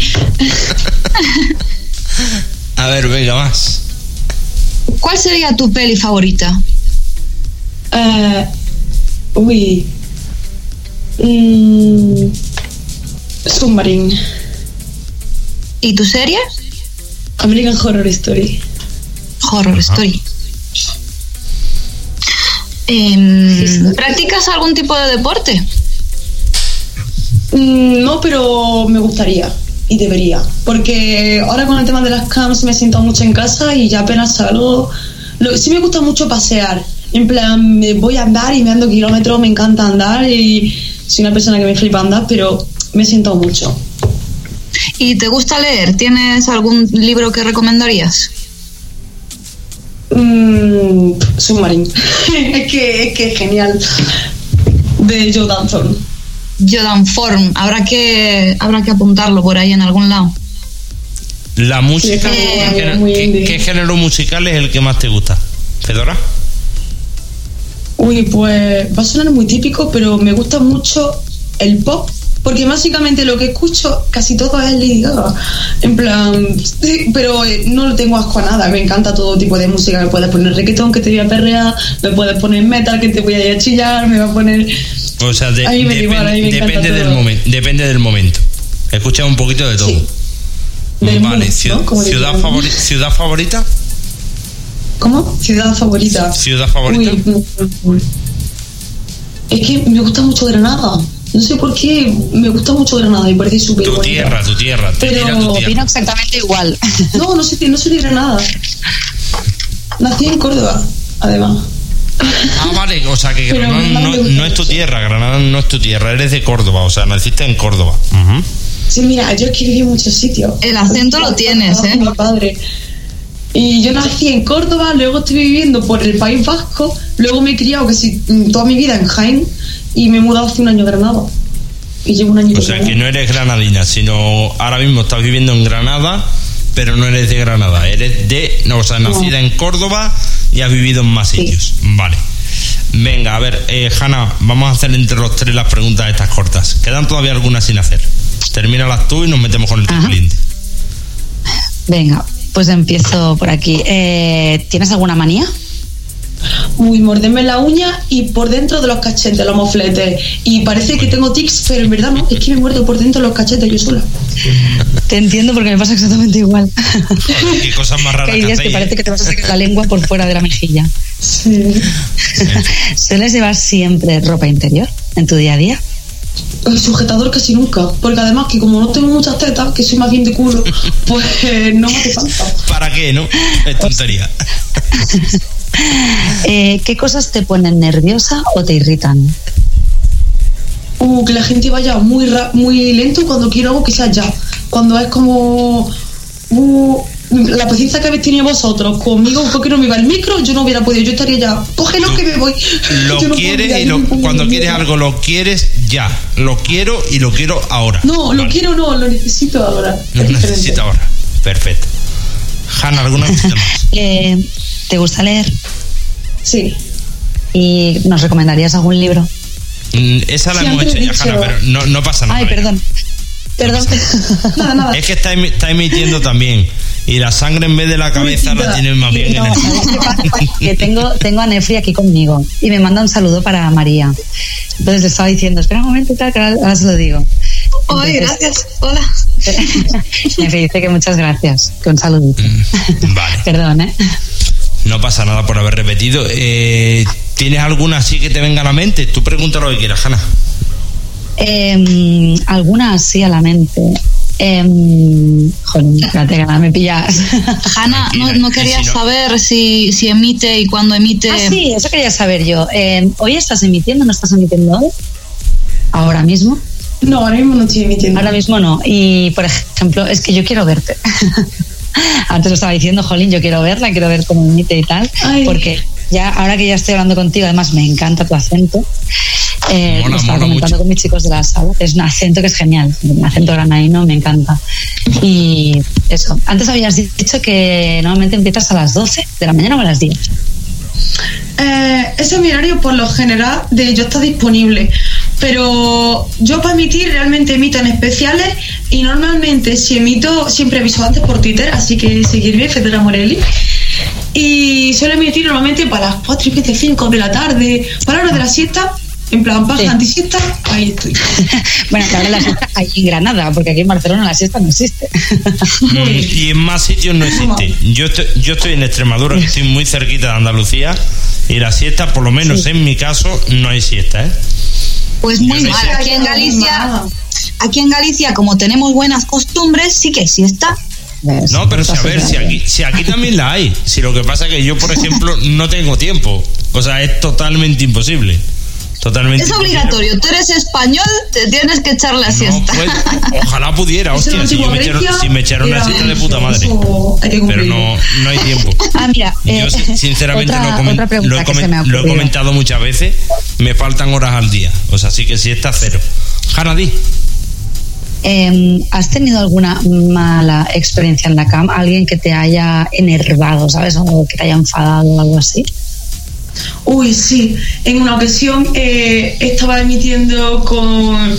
a ver, venga, más. ¿Cuál sería tu peli favorita? Eh, uy. Mm, Submarine. ¿Y tu serie? American Horror Story. Horror Story. Em, ¿Practicas algún tipo de deporte? Mm, No, pero me gustaría y debería. Porque ahora con el tema de las cams me siento mucho en casa y ya apenas salgo. Lo, sí me gusta mucho pasear. En plan, me voy a andar y me ando kilómetros, me encanta andar y soy una persona que me flipa andar, pero me siento mucho. ¿Y te gusta leer? ¿Tienes algún libro que recomendarías? Mm, Submarine. (laughs) es, que, es que es genial. De Joe Danton. Jordan Form, habrá que, habrá que apuntarlo por ahí en algún lado. La música, Sí, ¿qué, género- muy qué- indie. qué género musical es el que más te gusta? ¿Fedora? Uy, pues va a sonar muy típico, pero me gusta mucho el pop, porque básicamente lo que escucho casi todo es Lady Gaga. En plan, (laughs) sí, pero eh, no le tengo asco a nada, me encanta todo tipo de música. Me puedes poner reggaetón que te voy a perrear, me puedes poner metal que te voy a ir a chillar, me va a poner. O sea, de- A mí me da depen- igual, a mí me encanta depende, del momento, depende del momento. Escucha un poquito de todo. Sí. Del vale, ciudad, favori- ciudad favorita. ¿Cómo? Ciudad favorita. Ciudad favorita. Uy, es que me gusta mucho Granada. No sé por qué, me gusta mucho Granada, me parece súper Tu bonita. tierra, tu tierra. Te Pero tu Opino tierra. exactamente igual. No, no soy, no soy de Granada. Nací en Córdoba, además. Ah, vale, o sea que Granada no, es tu tierra, Granada no es tu tierra, eres de Córdoba, o sea, naciste en Córdoba. Ujú. Sí, mira, yo es que viví en muchos sitios. El acento lo tienes, ¿eh? Mi padre. Y yo nací en Córdoba, luego estuve viviendo por el País Vasco, luego me he criado casi toda mi vida en Jaén y me he mudado hace un año a Granada. Y llevo un año O sea que no eres granadina, sino ahora mismo estás viviendo en Granada, pero no eres de Granada, eres de, no, o sea, nacida en Córdoba y has vivido en más sitios. Vale. Venga, a ver, eh, Hanna, vamos a hacer entre los tres las preguntas estas cortas. Quedan todavía algunas sin hacer. Termínalas tú y nos metemos con el triplín. Venga, pues empiezo por aquí. Eh, ¿Tienes alguna manía? Uy, morderme la uña y por dentro de los cachetes, los mofletes. Y parece que tengo tics, pero en verdad no, es que me muerdo por dentro de los cachetes yo sola. Te entiendo porque me pasa exactamente igual. Joder, qué cosas más (laughs) que raras hay que días que parece que te vas a sacar la lengua por fuera de la mejilla. Sí. ¿Sueles llevar siempre ropa interior en tu día a día? El sujetador casi nunca, porque además que como no tengo muchas tetas, que soy más bien de culo, (laughs) pues no me hace falta. ¿Para qué, no? Es tontería. (laughs) Eh, ¿Qué cosas te ponen nerviosa o te irritan? Uh, que la gente vaya muy ra- muy lento cuando quiero algo que sea ya. Cuando es como uh, la paciencia que habéis tenido vosotros conmigo, porque no me iba el micro, yo no hubiera podido, yo estaría ya, cógelo que me voy. Lo no quieres y lo- cuando quieres algo lo quieres ya. Lo quiero y lo quiero ahora. No, lo quiero no, lo necesito ahora. Lo necesito ahora. Perfecto. Hanna, ¿alguna cosita más? (laughs) Eh, ¿Te gusta leer? Sí. ¿Y nos recomendarías algún libro? Mm, Esa la Sí, hemos hecho he ya, dicho- Hanna, pero no, no pasa nada. Ay, perdón. Perdón. (laughs) Nada, nada. Es que está, emi- está emitiendo también. Y la sangre en vez de la cabeza la tiene más bien en No, el. ¿sabes qué pasa? Que tengo, tengo a Nefri aquí conmigo y me manda un saludo para María. Entonces le estaba diciendo, espera un momento y tal, que ahora, se lo digo. Ay, Entonces, gracias. Hola. (laughs) Nefri dice que muchas gracias, que un saludito. Mm, Vale. (laughs) Perdón, ¿eh? No pasa nada por haber repetido. Eh, ¿Tienes alguna así que te venga a la mente? Tú pregunta lo que quieras, Hanna. Em, alguna así a la mente. Eh, joder, espérate, que ahora me pillas. (laughs) Hanna, no, quería si no- saber si, si emite y cuándo emite. ah, sí, eso quería saber yo. Eh, ¿Hoy estás emitiendo? ¿No estás emitiendo hoy? ¿Ahora mismo? No, ahora mismo no estoy emitiendo. Ahora mismo no. Y, por ejemplo, es que yo quiero verte. (laughs) (laughs) Antes lo estaba diciendo, Jolín, yo quiero verla, quiero ver cómo emite y tal. Ay. Porque ya, ahora que ya estoy hablando contigo, además me encanta tu acento. Eh, Mola, lo estaba mola comentando mucho. con mis chicos de la sala. Es un acento que es genial. Un acento granaíno me encanta. Y eso. Antes habías dicho que normalmente empiezas a las 12 de la mañana o a las 10. Eh, ese mi horario por lo general de yo está disponible. Pero yo para emitir realmente emito en especiales y normalmente si emito siempre aviso antes por Twitter, así que seguirme, Federa Morelli. Y suelo emitir normalmente para las 4 y 25 de la tarde, para la hora de la siesta, en plan paja Sí. antisiesta, ahí estoy. (laughs) bueno, que ahora la siesta ahí en Granada, porque aquí en Barcelona la siesta no existe. Mm, Y en más sitios no existe. Yo estoy, yo estoy en Extremadura, que estoy muy cerquita de Andalucía, y la siesta, por lo menos en mi caso, no hay siesta, ¿eh? Pues muy mal. Aquí en Galicia, aquí en Galicia, como tenemos buenas costumbres, sí que hay siesta. ¿Ves? No, pero si, a ver, si aquí, si aquí también la hay. Si lo que pasa es que yo, por (laughs) ejemplo, no tengo tiempo. O sea, es totalmente imposible. Totalmente. Es obligatorio. Tú eres español, te tienes que echar la No, siesta. pues, ojalá pudiera, (laughs) hostia, si, yo me Grecia si me echara una siesta de puta madre. Pero no, no hay tiempo. (laughs) Ah, mira, eh, si- sinceramente otra, lo, he otra lo me lo comentado muchas veces, me faltan horas al día. O sea, sí que si está cero. Hanadi, Eh, ¿Has tenido alguna mala experiencia en la cama? ¿Alguien que te haya enervado, ¿sabes? O que te haya enfadado o algo así. Uy, sí. En una ocasión eh, estaba emitiendo con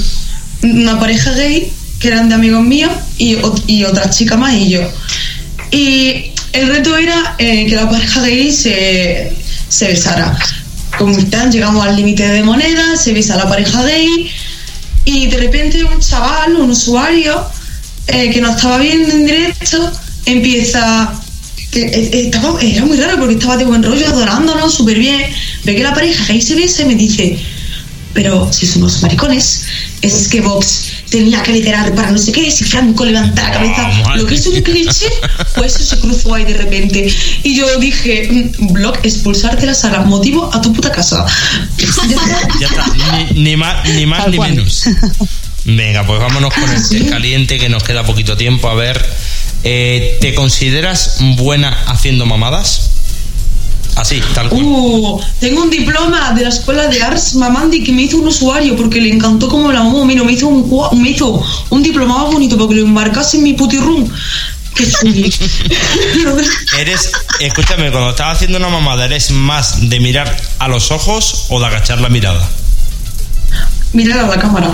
una pareja gay que eran de amigos míos y, y otra chica más y yo. Y el reto era eh, que la pareja gay se, se besara. Como están, llegamos al límite de moneda, se besa la pareja gay y de repente un chaval, un usuario eh, que nos estaba viendo en directo empieza que eh, eh, estaba, era muy raro porque estaba de buen rollo adorándonos súper bien ve que la pareja gay se besa y me dice pero si somos maricones es que Vox tenía que liderar para no sé qué si Franco levanta la cabeza Ah, lo que es un cliché pues eso se cruzó ahí de repente y yo dije mm, blog expulsarte de la sala motivo a tu puta casa Ya está. Ni, ni más, ni, más ni menos. (laughs) Venga, pues vámonos con el té caliente que nos queda poquito tiempo. A ver, eh, ¿te consideras buena haciendo mamadas? Así, tal cual. Uh, tengo un diploma de la escuela de Arts Mamandi que me hizo un usuario porque le encantó como la mamó. Mira, me hizo un, me hizo un diploma más bonito porque lo embarcase en mi soy. (laughs) Eres, escúchame, cuando estás haciendo una mamada, ¿eres más de mirar a los ojos o de agachar la mirada? Mirar a la cámara.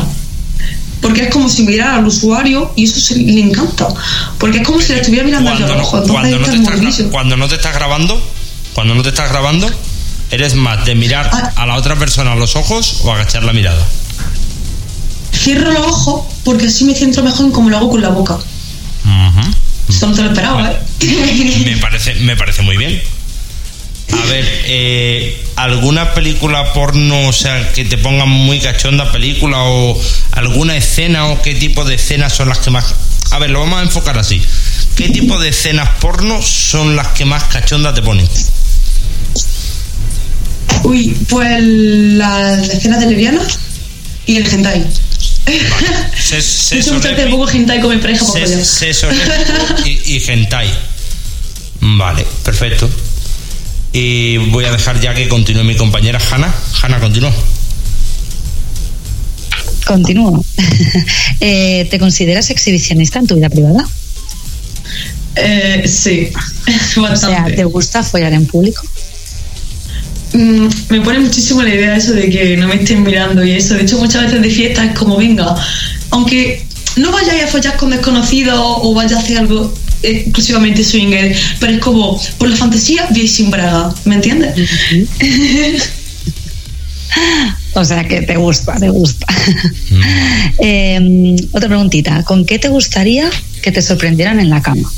Porque es como si mirara al usuario y eso se- le encanta. Porque es como si le estuviera mirando Cuando al no, ojo. Entonces cuando, no cuando no te estás grabando, cuando no te estás grabando, ¿eres más de mirar Ah. a la otra persona a los ojos o agachar la mirada? Cierro los ojos porque así me centro mejor en cómo lo hago con la boca. Esto no te lo esperaba, ¿eh? (laughs) Me parece, me parece muy bien. A ver, eh, ¿alguna película porno, o sea, que te ponga muy cachonda película o alguna escena o qué tipo de escenas son las que más... A ver, lo vamos a enfocar así. ¿Qué tipo de escenas porno son las que más cachonda te ponen? Uy, pues la, la escena de lesbiana y el hentai. Se- hecho mucho hace lésbico- poco hentai con mi pareja se- y, y hentai. Vale, perfecto. Y voy a dejar ya que continúe mi compañera Hanna. Hanna, continúa. Continúo. (laughs) Eh, ¿Te consideras exhibicionista en tu vida privada? Eh, sí, (laughs) O sea, ¿te gusta follar en público? Mm, me pone muchísimo la idea eso de que no me estén mirando y eso. De hecho, muchas veces de fiesta es como, venga, aunque no vayáis a follar con desconocidos o vayas a hacer algo exclusivamente swinger, pero es como, por la fantasía, bien sin braga, ¿me entiendes? O sea, que te gusta, te gusta. Mm. (laughs) Eh, otra preguntita. ¿Con qué te gustaría que te sorprendieran en la cama?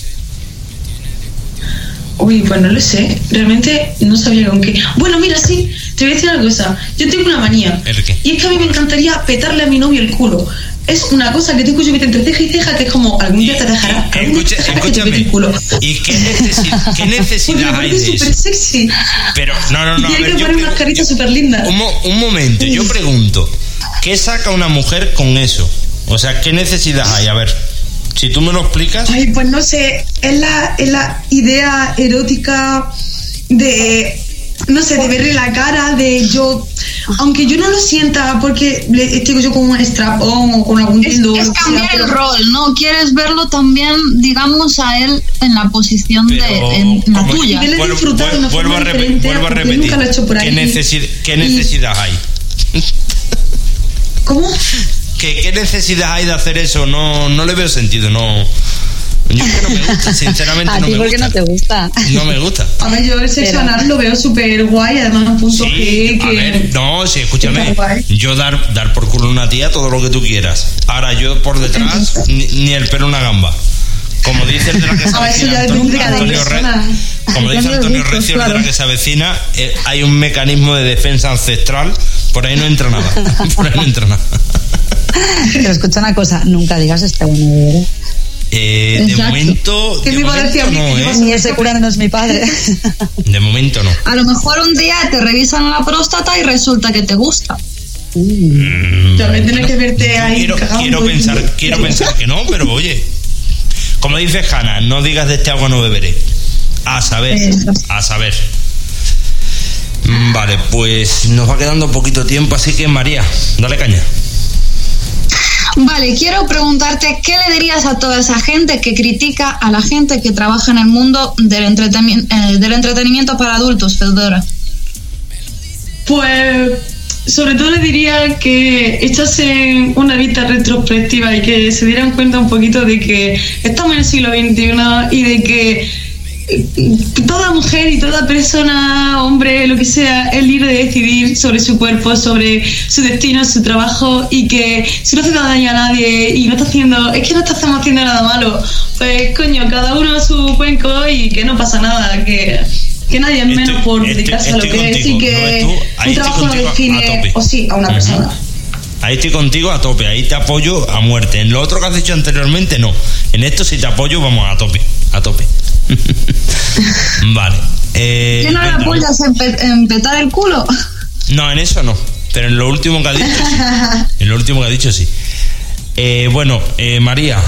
Uy, pues no lo sé. Realmente no sabía con qué. Bueno, mira, sí, te voy a decir una cosa. Yo tengo una manía. ¿El qué? Y es que a mí me encantaría petarle a mi novio el culo. Es una cosa que tengo yo que entre ceja y ceja que es como algún día te dejará. día Escucha- te te escúchame. ¿Y qué, necesi- (laughs) qué necesidad hay de eso? sexy. Pero, no, no, no. y hay ver, que poner unas caritas súper lindas. Un, mo- un momento, yo pregunto, ¿qué saca una mujer con eso? O sea, ¿qué necesidad hay? A ver, si tú me lo explicas, Ay, pues no sé, es la, es la idea erótica de, no sé, de verle la cara, de yo, aunque yo no lo sienta porque le estoy yo con un strap-on o con algún Es, es cambiar el rol, ¿no? Quieres verlo también, digamos, a él en la posición de en la tuya. Y verle vuelvo, disfrutar de una vuelvo a, vuelvo a porque repetir, nunca lo he hecho por ¿qué, ahí. necesi- qué Y- necesidad hay? ¿Cómo? ¿Qué, ¿Qué necesidad hay de hacer eso? No, no le veo sentido, no... Yo es que no me gusta, sinceramente (laughs) ¿A no ti me por qué gusta. no te gusta? No me gusta. A ver, yo el sexo anal lo veo súper guay, además un punto Sí, G a que... ver, no, sí, escúchame. Yo dar, dar por culo a una tía todo lo que tú quieras. Ahora yo por detrás, ni, ni el pelo una gamba. Como dice el de la que se Ah, eso avecina, ya Antonio, Re- como dice Antonio Recio, el de la que se avecina, eh, hay un mecanismo de defensa ancestral Por ahí no entra nada. (laughs) Por ahí no entra nada. Pero escucha una cosa, nunca digas este bueno. Eh, de momento, ¿Qué de me momento no, ¿eh? Ni ese cura no es mi padre. (laughs) De momento no. A lo mejor un día te revisan la próstata y resulta que te gusta. También tienes que verte ahí quiero, y- pensar, quiero pensar que no, pero oye. Como dice Hanna, no digas de este agua no beberé. A saber, a saber. Mm, Vale, pues nos va quedando poquito tiempo, así que María, dale caña. Vale, quiero preguntarte qué le dirías a toda esa gente que critica a la gente que trabaja en el mundo del, entretenimi- eh, del entretenimiento para adultos, Fedora. Pues sobre todo le diría que echasen una vista retrospectiva y que se dieran cuenta un poquito de que estamos en el siglo XXI y de que toda mujer y toda persona, hombre, lo que sea, es libre de decidir sobre su cuerpo, sobre su destino, su trabajo y que si no hace daño a nadie y no está haciendo, es que no estamos haciendo nada malo, pues coño, cada uno a su cuenco y que no pasa nada, que, que nadie es menos Estoy- por estoy- dedicarse a lo que es y que no tú, un trabajo no define o sí a una persona. Ahí estoy contigo a tope, ahí te apoyo a muerte. En lo otro que has dicho anteriormente, no. En esto si te apoyo, vamos a tope, a tope. (laughs) vale. Eh, ¿Qué no apoyas en, pe- en petar el culo? No, en eso no. Pero en lo último que ha dicho, sí. (laughs) En lo último que ha dicho, sí. Eh, bueno, eh, María,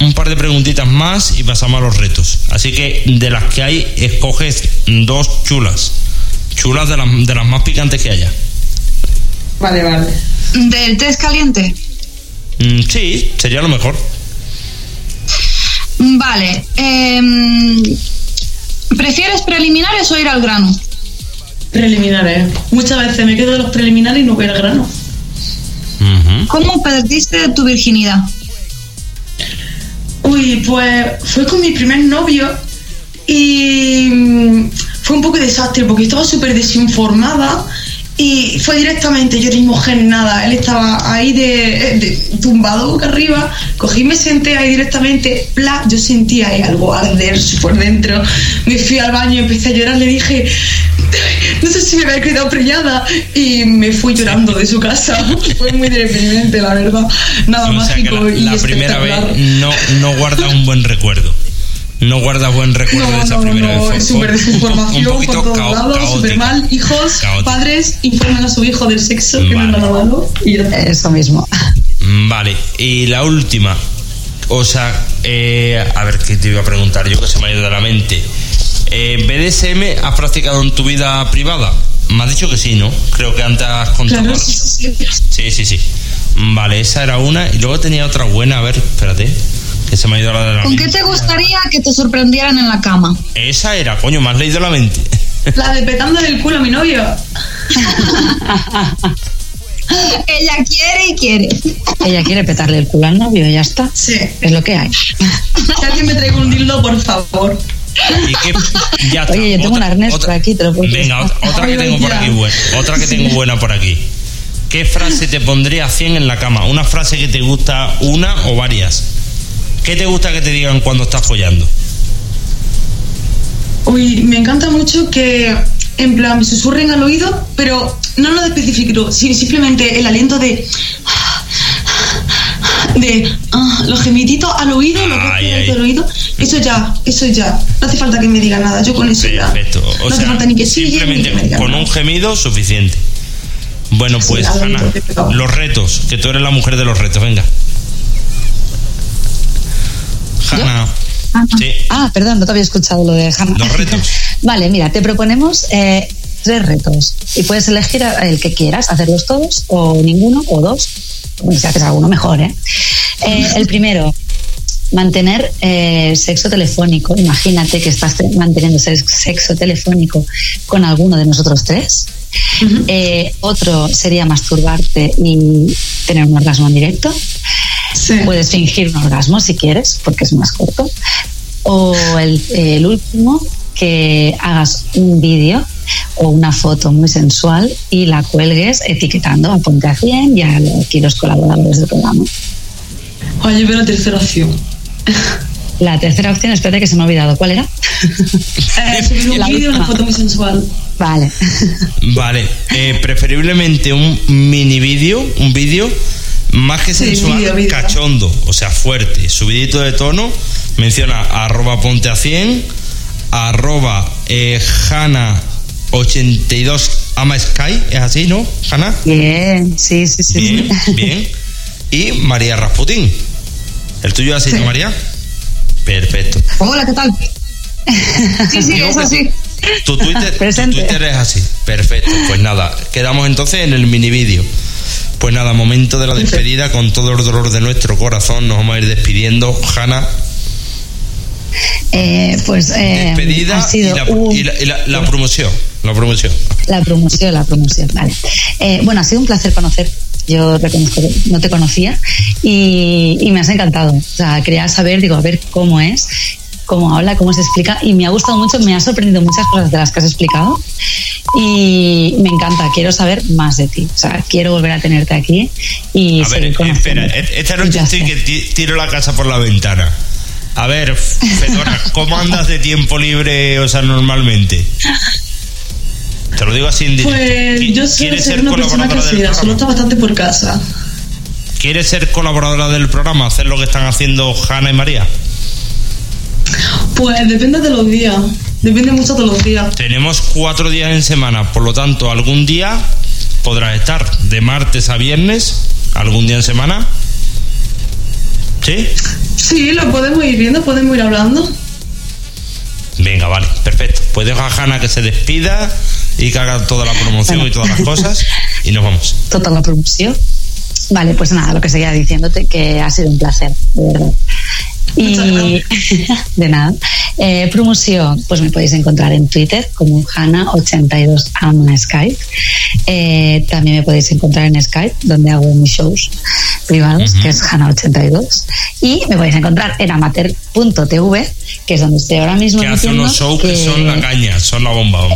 un par de preguntitas más y pasamos a los retos. Así que de las que hay, escoges dos chulas. Chulas de las, de las más picantes que haya. Vale, vale. ¿Del test caliente? Mm, sí, sería lo mejor. Vale. em, ¿Prefieres preliminares o ir al grano? Preliminares. Muchas veces me quedo en los preliminares y no voy al grano. ¿Cómo perdiste tu virginidad? Uy, pues fue con mi primer novio y mm, fue un poco desastre porque estaba súper desinformada y fue directamente, yo ni ni nada, él estaba ahí de, de- tumbado boca arriba, cogí y me senté ahí directamente, bla, yo sentía ahí algo arder por dentro, me fui al baño empecé a llorar, le dije, no sé si me había quedado preñada y me fui llorando de su casa, (laughs) fue muy deprimente la verdad, nada O sea que mágico la, y la primera vez no, no guarda un buen recuerdo. No guarda buen recuerdo de esa no, primera no, vez. es súper un, desinformación poquito por todos cao- lados, súper caótica. mal. Hijos, Caótica. padres, informen a su hijo del sexo, que no nada malo. Y. Eso mismo. Vale, y la última. O sea, eh, a ver qué te iba a preguntar yo que se me ha ido de la mente. Eh, ¿BDSM has practicado en tu vida privada? Me has dicho que sí, ¿no? Creo que antes has contado. Claro, sí, sí, sí. Sí, sí, sí. Vale, esa era una. Y luego tenía otra buena, a ver, espérate. Que se me ha ido la de la ¿Con qué te gustaría que te sorprendieran en la cama? Esa era, coño, me has leído la mente. (laughs) La de petando del culo a mi novio. (laughs) Ella quiere y quiere. Ella quiere petarle el culo al novio, ya está. Sí. Es lo que hay. Que alguien me traiga un dildo, por favor. Y que ya está. Oye, yo tengo un arnés por aquí, te lo puedo Venga, otra, otra que tengo por aquí buena. Otra que tengo buena por aquí. ¿Qué frase te pondría 100 en la cama? Una frase que te gusta, una o varias. ¿Qué te gusta que te digan cuando estás follando? Uy, me encanta mucho que en plan me susurren al oído, pero no lo especifico, simplemente el aliento de de ah, los gemiditos al oído, lo que Ay, ay. al oído, eso ya, eso ya. No hace falta que me diga nada, yo con eso ya. Perfecto. O no hace falta ni que siga ni simplemente que me diga con nada. un gemido suficiente. Bueno, pues Ana, los retos, que tú eres la mujer de los retos, venga. Hanna. Sí, Ah, perdón, no te había escuchado lo de Hannah. los retos. (laughs) Vale, mira, te proponemos eh, tres retos y puedes elegir el que quieras, hacerlos todos o ninguno o dos. Bueno, si haces alguno mejor, ¿eh? Eh, el primero, mantener eh, sexo telefónico. Imagínate que estás te- manteniendo sex- sexo telefónico con alguno de nosotros tres. Eh, otro sería masturbarte y tener un orgasmo en directo. Sí. Puedes fingir un orgasmo si quieres, porque es más corto. O el, el último, que hagas un vídeo o una foto muy sensual y la cuelgues etiquetando a Ponte a 100 y a lo- aquí los colaboradores del programa. Oye, pero tercera opción. La tercera opción, espérate que se me ha olvidado. ¿Cuál era? (laughs) Eh, un (laughs) La vídeo, una foto muy sensual. Vale. Vale, eh, preferiblemente un mini vídeo, un vídeo más que Sí, sensual, vídeo. cachondo, o sea, fuerte, subidito de tono. Menciona arroba ponte a 100, arroba eh, Hanna82 ama Sky, es así, ¿no, Hanna? Bien, sí, sí, sí. Bien, sí. bien. Y María Rasputín. ¿El tuyo es así, ¿no, María? Perfecto. Hola, ¿qué tal? Sí, sí, es así. Tu Twitter, tu. Twitter es así. Perfecto. Pues nada, quedamos entonces en el mini vídeo. Pues nada, momento de la despedida. Con todo el dolor de nuestro corazón nos vamos a ir despidiendo. Hanna, Eh, pues eh, despedida ha sido y, la, un- y la- y la- la promoción. La promoción. La promoción, la promoción, vale. Eh, bueno, ha sido un placer conocer. Yo reconozco que no te conocía y, y me has encantado. O sea, quería saber, digo, a ver cómo es, cómo habla, cómo se explica y me ha gustado mucho, me ha sorprendido muchas cosas de las que has explicado y me encanta, quiero saber más de ti. O sea, quiero volver a tenerte aquí y A seguir espera. Esta noche estoy que ti- tiro la casa por la ventana. A ver, Fedora, (laughs) ¿cómo andas de tiempo libre, o sea, normalmente? Te lo digo así en directo. Pues yo suelo ¿Quieres ser una persona casera, suelo estar bastante por casa. ¿Quieres ser colaboradora del programa? Hacer lo que están haciendo Hanna y María. Pues depende de los días, depende mucho de los días. Tenemos cuatro días en semana, por lo tanto, algún día podrás estar de martes a viernes, algún día en semana. ¿Sí? Sí, lo podemos ir viendo, podemos ir hablando. Venga, vale, perfecto. Pues dejo a Hanna que se despida y que haga toda la promoción y todas las cosas y nos vamos. (laughs) toda la promoción. Vale, pues nada, lo que seguía diciéndote que ha sido un placer, de verdad. Y (laughs) de nada. Eh, promoción, pues me podéis encontrar en Twitter como Hanna82 ama Skype. Eh, también me podéis encontrar en Skype, donde hago mis shows privados, que es Hanna82. Y me podéis encontrar en amateur.tv, que es donde estoy ahora mismo. Que hace emitiendo, unos shows que son la caña, son la bomba.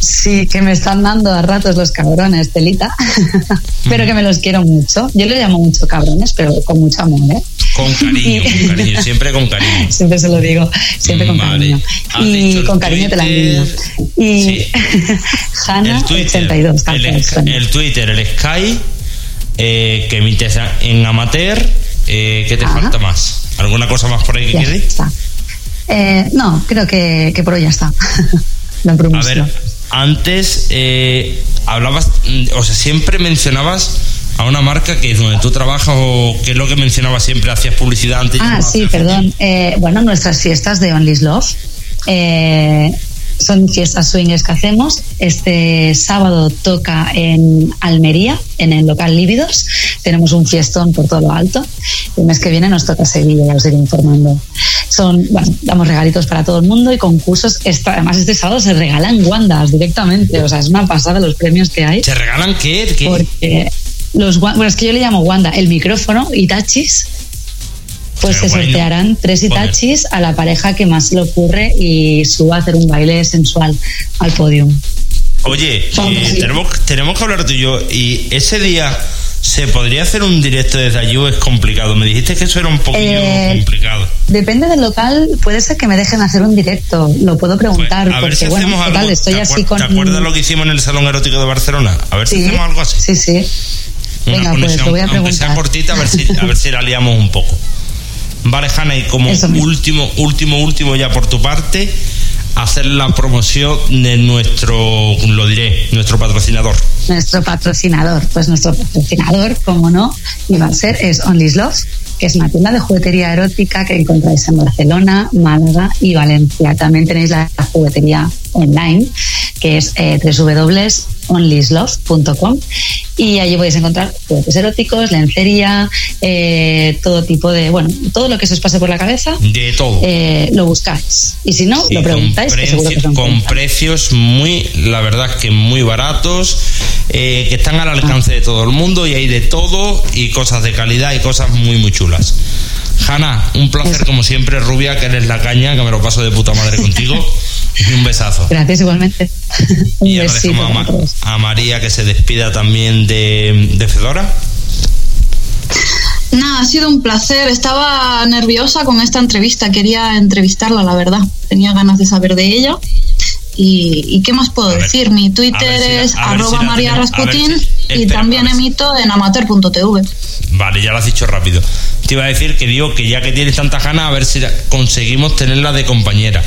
Sí, que me están dando a ratos los cabrones, telita, (laughs) pero que me los quiero mucho. Yo les llamo mucho cabrones, pero con mucho amor, ¿eh? Con cariño, con cariño, (laughs) siempre con cariño. (laughs) Siempre se lo digo, siempre con Vale. cariño. Y con cariño te la Twitter. envío. Y Sí. (laughs) Hanna El Twitter, 82, el, Twitter, el Sky, eh, que emites en amateur. Eh, ¿Qué te Ajá. falta más? ¿Alguna cosa más por ahí que quede? Eh, no, creo que, que por hoy ya está. (laughs) la A ver, antes eh, hablabas, mm, o sea, siempre mencionabas a una marca que es donde tú trabajas o qué es lo que mencionabas siempre, hacías publicidad antes. Ah, sí, perdón. Eh, bueno, nuestras fiestas de Only's Love eh, son fiestas swingers que hacemos. Este sábado toca en Almería, en el local Lívidos. Tenemos un fiestón por todo lo alto. El mes que viene nos toca Sevilla, ya os iré informando. Son, bueno, damos regalitos para todo el mundo y concursos. Esta- además, este sábado se regalan guandas directamente. O sea, es una pasada los premios que hay. ¿Te regalan qué? ¿Qué? Porque los bueno, es que yo le llamo Wanda, el micrófono, Itachis, pues Qué se bueno. sortearán tres. Itachis a la pareja que más le ocurre y suba a hacer un baile sensual al podium. Oye, eh, tenemos, tenemos que hablar tú y yo. Y ese día se podría hacer un directo desde allí o es complicado. Me dijiste que eso era un poquillo Eh, complicado. Depende del local, puede ser que me dejen hacer un directo, lo puedo Pues, preguntar, a ver porque si bueno, hacemos total, algo. estoy ¿Te, así con... ¿Te acuerdas lo que hicimos en el Salón Erótico de Barcelona? A ver si hacemos algo así. sí, sí. Una Venga, pues conexión, voy a aunque sea preguntar. cortita, a ver si, a ver si la liamos un poco. Vale, Hanna, y como Eso último, último, último ya por tu parte, hacer la promoción de nuestro, lo diré, nuestro patrocinador. Nuestro patrocinador, pues nuestro patrocinador, como no, iba a ser, es Only's Love, que es una tienda de juguetería erótica que encontráis en Barcelona, Málaga y Valencia. También tenéis la juguetería online, que es eh, www.onlyslove.com y allí podéis encontrar juguetes eróticos, lencería, eh, todo tipo de, bueno, todo lo que se os pase por la cabeza, De todo. eh, lo buscáis. Y si no, lo preguntáis, con, que seguro que lo con precios muy, la verdad que muy baratos, eh, que están al alcance de todo el mundo y hay de todo y cosas de calidad y cosas muy, muy chulas. Hanna, un placer Eso. como siempre, Rubia, que eres la caña, que me lo paso de puta madre contigo. (laughs) (laughs) Un besazo. Gracias igualmente. (laughs) Un Y ahora besito a, para Ma- todos. a María que se despida también de, de Fedora. Nada, ha sido un placer. Estaba nerviosa con esta entrevista. Quería entrevistarla, la verdad. Tenía ganas de saber de ella. ¿Y, y qué más puedo A ver, decir? Mi Twitter si la- es arroba si María tenemos- si- y espera, también emito en amateur.tv. Vale, ya lo has dicho rápido. Te iba a decir que digo que ya que tienes tantas ganas, a ver si la- conseguimos tenerla de compañera.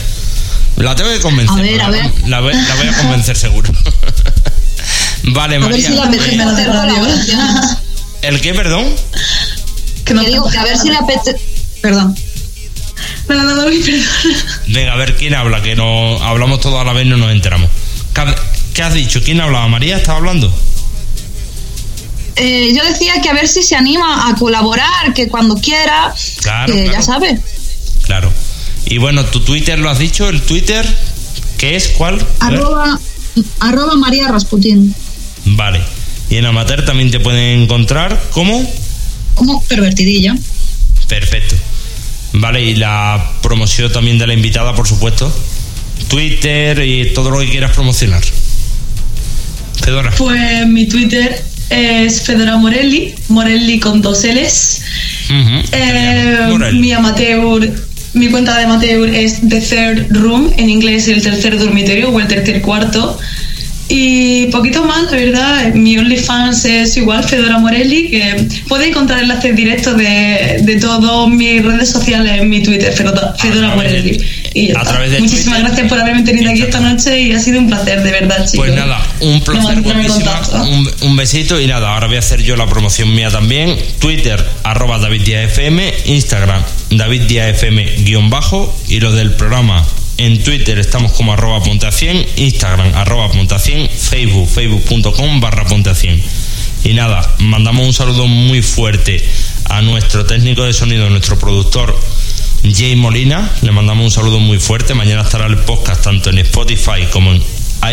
La tengo que convencer. A ver, a la- ver. La, voy- la voy a convencer seguro. (laughs) vale, A ver María. si María. hacer Radio. colaboraciones. ¿El qué, perdón? Que no Que digo que a ver si le apetece... Perdón. Nada, nada, uy, perdón. Venga, a ver quién habla, que no hablamos todos a la vez y no nos enteramos. ¿Qué ha- ¿Qué has dicho? ¿Quién hablaba? ¿María estaba hablando? Eh, yo decía que a ver si se anima a colaborar, que cuando quiera, Claro, que claro. ya sabe. Claro. Y bueno, tu Twitter lo has dicho, el Twitter, ¿qué es? ¿Cuál? Arroba, arroba María Rasputín. Vale. Y en Amateur también te pueden encontrar como Como pervertidilla. Perfecto. Vale, y la promoción también de la invitada, por supuesto. Twitter y todo lo que quieras promocionar. Fedora. Pues mi Twitter es Fedora Morelli, Morelli con dos L's. Eh, mi amateur, mi cuenta de amateur es The Third Room, en inglés el tercer dormitorio o el tercer cuarto. Y poquito más, la verdad, mi OnlyFans es igual, Fedora Morelli, que podéis encontrar enlaces directos de, de todas mis redes sociales en mi Twitter, Fedora, Fedora Morelli. Y ya a está. través de Muchísimas Twitter. gracias por haberme tenido aquí esta noche y ha sido un placer, de verdad, chicos. Pues nada, un placer No, un, un besito y nada, ahora voy a hacer yo la promoción mía también. Twitter, arroba David Díaz FM, Instagram, David Díaz FM guion bajo y lo del programa. En Twitter estamos como arroba ponte a 100, Instagram arroba ponte a 100, Facebook, facebook.com barra ponte a 100. Y nada, mandamos un saludo muy fuerte a nuestro técnico de sonido, nuestro productor Jay Molina. Le mandamos un saludo muy fuerte. Mañana estará el podcast tanto en Spotify como en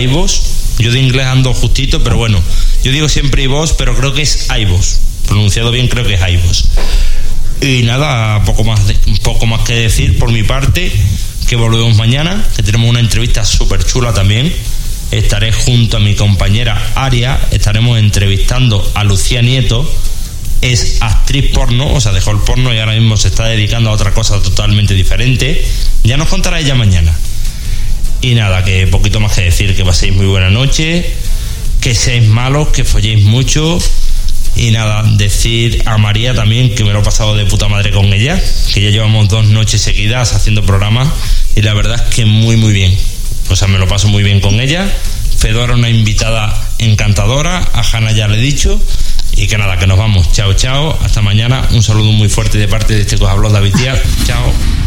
iVoox. Yo de inglés ando justito, pero bueno, yo digo siempre iVoox, pero creo que es iVoox. Pronunciado bien, creo que es iVoox. Y nada, poco más, poco más que decir por mi parte, que volvemos mañana, que tenemos una entrevista súper chula también. Estaré junto a mi compañera Aria, estaremos entrevistando a Lucía Nieto, es actriz porno, o sea, dejó el porno y ahora mismo se está dedicando a otra cosa totalmente diferente. Ya nos contará ella mañana. Y nada, que poquito más que decir, que paséis muy buena noche, que seáis malos, que folléis mucho. Y nada, decir a María también que me lo he pasado de puta madre con ella, que ya llevamos dos noches seguidas haciendo programas y la verdad es que muy muy bien. O sea, me lo paso muy bien con ella. Fedora una invitada encantadora, a Hanna ya le he dicho. Y que nada, que nos vamos. Chao, chao. Hasta mañana. Un saludo muy fuerte de parte de este que os habló David Díaz. Chao.